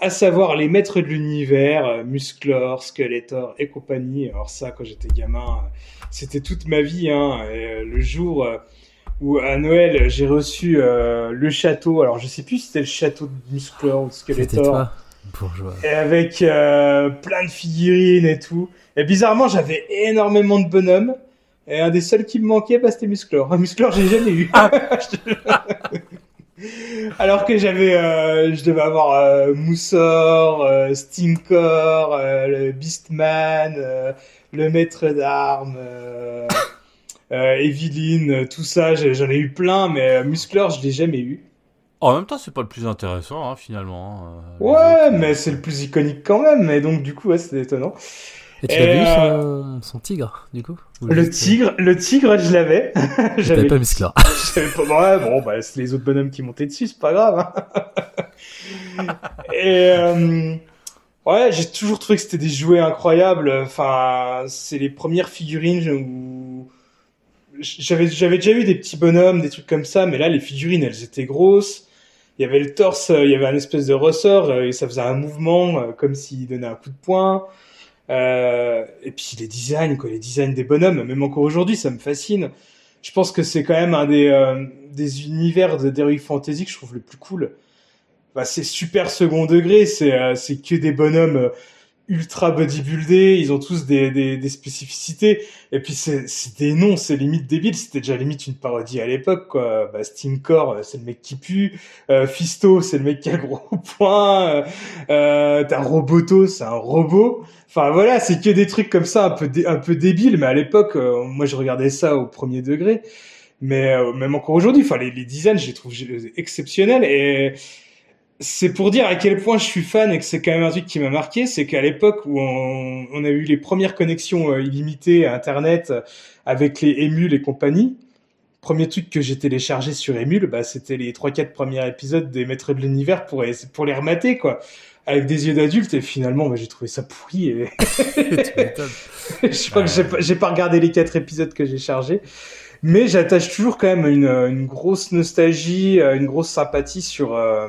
à savoir les maîtres de l'univers, euh, Musclor, Skeletor et compagnie. Alors ça, quand j'étais gamin, c'était toute ma vie. Hein. Et, le jour où à Noël j'ai reçu euh, le château, alors je sais plus si c'était le château de Musclor ou de
C'était
Skeletor.
toi, bourgeois.
Et avec euh, plein de figurines et tout. Et bizarrement, j'avais énormément de bonhommes. Et un des seuls qui me manquait, bah, c'était Musclor. Musclor, j'ai jamais eu. Te- Alors que j'avais, euh, je devais avoir euh, Moussor, euh, Stinkor, euh, le Beastman, euh, le Maître d'armes, euh, euh, Evelyne, euh, tout ça. J'en ai eu plein, mais euh, Musclor, je l'ai jamais eu.
En même temps, c'est pas le plus intéressant, hein, finalement. hein, euh,
Ouais,
autres,
mais c'est le plus iconique quand même. Et donc, du coup, ouais, c'était étonnant.
Et tu
Et,
l'avais eu
euh,
son, son tigre, du coup? Ou
Le
juste-
tigre, le tigre, je l'avais.
T'avais pas.
J'avais pas. Ouais, bon, bah, c'est les autres bonhommes qui montaient dessus, c'est pas grave. hein. Et euh, Ouais, j'ai toujours trouvé que c'était des jouets incroyables. Enfin, c'est les premières figurines où j'avais j'avais déjà eu des petits bonhommes, des trucs comme ça, mais là les figurines elles étaient grosses. Il y avait le torse, euh, il y avait un espèce de ressort euh, et ça faisait un mouvement euh, comme s'il donnait un coup de poing. Euh, et puis les designs, quoi, les designs des bonhommes, même encore aujourd'hui, ça me fascine. Je pense que c'est quand même un des, euh, des univers de d'Heroic Fantasy que je trouve le plus cool. Bah, c'est super second degré, c'est euh, que des bonhommes ultra bodybuildés, ils ont tous des, des, des spécificités. Et puis c'est des noms, c'est limite débile, c'était déjà limite une parodie à l'époque, quoi. Bah, Stinkor, euh, c'est le mec qui pue. Euh, Fisto, c'est le mec qui a gros point. Euh, euh, T'as Roboto, c'est un robot. Enfin voilà, c'est que des trucs comme ça, un peu dé- un peu débiles. Mais à l'époque, euh, moi je regardais ça au premier degré. Mais euh, même encore aujourd'hui, enfin les, les designs, je les trouve exceptionnels et c'est pour dire à quel point je suis fan et que c'est quand même un truc qui m'a marqué, c'est qu'à l'époque où on, on a eu les premières connexions euh, illimitées à Internet euh, avec les émules et compagnie, premier truc que j'ai téléchargé sur Emule, bah, c'était les 3-4 premiers épisodes des Maîtres de l'Univers pour, les- pour les remater, quoi. Avec des yeux d'adulte, et finalement, bah, j'ai trouvé ça pourri. Et... je crois que j'ai pas- j'ai pas regardé les 4 épisodes que j'ai chargés. Mais j'attache toujours quand même une, une grosse nostalgie, euh, une grosse sympathie sur, euh,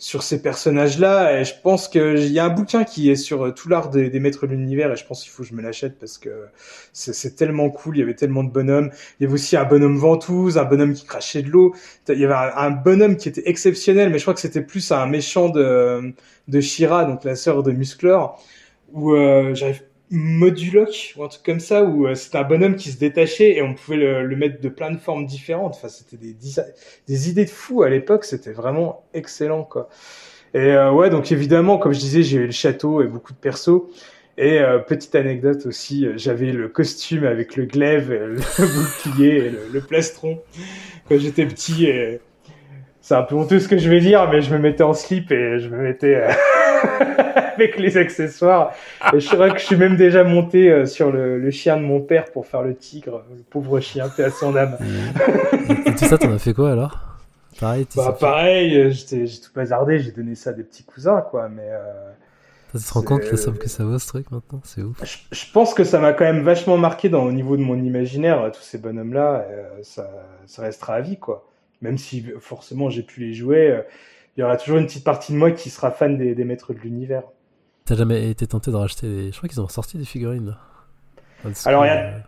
sur ces personnages-là. Et je pense qu'il y a un bouquin qui est sur euh, tout l'art des, maîtres de l'univers. Et je pense qu'il faut que je me l'achète parce que c'est tellement cool. Il y avait tellement de bonhommes. Il y avait aussi un bonhomme ventouse, un bonhomme qui crachait de l'eau. Il y avait un, un bonhomme qui était exceptionnel, mais je crois que c'était plus un méchant de, de Shira, donc la sœur de Musclor, où euh, j'arrive Moduloc ou un truc comme ça où euh, c'était un bonhomme qui se détachait et on pouvait le, le mettre de plein de formes différentes. Enfin, c'était des, des idées de fou à l'époque. C'était vraiment excellent, quoi. Et euh, ouais, donc évidemment, comme je disais, j'ai eu le château et beaucoup de persos. Et euh, petite anecdote aussi, euh, j'avais le costume avec le glaive, euh, le bouclier et le, le plastron quand j'étais petit. Et c'est un peu honteux ce que je vais dire, mais je me mettais en slip et je me mettais euh, avec les accessoires. Et je crois que je suis même déjà monté euh, sur le, le chien de mon père pour faire le tigre, le pauvre chien, paix à son âme.
Et tout ça, t'en as fait quoi alors? Pareil,
Bah pareil, euh, j'ai tout bazardé, j'ai donné ça à des petits cousins, quoi, mais... euh,
Tu te rends compte
c'est-
la somme que ça vaut ce truc maintenant? C'est ouf.
je pense que ça m'a quand même vachement marqué dans, au niveau de mon imaginaire, tous ces bonhommes-là, euh, ça, ça restera à vie, quoi. Même si forcément j'ai pu les jouer, euh, il y aura toujours une petite partie de moi qui sera fan des, des maîtres de l'univers.
T'as jamais été tenté de racheter des... Je crois qu'ils ont ressorti des figurines là.
Alors, y a-
euh,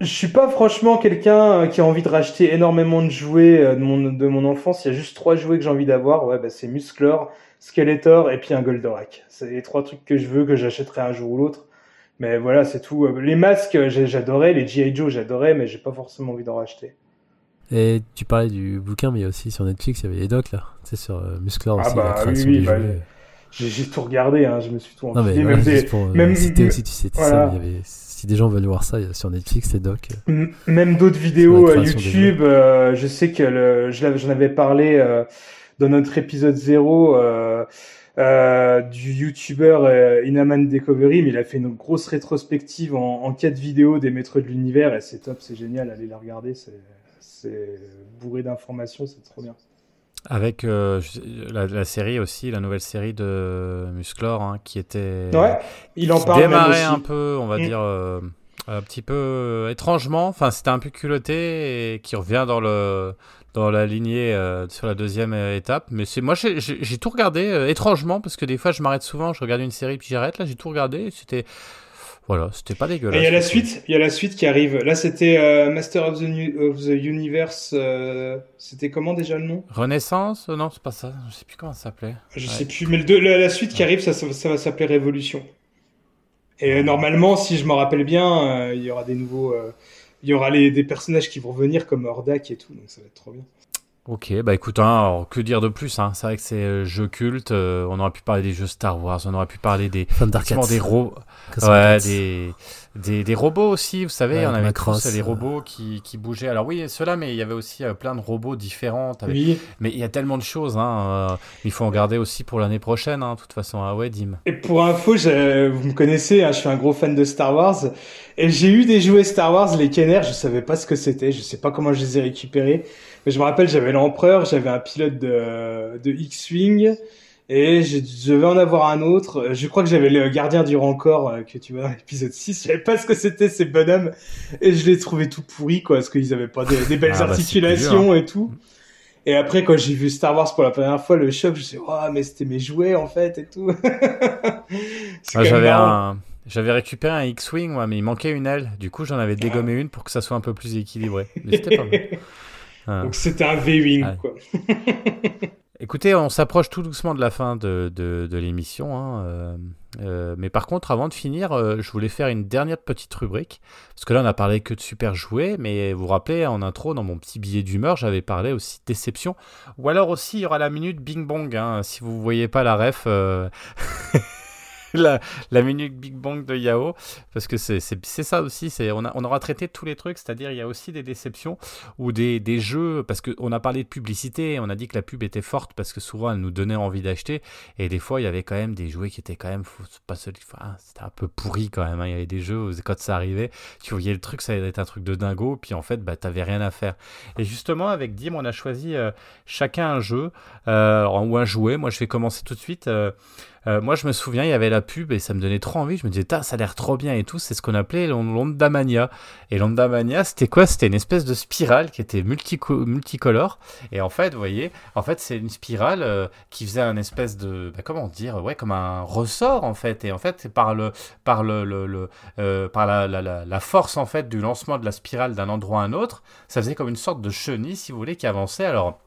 Je suis pas franchement quelqu'un euh, qui a envie de racheter énormément de jouets euh, de mon, de mon enfance. Il y a juste trois jouets que j'ai envie d'avoir. Ouais, bah, c'est Musclor, Skeletor et puis un Goldorak. C'est les trois trucs que je veux, que j'achèterai un jour ou l'autre. Mais voilà, c'est tout. Les masques, j'adorais. Les G.I. Joe, j'adorais, mais j'ai pas forcément envie d'en racheter.
Et tu parlais du bouquin, mais il y a aussi sur Netflix, il y avait les docs là. Tu sais, sur Musclor
Ah
aussi, la
bah oui,
création
oui,
des
bah,
jouets.
J'ai tout regardé, hein, je me suis tout
Non, mais
enfilé.
voilà,
même des-
pour euh,
même-
citer aussi, tu sais,
voilà.
ça, il y avait... si des gens veulent voir ça, sur Netflix, les docs. euh.
M- Même d'autres vidéos euh, YouTube, euh, je sais que le, je l'avais- j'en avais parlé euh, dans notre épisode 0 euh, euh, du YouTuber Inaman Discovery, mais il a fait une grosse rétrospective en, en 4 vidéos des maîtres de l'univers et c'est top, c'est génial, allez la regarder, c'est c'est bourré d'informations, c'est trop bien.
Avec euh, la, la série aussi, la nouvelle série de Musclor, hein, qui était.
Ouais, il en parle
démarrait un peu, on va
Mm.
dire, euh, un petit peu euh, étrangement. Enfin, c'était un peu culotté et qui revient dans le dans la lignée euh, sur la deuxième étape. Mais c'est moi, j'ai- tout regardé étrangement parce que des fois, je m'arrête souvent, je regarde une série puis j'arrête. Là, j'ai tout regardé. C'était voilà, c'était pas
Et
dégueulasse.
il y a la suite, il y a la suite qui arrive. Là, c'était euh, Master of the, Nu- of the Universe. euh, c'était comment déjà le nom?
Renaissance Euh, Non, c'est pas ça. Je sais plus comment ça s'appelait.
Je
Ouais.
sais plus, mais le deux- la, la suite qui arrive, ça, ça, ça va s'appeler Révolution. Et normalement, si je me rappelle bien, euh, il y aura des nouveaux, il y aura les, des personnages qui vont revenir comme Hordak et tout, donc ça va être trop bien.
Ok, bah écoute, hein, alors, que dire de plus hein? C'est vrai que c'est euh, jeu culte. euh, on aurait pu parler des jeux Star Wars, on aurait pu parler des des ouais,
Cats.
des, des des robots aussi. Vous savez,
Ouais,
on avait
Macross,
tous les
euh.
robots qui, qui bougeaient. Alors oui, ceux-là, mais il y avait aussi euh, plein de robots différents. avec-
Oui.
Mais il y a tellement de choses. Hein, euh, il faut en garder aussi pour l'année prochaine. Hein, de toute façon, ah ouais, Dim.
Et pour info, j'ai- vous me connaissez, hein, je suis un gros fan de Star Wars. Et j'ai eu des jouets Star Wars, les Kenner, je savais pas ce que c'était, je sais pas comment je les ai récupérés. Mais je me rappelle, j'avais l'Empereur, j'avais un pilote de, de X-Wing, Et je, je devais en avoir un autre. Je crois que j'avais le gardien du rancor euh, que tu vois dans l'épisode 6. Je savais pas ce que c'était ces bonhommes. Et je les trouvais tout pourris, quoi, parce qu'ils avaient pas des, des belles
Ah, bah,
articulations et tout. Et après, quand j'ai vu Star Wars pour la première fois, le choc, je me suis dit, oh, mais c'était mes jouets, en fait, et tout.
Ah, J'avais
marrant.
un. J'avais récupéré un X-Wing, mais il manquait une aile. Du coup, j'en avais dégommé une pour que ça soit un peu plus équilibré. Mais c'était pas mal. Ah.
Donc c'était un V-Wing,
Ouais.
quoi.
Écoutez, on s'approche tout doucement de la fin de, de, de l'émission. hein, euh, euh, mais par contre, avant de finir, euh, je voulais faire une dernière petite rubrique. Parce que là, on a parlé que de super jouets. Mais vous vous rappelez, en intro, dans mon petit billet d'humeur, j'avais parlé aussi de déception. Ou alors aussi, il y aura la minute Bing Bong. hein, si vous voyez pas la ref. La, minute Big Bang de Yao, parce que c'est ça aussi, on, a- on aura traité tous les trucs, c'est-à-dire il y a aussi des déceptions ou des, des jeux, parce qu'on a parlé de publicité, on a dit que la pub était forte parce que souvent elle nous donnait envie d'acheter, et des fois il y avait quand même des jouets qui étaient quand même, pas enfin, c'était un peu pourri quand même, hein. il y avait des jeux quand ça arrivait, tu voyais le truc, ça allait être un truc de dingo, puis en fait bah, t'avais rien à faire. Et justement avec Dim on a choisi euh, chacun un jeu euh, ou un jouet, moi je vais commencer tout de suite. euh, euh, moi, je me souviens, il y avait la pub et ça me donnait trop envie. Je me disais, ça a l'air trop bien et tout. C'est ce qu'on appelait l'Ondamania. Et l'Ondamania, c'était quoi? C'était une espèce de spirale qui était multico- multicolore. Et en fait, vous voyez, en fait, c'est une spirale euh, qui faisait un espèce de, bah, comment dire, ouais, comme un ressort en fait. Et en fait, par le, par le, euh, par la, la force en fait du lancement de la spirale d'un endroit à un autre, ça faisait comme une sorte de chenille, si vous voulez, qui avançait. Alors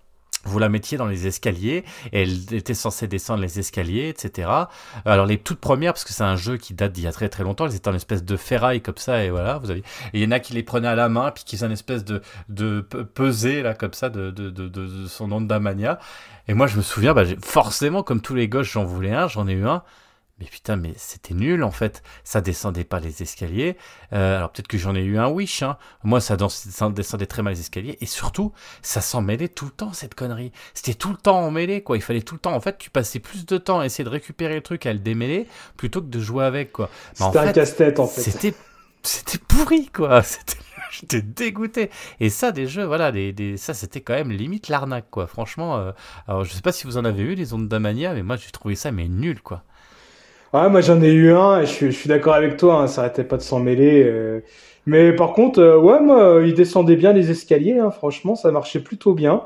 vous la mettiez dans les escaliers, et elle était censée descendre les escaliers, etc. Alors les toutes premières, parce que c'est un jeu qui date d'il y a très très longtemps, elles étaient en espèce de ferraille comme ça, et voilà, vous avez. Il y en a qui les prenaient à la main, puis qui faisaient une espèce de, de pe- pesée, là, comme ça, de, de, de, son Honda Mania. Et moi, je me souviens, bah, forcément, comme tous les gosses, j'en voulais un, j'en ai eu un. Mais putain, mais c'était nul en fait. Ça descendait pas les escaliers. Euh, alors peut-être que j'en ai eu un Wish. Hein. Moi, ça, descendait très mal les escaliers. Et surtout, ça s'en mêlait tout le temps cette connerie. C'était tout le temps emmêlé quoi. Il fallait tout le temps. En fait, tu passais plus de temps à essayer de récupérer le truc, à le démêler, plutôt que de jouer avec quoi.
C'était un casse-tête, en fait.
C'était, c'était pourri quoi. C'était, j'étais dégoûté. Et ça, des jeux, voilà, des, des- ça c'était quand même limite l'arnaque quoi. Franchement, euh, alors je sais pas si vous en avez eu les ondes d'Amania, mais moi j'ai trouvé ça mais nul quoi.
Ouais, moi j'en ai eu un, et je suis, je suis d'accord avec toi, hein, ça arrêtait pas de s'en mêler. euh. Mais par contre, euh, ouais, moi, euh, il descendait bien les escaliers, hein, franchement, ça marchait plutôt bien.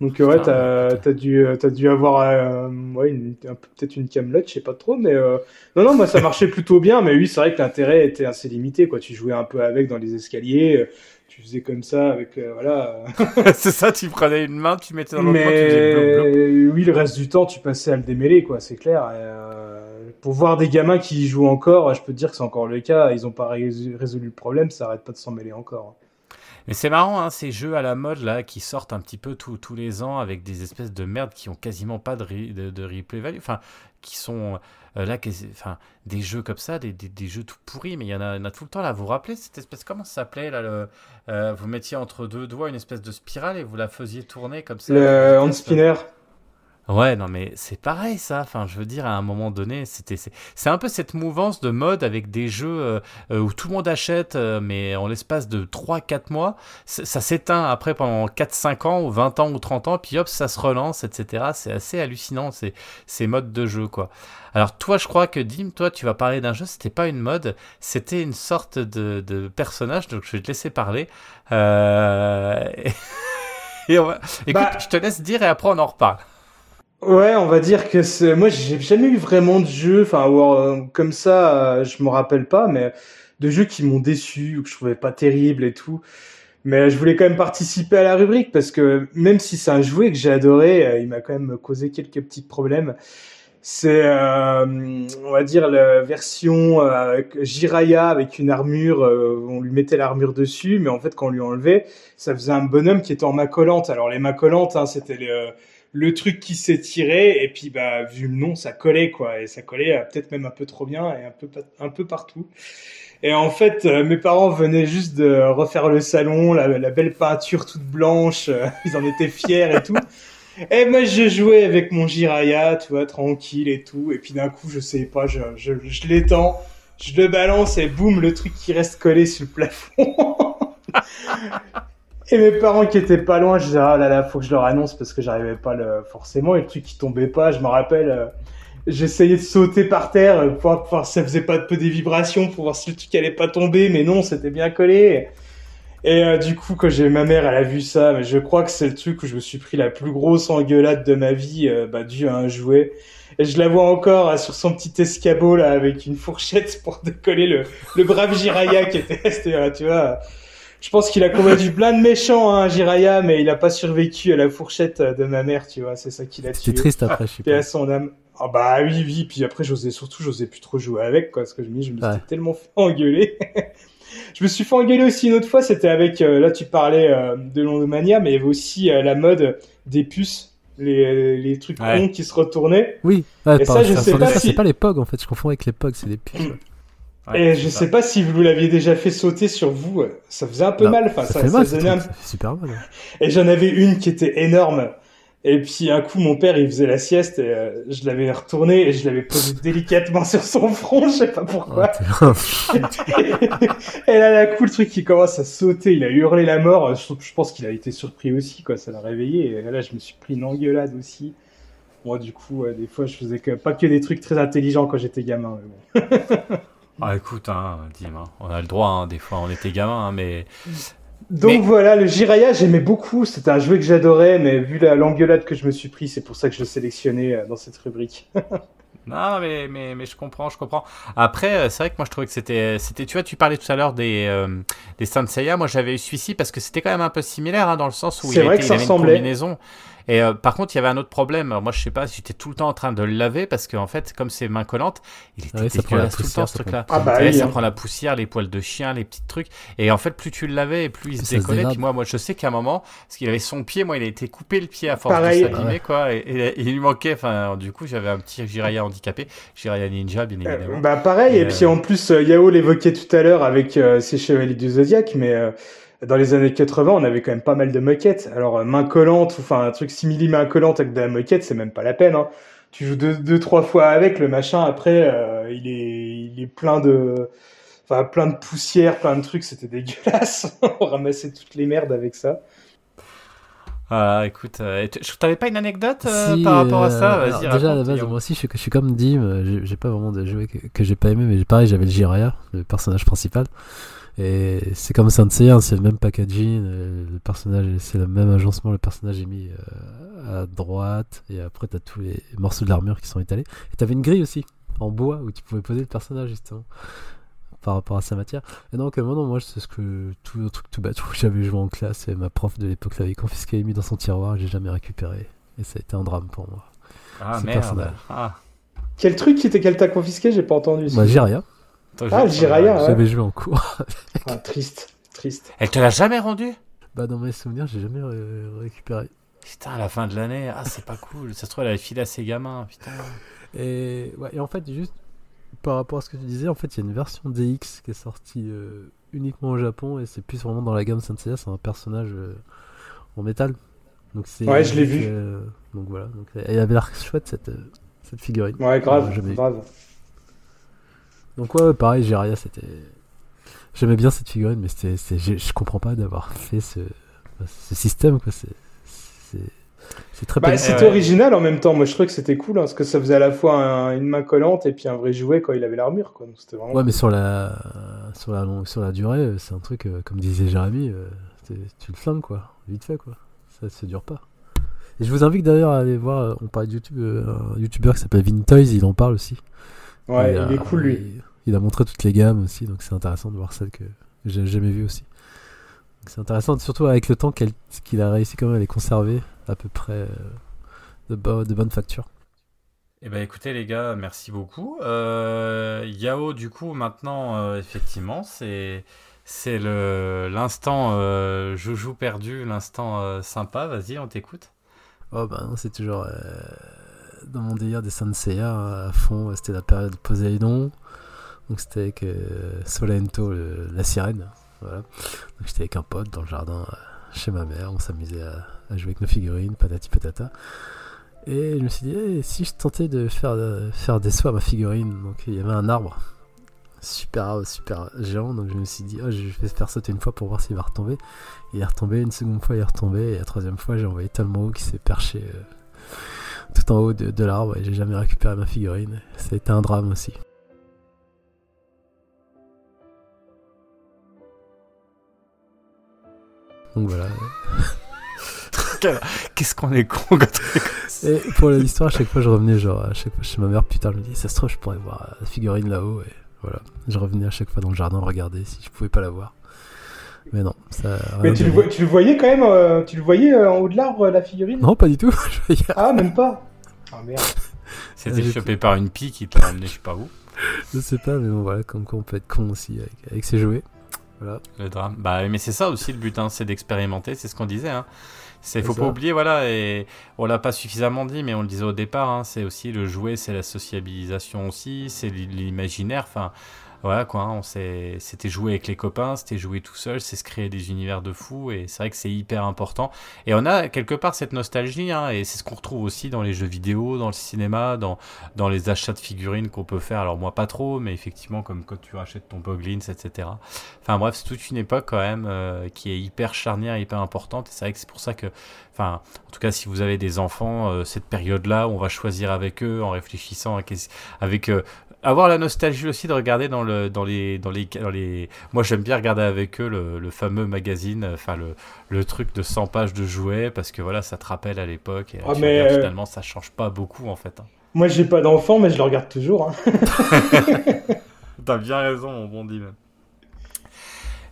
Donc euh, ouais, t'as, t'as dû, euh, t'as dû avoir euh, ouais, un peu- peut-être une camelote, je sais pas trop, mais euh, non, non, moi ça marchait plutôt bien, mais oui, c'est vrai que l'intérêt était assez limité, quoi. Tu jouais un peu avec dans les escaliers, euh, tu faisais comme ça avec, euh, voilà.
c'est ça, tu prenais une main, tu mettais dans l'autre main, tu blop, blop.
Oui, le reste du temps, tu passais à le démêler, quoi, c'est clair. Et, euh, pour voir des gamins qui y jouent encore, je peux te dire que c'est encore le cas. Ils ont pas résolu, le problème, ça arrête pas de s'en mêler encore.
Mais c'est marrant, hein, ces jeux à la mode là qui sortent un petit peu tous tous les ans avec des espèces de merde qui ont quasiment pas de, re- de, de replay value, enfin qui sont euh, là, enfin des jeux comme ça, des, des, des jeux tout pourris, mais il y en a, y en a tout le temps là. Vous vous rappelez cette espèce, comment ça s'appelait là le, euh, Vous mettiez entre deux doigts une espèce de spirale et vous la faisiez tourner comme ça.
Le hand
espèce-
spinner.
Ouais, non, mais c'est pareil ça. Enfin, je veux dire, à un moment donné, c'était, c'est, c'est un peu cette mouvance de mode avec des jeux euh, euh, où tout le monde achète, euh, mais en l'espace de 3-4 mois, ça s'éteint après pendant 4-5 ans, ou 20 ans, ou 30 ans, puis hop, ça se relance, etc. C'est assez hallucinant, ces, ces modes de jeu, quoi. Alors, toi, je crois que Dim, toi, tu vas parler d'un jeu, c'était pas une mode, c'était une sorte de, de personnage, donc je vais te laisser parler. Euh... et on va- Écoute,
Bah.
je te laisse dire et après on en reparle.
Ouais, on va dire que c'est. Moi, j'ai jamais eu vraiment de jeu, enfin, euh, comme ça, euh, je me rappelle pas, mais de jeux qui m'ont déçu ou que je trouvais pas terrible et tout. Mais je voulais quand même participer à la rubrique parce que même si c'est un jouet que j'ai adoré, euh, il m'a quand même causé quelques petits problèmes. C'est, on va dire, la version avec Jiraya avec une armure. on lui mettait l'armure dessus, mais en fait, quand on lui enlevait, ça faisait un bonhomme qui était en main collante. Alors les mains collantes, hein, c'était le, le truc qui s'étirait et puis bah vu le nom, ça collait quoi et ça collait euh, peut-être même un peu trop bien et un peu un peu partout. Et en fait, euh, mes parents venaient juste de refaire le salon, la, belle peinture toute blanche, euh, ils en étaient fiers et tout. Et moi, je jouais avec mon Jiraya, tu vois, tranquille et tout. Et puis d'un coup, je sais pas, je, je l'étends, je le balance et boum, le truc qui reste collé sur le plafond. Et mes parents qui étaient pas loin, je disais, ah là là, faut que je leur annonce parce que j'arrivais pas le, forcément. Et le truc qui tombait pas, je me rappelle, euh, j'essayais de sauter par terre euh, pour voir si ça faisait pas de peu des vibrations pour voir si le truc allait pas tomber, mais non, c'était bien collé. Et euh, du coup, quand j'ai ma mère, elle a vu ça, mais je crois que c'est le truc où je me suis pris la plus grosse engueulade de ma vie, bah, dû à un jouet. Et je la vois encore sur son petit escabeau là, avec une fourchette pour décoller le, le brave Jiraya qui était tu vois. Je pense qu'il a combattu plein de méchants, hein, Jiraya, mais il a pas survécu à la fourchette de ma mère, tu vois. C'est ça qui l'a tué.
C'était triste après, je sais
Et
pas.
à son âme. Ah bah oui, oui. Puis après, j'osais surtout, j'osais plus trop jouer avec, quoi, parce que je me dis, je me suis tellement fait engueuler. je me suis fait engueuler aussi une autre fois. C'était avec, euh, là, tu parlais euh, de Londomania, mais il y avait aussi euh, la mode des puces, les, les trucs
Ouais.
ronds qui se retournaient.
Oui, ouais,
Et
par-
ça, je sais pas
ça,
si-
c'est pas les POG en fait, je confonds avec les POG, c'est des puces. ouais.
Et je sais pas si vous l'aviez déjà fait sauter sur vous. euh, Ça faisait un peu
Non,
mal. Enfin,
ça,
ça,
mal,
donnait un
ça fait super mal. ouais.
Et j'en avais une qui était énorme. Et puis un coup, mon père, il faisait la sieste et euh, je l'avais retourné et je l'avais posé délicatement sur son front, je sais pas pourquoi.
Oh,
et là, d'un coup, le truc, il commence à sauter, il a hurlé la mort. Je, je pense qu'il a été surpris aussi, quoi. Ça l'a réveillé. Et là, je me suis pris une engueulade aussi. Moi, du coup, des fois, je faisais que, pas que des trucs très intelligents quand j'étais gamin. Mais bon.
Ah, écoute, hein, Dim, hein, on a le droit, hein, des fois, on était gamin, hein, mais
Donc
Mais-
voilà, le Jiraya, j'aimais beaucoup. C'était un jeu que j'adorais, mais vu la l'engueulade que je me suis pris, c'est pour ça que je le sélectionnais euh, dans cette rubrique.
Non, mais, mais, mais je comprends, je comprends. Après, euh, c'est vrai que moi je trouvais que c'était, c'était, tu vois, tu parlais tout à l'heure des, euh, des Saint Seiya. Moi j'avais eu celui-ci parce que c'était quand même un peu similaire hein, dans le sens où il,
vrai
était,
que
il
ça
avait une
ressemblait.
combinaison. Et euh, par contre, il y avait un autre problème. Alors, moi, je sais pas si j'étais tout le temps en train de le laver parce qu'en fait, comme c'est main collante, il était
Ah oui, ça prend la
dégueulasse tout le
poussière,
temps ce truc-là.
Ah bah
Ouais,
oui,
ça
hein.
prend la poussière, les poils de chien, les petits trucs. Et en fait, plus tu le lavais, et plus il se
Ça
décollait. Puis moi, moi, je sais qu'à un moment, parce qu'il avait son pied, moi, il a été coupé le pied à force
Pareil.
de s'abîmer, quoi. Et, et- il lui manquait. Enfin, du coup, j'avais un petit Jiraya handicapé, Jiraya Ninja, bien
Euh,
évidemment.
bah pareil, et
Et,
puis
euh,
en plus, euh, Yao l'évoquait tout à l'heure avec euh, ses Chevaliers du Zodiac, mais euh, dans les années 80, on avait quand même pas mal de moquettes. Alors, euh, main collante, ou enfin un truc simili main collante avec de la moquette, c'est même pas la peine. Hein. Tu joues deux, deux, trois fois avec, le machin, après, euh, il, est, il est plein de... Enfin, plein de poussière, plein de trucs, c'était dégueulasse. on ramassait toutes les merdes avec ça.
Voilà, écoute, euh, t'avais pas une anecdote euh,
Si,
par rapport à ça Vas-y,
déjà à la base, moi aussi, je suis, je suis comme Dim, j'ai- pas vraiment de que, que j'ai pas aimé, mais pareil, j'avais le Jiraya, le personnage principal. Et c'est comme Saint Seiya, c'est le même packaging, euh, le personnage, c'est le même agencement, le personnage est mis euh, à droite, et après t'as tous les morceaux de l'armure qui sont étalés. Et t'avais une grille aussi, en bois, où tu pouvais poser le personnage justement, par rapport à sa matière. Et donc, euh, moi, non, moi, c'est ce que tout le truc tout bête où j'avais joué en classe, et ma prof de l'époque l'avait confisqué et mis dans son tiroir, j'ai jamais récupéré. Et ça a été un drame pour moi.
Ah
ce
merde.
personnage.
Ah.
Quel truc qui était qu'elle t'a confisqué J'ai pas entendu.
Bah, Jiraya.
Toi,
Ah, Jiraya, ouais.
J'avais joué en cours.
Ah, triste, triste.
Elle te l'a jamais rendu?
Bah, dans mes souvenirs, j'ai jamais ré- récupéré.
Putain, à la fin de l'année, ah, c'est pas cool. Ça se trouve, elle avait filé à ses gamins, putain.
Et, ouais, et en fait, juste par rapport à ce que tu disais, en fait, il y a une version DX qui est sortie euh, uniquement au Japon et c'est plus vraiment dans la gamme Senseiya, c'est un personnage euh, en métal. Donc c'est
Ouais, je l'ai vu.
euh, donc voilà, donc, elle avait l'air chouette cette, euh, cette figurine.
Ouais, grave,
jamais
grave.
Donc ouais, pareil, Jiraya, c'était... J'aimais bien cette figurine, mais c'était, c'est- je, comprends pas d'avoir fait ce, ce système, quoi. C'est, très
Bah, c'était original en même temps. Moi, je trouvais que c'était cool hein, parce que ça faisait à la fois un- une main collante et puis un vrai jouet quand il avait l'armure. Quoi. Donc, c'était vraiment.
Ouais, mais sur la, sur la, long- sur la durée, euh, c'est un truc, euh, comme disait Jérémy, euh, tu le flingues, quoi. Vite fait, quoi. Ça se dure pas. Et je vous invite d'ailleurs à aller voir, on parlait de YouTube, euh, un youtubeur qui s'appelle Vintoys, il en parle aussi.
Ouais, il est cool lui.
Il, a montré toutes les gammes aussi, donc c'est intéressant de voir celles que j'ai jamais vues aussi. C'est intéressant, surtout avec le temps qu'il a réussi quand même à les conserver à peu près euh, de, bo- de bonne facture.
Eh ben écoutez les gars, merci beaucoup. Euh, Yao, du coup, maintenant, euh, effectivement, c'est c'est le l'instant euh, joujou perdu, l'instant sympa. Vas-y, on t'écoute.
Oh bah non, c'est toujours dans mon délire des Senseiya hein, à fond. C'était la période Poséidon. Donc c'était avec euh, Solento, le- la sirène. Voilà. Donc j'étais avec un pote dans le jardin euh, chez ma mère. On s'amusait à, jouer avec nos figurines, patati patata. Et je me suis dit, si je tentais de faire, de faire des sauts à ma figurine. Donc il y avait un arbre. super, super géant. Donc je me suis dit, oh, je vais faire sauter une fois pour voir s'il va retomber. Il est retombé, une seconde fois il est retombé, et la troisième fois j'ai envoyé tellement haut qu'il s'est perché euh, tout en haut de, de l'arbre et j'ai jamais récupéré ma figurine. Été un drame aussi. Donc voilà.
Qu'est-ce qu'on est con quand on est.
Et pour l'histoire, à chaque fois je revenais genre à chaque fois chez ma mère, putain, je me dis, ça se trouve, je pourrais voir la figurine là-haut. Et voilà, je revenais à chaque fois dans le jardin regarder si je pouvais pas la voir. Mais non, ça.
Mais tu le, vois- tu le voyais quand même, euh, tu le voyais euh, en haut de l'arbre, la figurine?
Non, pas du tout. Je voyais-
Ah, même pas Ah merde.
C'était
J'ai-
chopé par une pie qui t'a amené je sais pas où.
Je sais pas, mais bon, voilà, comme quoi on peut être con aussi avec, avec ses jouets. Voilà.
Le drame. Bah, mais c'est ça aussi le but, hein, c'est d'expérimenter, c'est ce qu'on disait. Hein. C'est faut
ça.
pas oublier, voilà, et on l'a pas suffisamment dit, mais on le disait au départ, hein, c'est aussi le jouet, c'est la sociabilisation aussi, c'est l'imaginaire, enfin. Voilà quoi, hein, on c'était jouer avec les copains, c'était jouer tout seul, c'est se créer des univers de fous, et c'est vrai que c'est hyper important. Et on a quelque part cette nostalgie, hein, et c'est ce qu'on retrouve aussi dans les jeux vidéo, dans le cinéma, dans, dans les achats de figurines qu'on peut faire. Alors moi pas trop, mais effectivement comme quand tu rachètes ton Boglins, etc. Enfin bref, c'est toute une époque quand même euh, qui est hyper charnière, hyper importante. Et c'est vrai que c'est pour ça que, enfin, en tout cas si vous avez des enfants, euh, cette période-là, on va choisir avec eux en réfléchissant avec euh, avoir la nostalgie aussi de regarder dans le dans les dans les dans les moi j'aime bien regarder avec eux le, le fameux magazine enfin le, le truc de 100 pages de jouets parce que voilà ça te rappelle à l'époque et
Ah, mais,
regardes,
euh,
finalement ça change pas beaucoup en fait hein.
Moi, j'ai pas d'enfant, mais je le regarde toujours. hein.
T'as bien raison, mon bon Dim.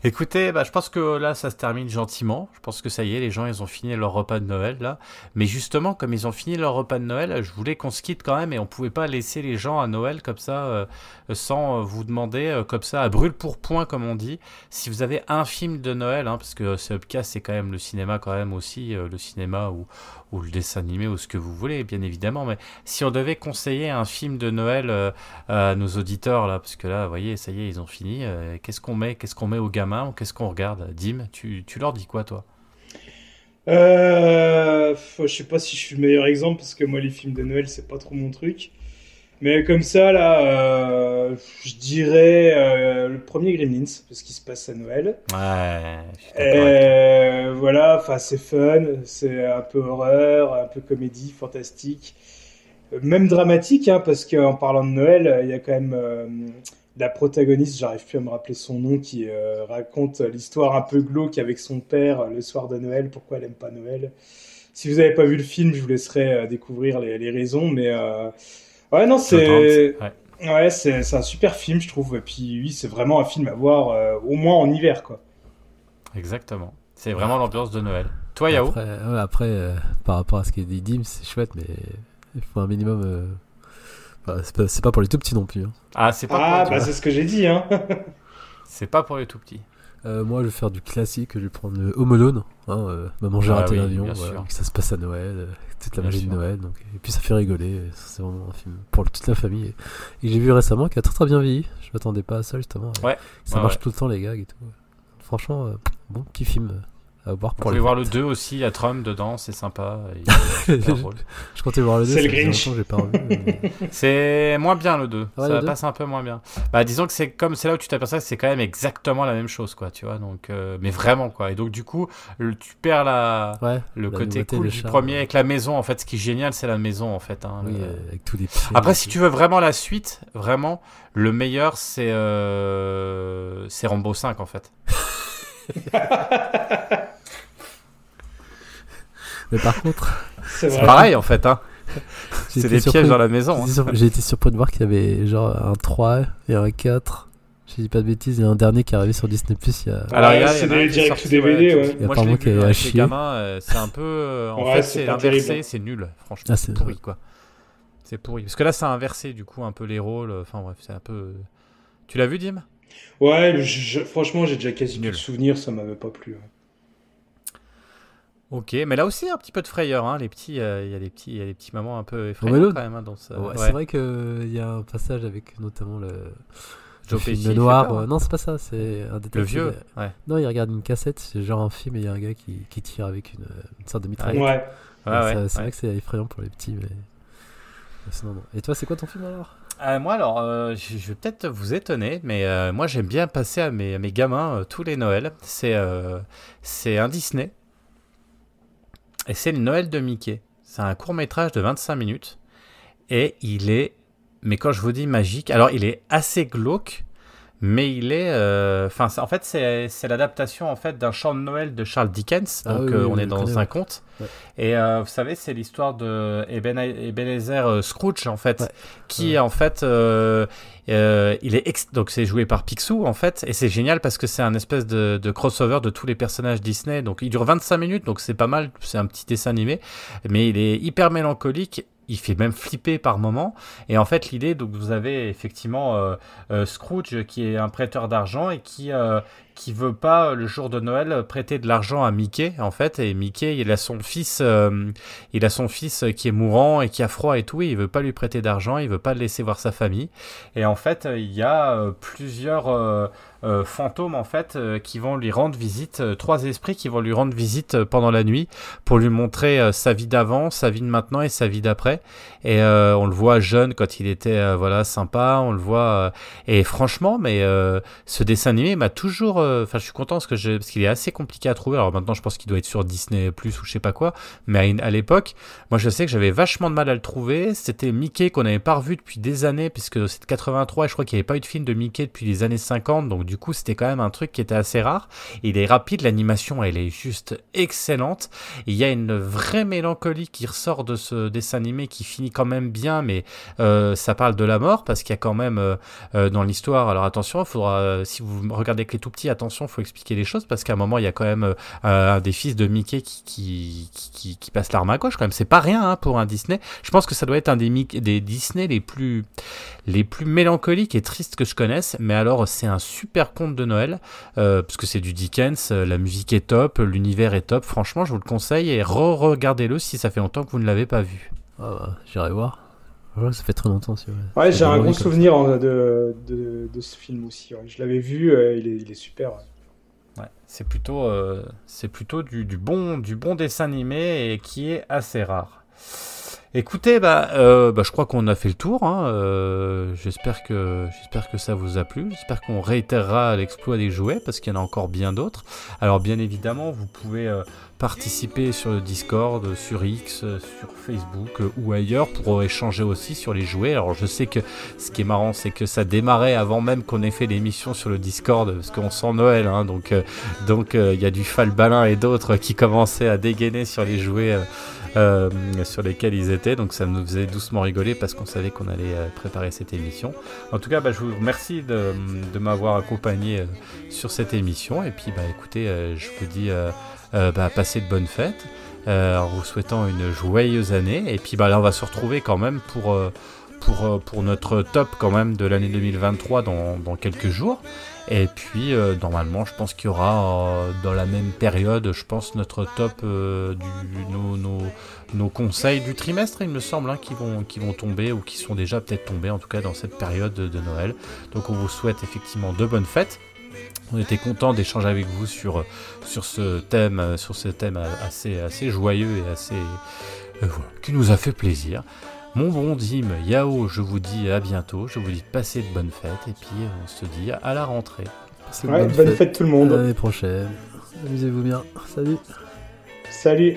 Écoutez, bah, je pense que là, ça se termine gentiment. Je pense que ça y est, les gens, ils ont fini leur repas de Noël, là. Mais justement, comme ils ont fini leur repas de Noël, je voulais qu'on se quitte quand même et on pouvait pas laisser les gens à Noël comme ça, euh, sans euh, vous demander, euh, comme ça, à brûle pour point, comme on dit, si vous avez un film de Noël, hein, parce que ce Upcast, c'est quand même le cinéma, quand même aussi, le cinéma ou, ou le dessin animé ou ce que vous voulez, bien évidemment. Mais si on devait conseiller un film de Noël euh, à nos auditeurs, là, parce que là, vous voyez, ça y est, ils ont fini, euh, qu'est-ce qu'on met, qu'est-ce qu'on met aux gamins ou qu'est-ce qu'on regarde? Dim, tu, tu leur dis quoi, toi?
Euh, je sais pas si je suis le meilleur exemple parce que moi les films de Noël c'est pas trop mon truc. Mais comme ça là, euh, je dirais euh, le premier Gremlins parce qu'il se passe à Noël.
Ouais.
Euh, voilà, enfin c'est fun, c'est un peu horreur, un peu comédie, fantastique, même dramatique hein, parce qu'en parlant de Noël, il y a quand même euh, la protagoniste, j'arrive plus à me rappeler son nom, qui euh, raconte l'histoire un peu glauque avec son père euh, le soir de Noël, pourquoi elle aime pas Noël. Si vous n'avez pas vu le film, je vous laisserai euh, découvrir les, les raisons, mais euh, ouais non c'est
ouais.
ouais c'est c'est un super film je trouve, et puis oui c'est vraiment un film à voir euh, au moins en hiver quoi.
Exactement. C'est vraiment l'ambiance de Noël. Toi, Yao
Après, ouais, après euh, par rapport à ce qu'il dit Dim, c'est chouette, mais il faut un minimum. euh, enfin, c'est pas, pour les tout petits non plus. hein.
Ah, c'est pas,
Ah
pour
bah c'est ce que j'ai dit hein.
c'est pas pour les tout petits.
Euh, moi, je vais faire du classique. Je vais prendre Home Alone. Hein, euh, Maman, j'ai
Ah
raté
oui,
l'avion. voilà, ça se passe à Noël. euh, toute la
Bien
magie
sûr.
de Noël. Donc, et puis ça fait rigoler. et C'est vraiment un film pour toute la famille. Et, et j'ai vu récemment qui a très très bien vieilli. Je m'attendais pas à ça justement.
Ouais,
Ça marche
ouais.
tout le temps les gags et tout. Franchement, euh, bon petit film euh, voir
Vous
pour
pouvez
les
voir le
fêtes.
2 aussi, il y a Trump dedans, c'est sympa. il.
Je comptais voir le 2.
C'est le Grinch.
J'ai pas mais-
C'est moins bien le 2.
Ouais,
ça
le
passe un peu moins bien. Bah disons que c'est comme c'est là où tu t'aperçois que c'est quand même exactement la même chose quoi, tu vois. Donc euh, mais vraiment quoi. Et donc du coup, le- tu perds la
Ouais,
le
la
côté
nouveauté,
cool
le
du
charme.
premier avec la maison en fait, ce qui est génial, c'est la maison en fait hein,
Oui,
le-
avec tous les petits.
Après si tu veux vraiment la suite, vraiment le meilleur c'est euh, c'est Rambo 5 en fait.
Mais par contre,
C'est
pareil en fait hein. C'est des
surpris-
pièges dans la maison.
j'ai
hein.
J'ai été surpris de voir qu'il y avait genre un 3 et un 4. Je dis pas de bêtises, il y a un dernier qui est arrivé sur Disney Plus il y a.
Alors, il y a-
c'est
a
des
qui
direct DVD, ouais.
tout-
Il y a
Moi, je l'ai
apparemment a chier.
les gamins, euh, c'est un peu. euh, en
Ouais,
fait,
c'est
inversé, c'est nul, franchement.
Ah,
c'est pourri, quoi. C'est pourri. Parce que là, c'est inversé, du coup, un peu les rôles. euh, Enfin, bref, c'est un peu. Tu l'as vu, Dim?
Ouais, je- je- franchement j'ai déjà quasi
Nul.
plus de souvenirs, ça m'avait pas plu. ouais.
Ok, mais là aussi, un petit peu de frayeur, hein. Les petits, euh, il y a des petits, il y a des petits moments un peu effrayants quand même hein, dans.
Ouais,
Ouais.
C'est vrai qu'il y a un passage avec notamment le.
Joe
le film
Pesci, fait
noir.
peur,
euh,
hein.
Non, c'est pas ça, c'est un détective.
Le vieux, ouais.
Non, il regarde une cassette, c'est genre un film et il y a un gars qui, qui tire avec une, une sorte de mitraillette.
Ouais.
Ouais,
Donc
ouais,
ça- c'est
ouais.
vrai que c'est effrayant pour les petits, mais. Sinon, non. Et toi, c'est quoi ton film alors?
Euh, moi, alors, euh, je vais peut-être vous étonner, mais euh, moi, j'aime bien passer à mes, à mes gamins euh, tous les Noëls. C'est euh, c'est un Disney. Et c'est le Noël de Mickey. C'est un court métrage de 25 minutes. Et il est, mais quand je vous dis magique, alors il est assez glauque, mais il est, euh, enfin, en fait, c'est l'adaptation en fait d'un chant de Noël de Charles Dickens.
Ah
Donc,
oui,
euh, on
oui,
est dans
connais,
un
ouais.
conte.
Ouais.
Et euh, vous savez, c'est l'histoire de Eben- Ebenezer Scrooge en fait,
Ouais.
qui en fait, il est ex- donc c'est joué par Picsou en fait, et c'est génial parce que c'est un espèce de, de crossover de tous les personnages Disney. Donc il dure 25 minutes, donc c'est pas mal, c'est un petit dessin animé, mais il est hyper mélancolique. Il fait même flipper par moments. Et en fait, l'idée, donc vous avez effectivement euh, euh, Scrooge qui est un prêteur d'argent et qui euh, qui veut pas euh, le jour de Noël prêter de l'argent à Mickey en fait. Et Mickey, il a son fils, euh, il a son fils qui est mourant et qui a froid et tout. Et il veut pas lui prêter d'argent, il veut pas le laisser voir sa famille. Et en fait, euh, il y a euh, plusieurs euh, euh, fantômes en fait euh, qui vont lui rendre visite, euh, trois esprits qui vont lui rendre visite euh, pendant la nuit pour lui montrer euh, sa vie d'avant, sa vie de maintenant et sa vie d'après. Et euh, on le voit jeune quand il était euh, voilà sympa, on le voit euh, et franchement, mais euh, ce dessin animé m'a toujours, euh, enfin je suis content parce que parce qu'il est assez compliqué à trouver. Alors maintenant je pense qu'il doit être sur Disney Plus ou je sais pas quoi, mais à, l'époque, moi je sais que j'avais vachement de mal à le trouver. C'était Mickey qu'on n'avait pas revu depuis des années puisque c'est de 83 et je crois qu'il n'y avait pas eu de film de Mickey depuis les années 50, donc du coup c'était quand même un truc qui était assez rare. Il est rapide, l'animation elle est juste excellente. Il y a une vraie mélancolie qui ressort de ce dessin animé qui finit quand même bien, mais euh, ça parle de la mort parce qu'il y a quand même euh, euh, dans l'histoire. Alors attention, il faudra, si vous regardez avec les tout petits, attention, faut expliquer les choses parce qu'à un moment il y a quand même euh, un des fils de Mickey qui, passe l'arme à gauche. Quand même, c'est pas rien hein, pour un Disney. Je pense que ça doit être un des, Mickey- des Disney les plus les plus mélancoliques et tristes que je connaisse. Mais alors, c'est un super conte de Noël euh, parce que c'est du Dickens. euh, la musique est top, l'univers est top. Franchement, je vous le conseille et re-regardez-le si ça fait longtemps que vous ne l'avez pas vu.
Bah, j'irai voir. Ouais, ça fait très longtemps. Si,
Ouais, j'ai un gros souvenir hein, de, de, de ce film aussi. ouais. Je l'avais vu, euh, il, est, il est super. ouais.
Ouais, c'est plutôt, euh, c'est plutôt du, du bon, du bon dessin animé et qui est assez rare. Écoutez, bah, euh, bah, je crois qu'on a fait le tour. hein, euh, j'espère que, j'espère que ça vous a plu. J'espère qu'on réitérera l'exploit des jouets parce qu'il y en a encore bien d'autres. Alors, bien évidemment, vous pouvez euh, participer sur le Discord, sur X, sur Facebook euh, ou ailleurs pour échanger aussi sur les jouets. Alors, je sais que ce qui est marrant, c'est que ça démarrait avant même qu'on ait fait l'émission sur le Discord parce qu'on sent Noël, hein, donc euh, donc euh, il y a du Falbalin et d'autres qui commençaient à dégainer sur les jouets euh, sur lesquels ils étaient. Donc ça nous faisait doucement rigoler parce qu'on savait qu'on allait préparer cette émission. En tout cas, bah, je vous remercie de, de m'avoir accompagné sur cette émission. Et puis, bah, écoutez, je vous dis bah, passez de bonnes fêtes. euh, en vous souhaitant une joyeuse année. Et puis bah, là, on va se retrouver quand même pour, euh, pour, euh, pour notre top quand même de l'année 2023 dans, dans quelques jours. Et puis, euh, normalement, je pense qu'il y aura euh, dans la même période, je pense, notre top euh, du, nos, nos, nos conseils du trimestre, il me semble, hein, qui, vont, qui vont tomber ou qui sont déjà peut-être tombés, en tout cas dans cette période de, de Noël. Donc, on vous souhaite effectivement de bonnes fêtes. On était content d'échanger avec vous sur, sur ce thème, euh, sur ce thème assez, assez joyeux et assez, euh, voilà, qui nous a fait plaisir. Mon bon Dim, Yao, je vous dis à bientôt. Je vous dis de passer de bonnes fêtes et puis on se dit à la rentrée.
Passez
Ouais, bonne fête tout le monde.
À l'année prochaine. Amusez-vous bien. Salut.
Salut.